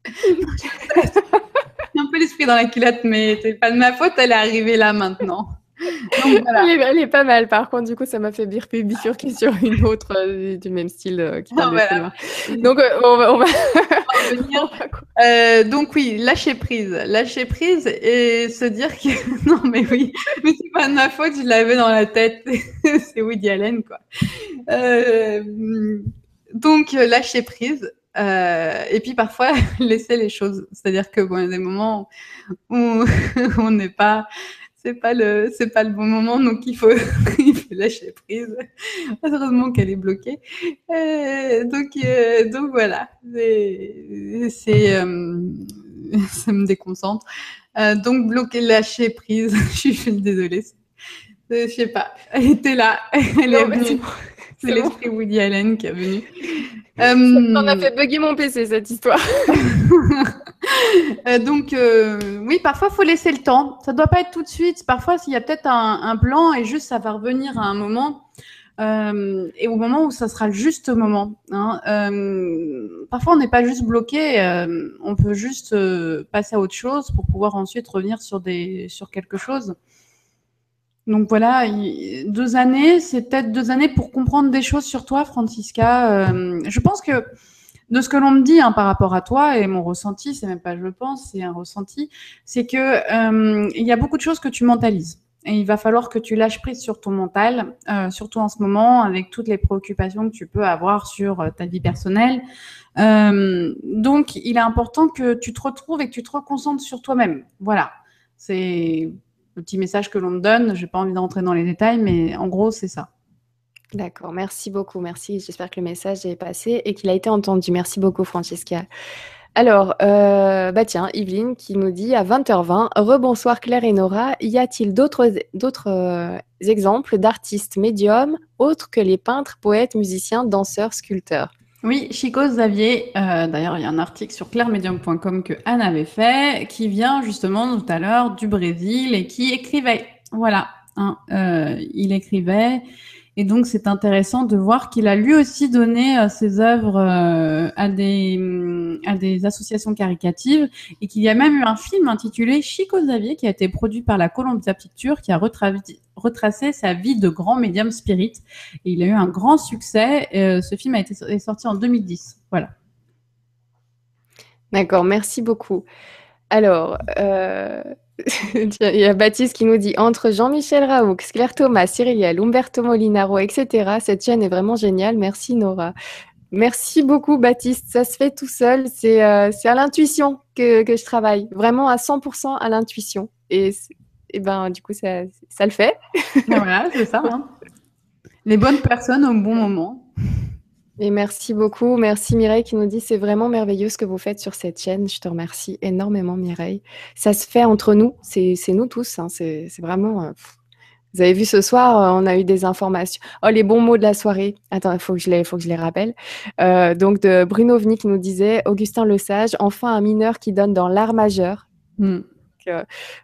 un peu l'esprit dans la culotte, mais c'est pas de ma faute, elle est arrivée là maintenant elle, est, pas mal, par contre, du coup, ça m'a fait bifurquer sur une autre euh, du même style euh, qui parle de Donc, euh, on va. On va... donc, oui, lâcher prise. Lâcher prise et se dire que. non, mais oui, mais c'est pas de ma faute, je l'avais dans la tête. c'est Woody Allen, quoi. donc, lâcher prise. et puis parfois laisser les choses. C'est-à-dire que bon, il y a des moments où on n'est pas c'est pas le c'est pas le bon moment donc il faut il faut lâcher prise. Heureusement qu'elle est bloquée. Euh, donc euh, donc voilà. C'est euh, ça me déconcentre. Donc bloquer lâcher prise je suis désolée. Je sais pas. Elle était là. Elle est venue. c'est l'esprit Woody Allen qui est venu. Euh, On a fait bugger mon PC cette histoire. Euh, donc euh, oui, parfois faut laisser le temps. Ça doit pas être tout de suite. Parfois, s'il y a peut-être un, plan et juste ça va revenir à un moment. et au moment où ça sera le juste moment. Hein. parfois, on n'est pas juste bloqué, on peut juste passer à autre chose pour pouvoir ensuite revenir sur des sur quelque chose. Donc voilà, deux années, c'est peut-être deux années pour comprendre des choses sur toi, Francisca. Euh, je pense que de ce que l'on me dit hein, par rapport à toi et mon ressenti, c'est même pas je le pense, c'est un ressenti, c'est que euh, il y a beaucoup de choses que tu mentalises. Et il va falloir que tu lâches prise sur ton mental, euh, surtout en ce moment, avec toutes les préoccupations que tu peux avoir sur ta vie personnelle. donc, il est important que tu te retrouves et que tu te reconcentres sur toi-même. Voilà. C'est le petit message que l'on me donne. Je n'ai pas envie d'entrer dans les détails, mais en gros, c'est ça. D'accord, merci beaucoup, merci. J'espère que le message est passé et qu'il a été entendu. Merci beaucoup, Francesca. Alors, euh, bah tiens, Yveline qui nous dit à 20h20, rebonsoir Claire et Nora, y a-t-il d'autres euh, exemples d'artistes médiums autres que les peintres, poètes, musiciens, danseurs, sculpteurs? Oui, Chico Xavier, euh, d'ailleurs il y a un article sur clairemedium.com que Anne avait fait, qui vient justement tout à l'heure du Brésil et qui écrivait. Voilà, hein, euh, il écrivait et donc, c'est intéressant de voir qu'il a lui aussi donné euh, ses œuvres euh, à, des, mm, à des associations caricatives et qu'il y a même eu un film intitulé Chico Xavier qui a été produit par la Columbia Pictures qui a retracé sa vie de grand médium spirit. Et il a eu un grand succès. Euh, ce film a été sorti en 2010. Voilà. D'accord, merci beaucoup. Alors, il y a Baptiste qui nous dit entre Jean-Michel Raoult, Claire Thomas, Cyril Umberto Molinaro, etc. Cette chaîne est vraiment géniale. Merci Nora. Merci beaucoup Baptiste. Ça se fait tout seul. C'est euh, à l'intuition que, que, je travaille. Vraiment à 100% à l'intuition. Et, et, ben du coup, ça, ça le fait. voilà, c'est ça. Hein. Les bonnes personnes au bon moment. Et merci beaucoup. Merci Mireille qui nous dit c'est vraiment merveilleux ce que vous faites sur cette chaîne. Je te remercie énormément Mireille. Ça se fait entre nous, c'est nous tous. Hein. C'est vraiment... Euh, vous avez vu ce soir, euh, on a eu des informations. Oh, les bons mots de la soirée. Attends, il faut que je les, faut que je les rappelle. Euh, donc de Bruno Vni qui nous disait Augustin Le Sage, enfin un mineur qui donne dans l'art majeur. Hmm.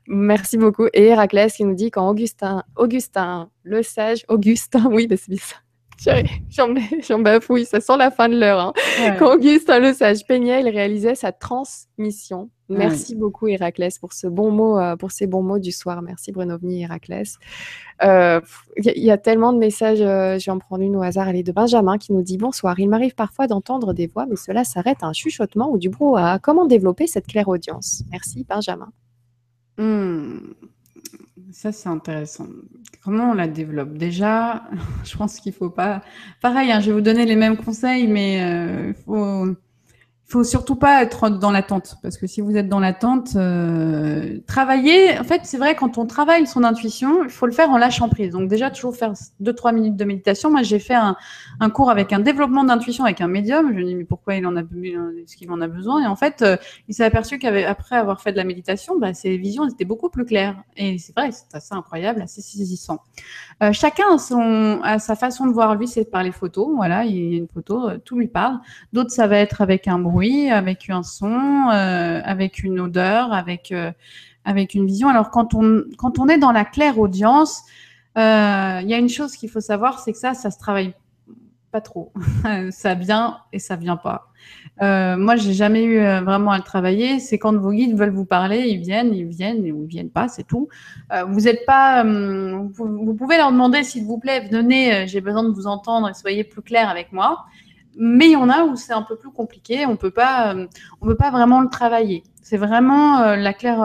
merci beaucoup. Et Héraclès qui nous dit quand Augustin, Augustin Le Sage, Augustin, oui, c'est bizarre. J'en bafouille, ça sent la fin de l'heure. Hein. Quand Augustin Le Sage peignait, il réalisait sa transmission. Merci beaucoup Héraclès pour ce bon mot, euh, pour ces bons mots du soir. Merci Brunovni Héraclès. Il euh, y, a tellement de messages. Euh, je vais en prendre une au hasard. Elle est de Benjamin qui nous dit bonsoir. Il m'arrive parfois d'entendre des voix, mais cela s'arrête à un chuchotement ou du brouhaha. Comment développer cette claire audience? Merci Benjamin. Hmm. Ça, c'est intéressant. Comment on la développe? Déjà, je pense qu'il faut pas. Pareil, hein, je vais vous donner les mêmes conseils, mais il faut il faut surtout pas être dans l'attente parce que si vous êtes dans l'attente, euh, travailler. En fait, c'est vrai quand on travaille son intuition, il faut le faire en lâchant prise. Donc déjà toujours faire deux trois minutes de méditation. Moi, j'ai fait un, cours avec un développement d'intuition avec un médium. Je me dis mais pourquoi il en a ce qu'il en a besoin? Et en fait, euh, il s'est aperçu qu'après avoir fait de la méditation, bah, ses visions étaient beaucoup plus claires. Et c'est vrai, c'est assez incroyable, assez saisissant. Euh, chacun a, a sa façon de voir. Lui, c'est par les photos. Voilà, il y a une photo, euh, tout lui parle. D'autres, ça va être avec un bruit, avec un son, euh, avec une odeur, avec avec une vision. Alors quand on quand on est dans la claire audience, il y a une chose qu'il faut savoir, c'est que ça, ça se travaille pas trop. ça vient et ça vient pas. Euh, moi, j'ai jamais eu euh, vraiment à le travailler. C'est quand vos guides veulent vous parler, ils viennent, ils viennent ou ils viennent pas, c'est tout. Euh, vous êtes pas, vous, pouvez leur demander s'il vous plaît, venez, euh, j'ai besoin de vous entendre et soyez plus clair avec moi. Mais il y en a où c'est un peu plus compliqué. On peut pas, hum, on peut pas vraiment le travailler. C'est vraiment euh, la claire,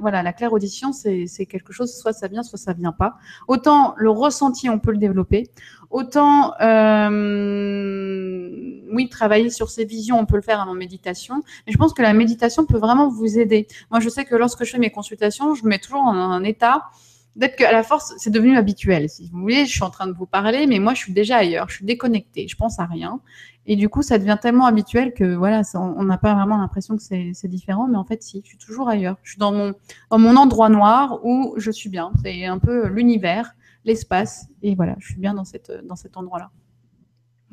voilà, la claire audition, c'est quelque chose, soit ça vient, soit ça vient pas. Autant le ressenti, on peut le développer. Autant, euh, oui, travailler sur ses visions, on peut le faire en méditation. Mais je pense que la méditation peut vraiment vous aider. Moi, je sais que lorsque je fais mes consultations, je me mets toujours en un état Peut-être qu'à la force, c'est devenu habituel. Si vous voulez, je suis en train de vous parler, mais moi, je suis déjà ailleurs. Je suis déconnectée. Je pense à rien. Et du coup, ça devient tellement habituel que voilà, on n'a pas vraiment l'impression que c'est différent. Mais en fait, si, je suis toujours ailleurs. Je suis dans mon, dans mon endroit noir où je suis bien. C'est un peu l'univers l'espace. Et voilà, je suis bien dans, cette, dans cet endroit-là.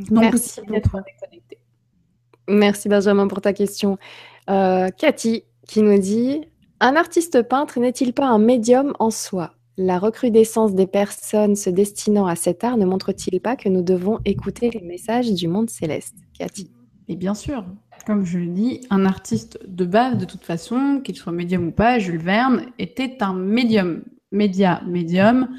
Merci d'être déconnecté. Merci Benjamin pour ta question. Euh, Cathy qui nous dit Un artiste peintre n'est-il pas un médium en soi? La recrudescence des personnes se destinant à cet art ne montre-t-il pas que nous devons écouter les messages du monde céleste? Cathy. Et bien sûr, comme je le dis, un artiste de base, de toute façon, qu'il soit médium ou pas, Jules Verne, était un médium. Média, médium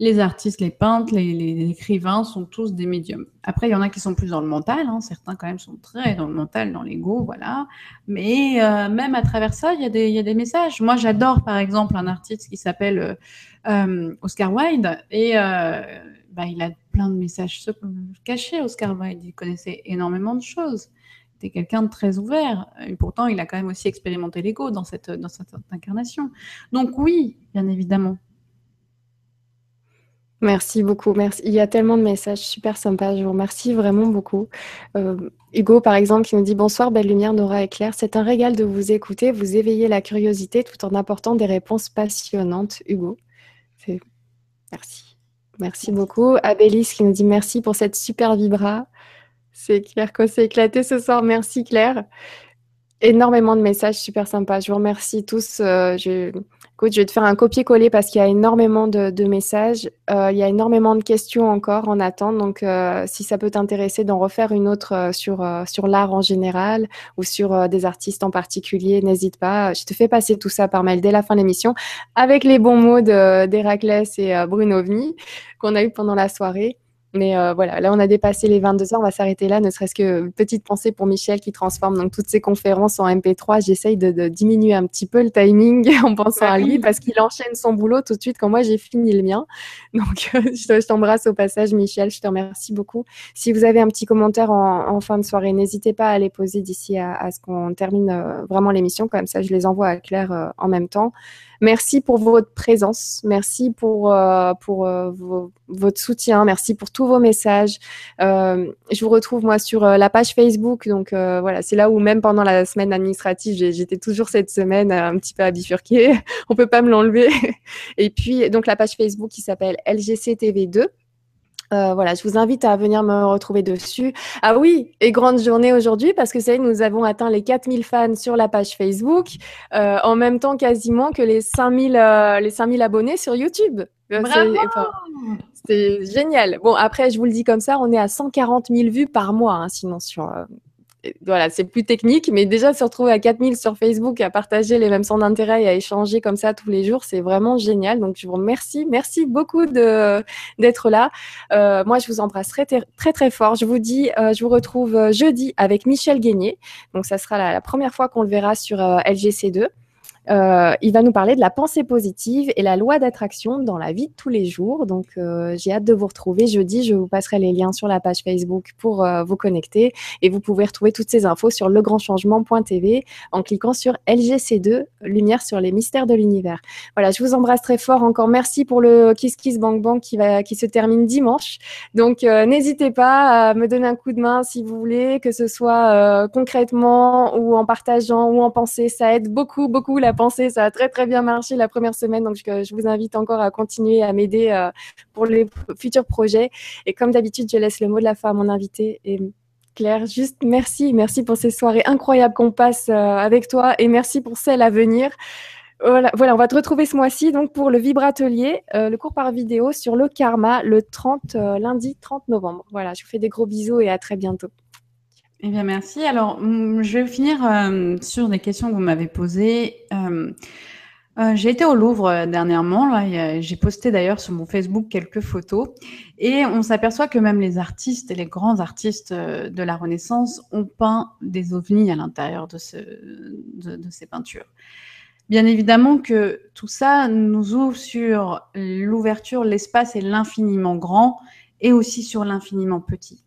les artistes, les peintres, les, écrivains sont tous des médiums. Après, il y en a qui sont plus dans le mental, hein. certains quand même sont très dans le mental, dans l'ego, voilà. Mais euh, même à travers ça, il y, a des, messages. Moi, j'adore par exemple un artiste qui s'appelle euh, euh, Oscar Wilde et bah, il a plein de messages cachés. Oscar Wilde, il connaissait énormément de choses. C'était quelqu'un de très ouvert. Et pourtant, il a quand même aussi expérimenté l'ego dans cette incarnation. Donc oui, bien évidemment, Merci beaucoup. Merci. Il y a tellement de messages super sympas. Je vous remercie vraiment beaucoup. Euh, Hugo, par exemple, qui nous dit Bonsoir, belle lumière, Nora et Claire. C'est un régal de vous écouter. Vous éveillez la curiosité tout en apportant des réponses passionnantes. Hugo, merci. Merci beaucoup. Abélis qui nous dit Merci pour cette super vibra. C'est Claire qu'on s'est éclaté ce soir. Merci, Claire. Énormément de messages super sympas. Je vous remercie tous. Euh, je Écoute, je vais te faire un copier-coller parce qu'il y a énormément de, messages. Euh, il y a énormément de questions encore en attente. Donc, euh, si ça peut t'intéresser d'en refaire une autre sur, sur l'art en général ou sur des artistes en particulier, n'hésite pas. Je te fais passer tout ça par mail dès la fin de l'émission avec les bons mots d'Héraclès et Bruno Vni qu'on a eu pendant la soirée. Mais euh, voilà, là, on a dépassé les 22 heures. On va s'arrêter là, ne serait-ce que petite pensée pour Michel qui transforme donc toutes ses conférences en MP3. J'essaye de, diminuer un petit peu le timing en pensant à lui parce qu'il enchaîne son boulot tout de suite quand moi j'ai fini le mien. Donc, je t'embrasse au passage, Michel. Je te remercie beaucoup. Si vous avez un petit commentaire en, fin de soirée, n'hésitez pas à les poser d'ici à, ce qu'on termine euh, vraiment l'émission. Comme ça, je les envoie à Claire euh, en même temps. Merci pour votre présence. Merci pour, euh, euh, votre soutien. Merci pour tous vos messages. Euh, je vous retrouve moi sur la page Facebook. Donc voilà, c'est là où même pendant la semaine administrative, j'étais toujours cette semaine un petit peu à bifurquer. On peut pas me l'enlever. Et puis donc la page Facebook qui s'appelle LGCTV2. Euh, voilà, je vous invite à venir me retrouver dessus. Ah oui, et grande journée aujourd'hui parce que ça y nous avons atteint les 4000 fans sur la page Facebook, euh, en même temps quasiment que les 5000, euh, les 5000 abonnés sur YouTube. C'est génial. Bon, après, je vous le dis comme ça, on est à 140 000 vues par mois, hein, sinon sur, voilà, c'est plus technique, mais déjà se retrouver à 4000 sur Facebook, à partager les mêmes centres d'intérêt et à échanger comme ça tous les jours, c'est vraiment génial. Donc, je vous remercie. Merci beaucoup d'être là. Euh, moi, je vous embrasse très, très, très fort. Je vous dis, euh, je vous retrouve euh, jeudi avec Michel Guénier. Donc, ça sera la, la première fois qu'on le verra sur LGC2. Euh, il va nous parler de la pensée positive et la loi d'attraction dans la vie de tous les jours. Donc, euh, j'ai hâte de vous retrouver jeudi. Je vous passerai les liens sur la page Facebook pour euh, vous connecter et vous pouvez retrouver toutes ces infos sur legrandchangement.tv en cliquant sur LGC2, Lumière sur les mystères de l'univers. Voilà, je vous embrasse très fort. Encore merci pour le Kiss Kiss Bang Bang qui, va, qui se termine dimanche. Donc, n'hésitez pas à me donner un coup de main si vous voulez, que ce soit concrètement ou en partageant ou en pensée. Ça aide beaucoup, beaucoup la pensée. Ça a très très bien marché la première semaine, donc je, vous invite encore à continuer à m'aider euh, pour les futurs projets. Et comme d'habitude, je laisse le mot de la fin à mon invité. Et Claire, juste merci, merci pour ces soirées incroyables qu'on passe euh, avec toi et merci pour celles à venir. Voilà, voilà, on va te retrouver ce mois-ci donc pour le Vibratelier, euh, le cours par vidéo sur le karma le 30 lundi 30 novembre. Voilà, je vous fais des gros bisous et à très bientôt. Eh bien, merci. Alors, mm, je vais finir euh, sur des questions que vous m'avez posées. Euh, euh, j'ai été au Louvre dernièrement. J'ai posté d'ailleurs sur mon Facebook quelques photos. Et on s'aperçoit que même les artistes et les grands artistes de la Renaissance ont peint des ovnis à l'intérieur de, de ces peintures. Bien évidemment que tout ça nous ouvre sur l'ouverture, l'espace et l'infiniment grand, et aussi sur l'infiniment petit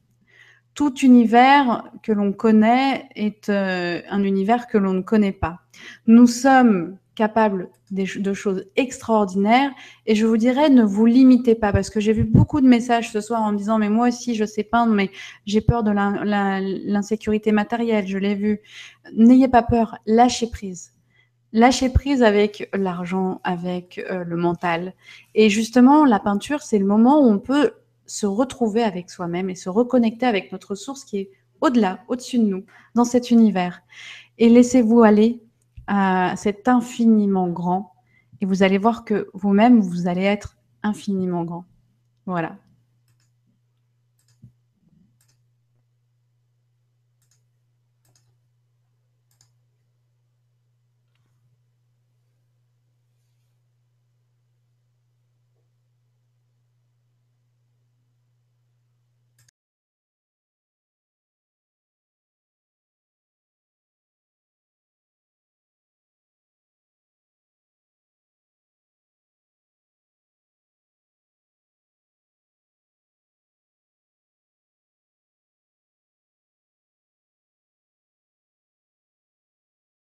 tout univers que l'on connaît est euh, un univers que l'on ne connaît pas. Nous sommes capables de choses extraordinaires et je vous dirais ne vous limitez pas parce que j'ai vu beaucoup de messages ce soir en me disant mais moi aussi je sais peindre mais j'ai peur de l'insécurité matérielle, je l'ai vu. N'ayez pas peur, lâchez prise. Lâchez prise avec l'argent, avec euh, le mental. Et justement, la peinture, c'est le moment où on peut se retrouver avec soi-même et se reconnecter avec notre source qui est au-delà, au-dessus de nous, dans cet univers. Et laissez-vous aller à cet infiniment grand et vous allez voir que vous-même, vous allez être infiniment grand. Voilà.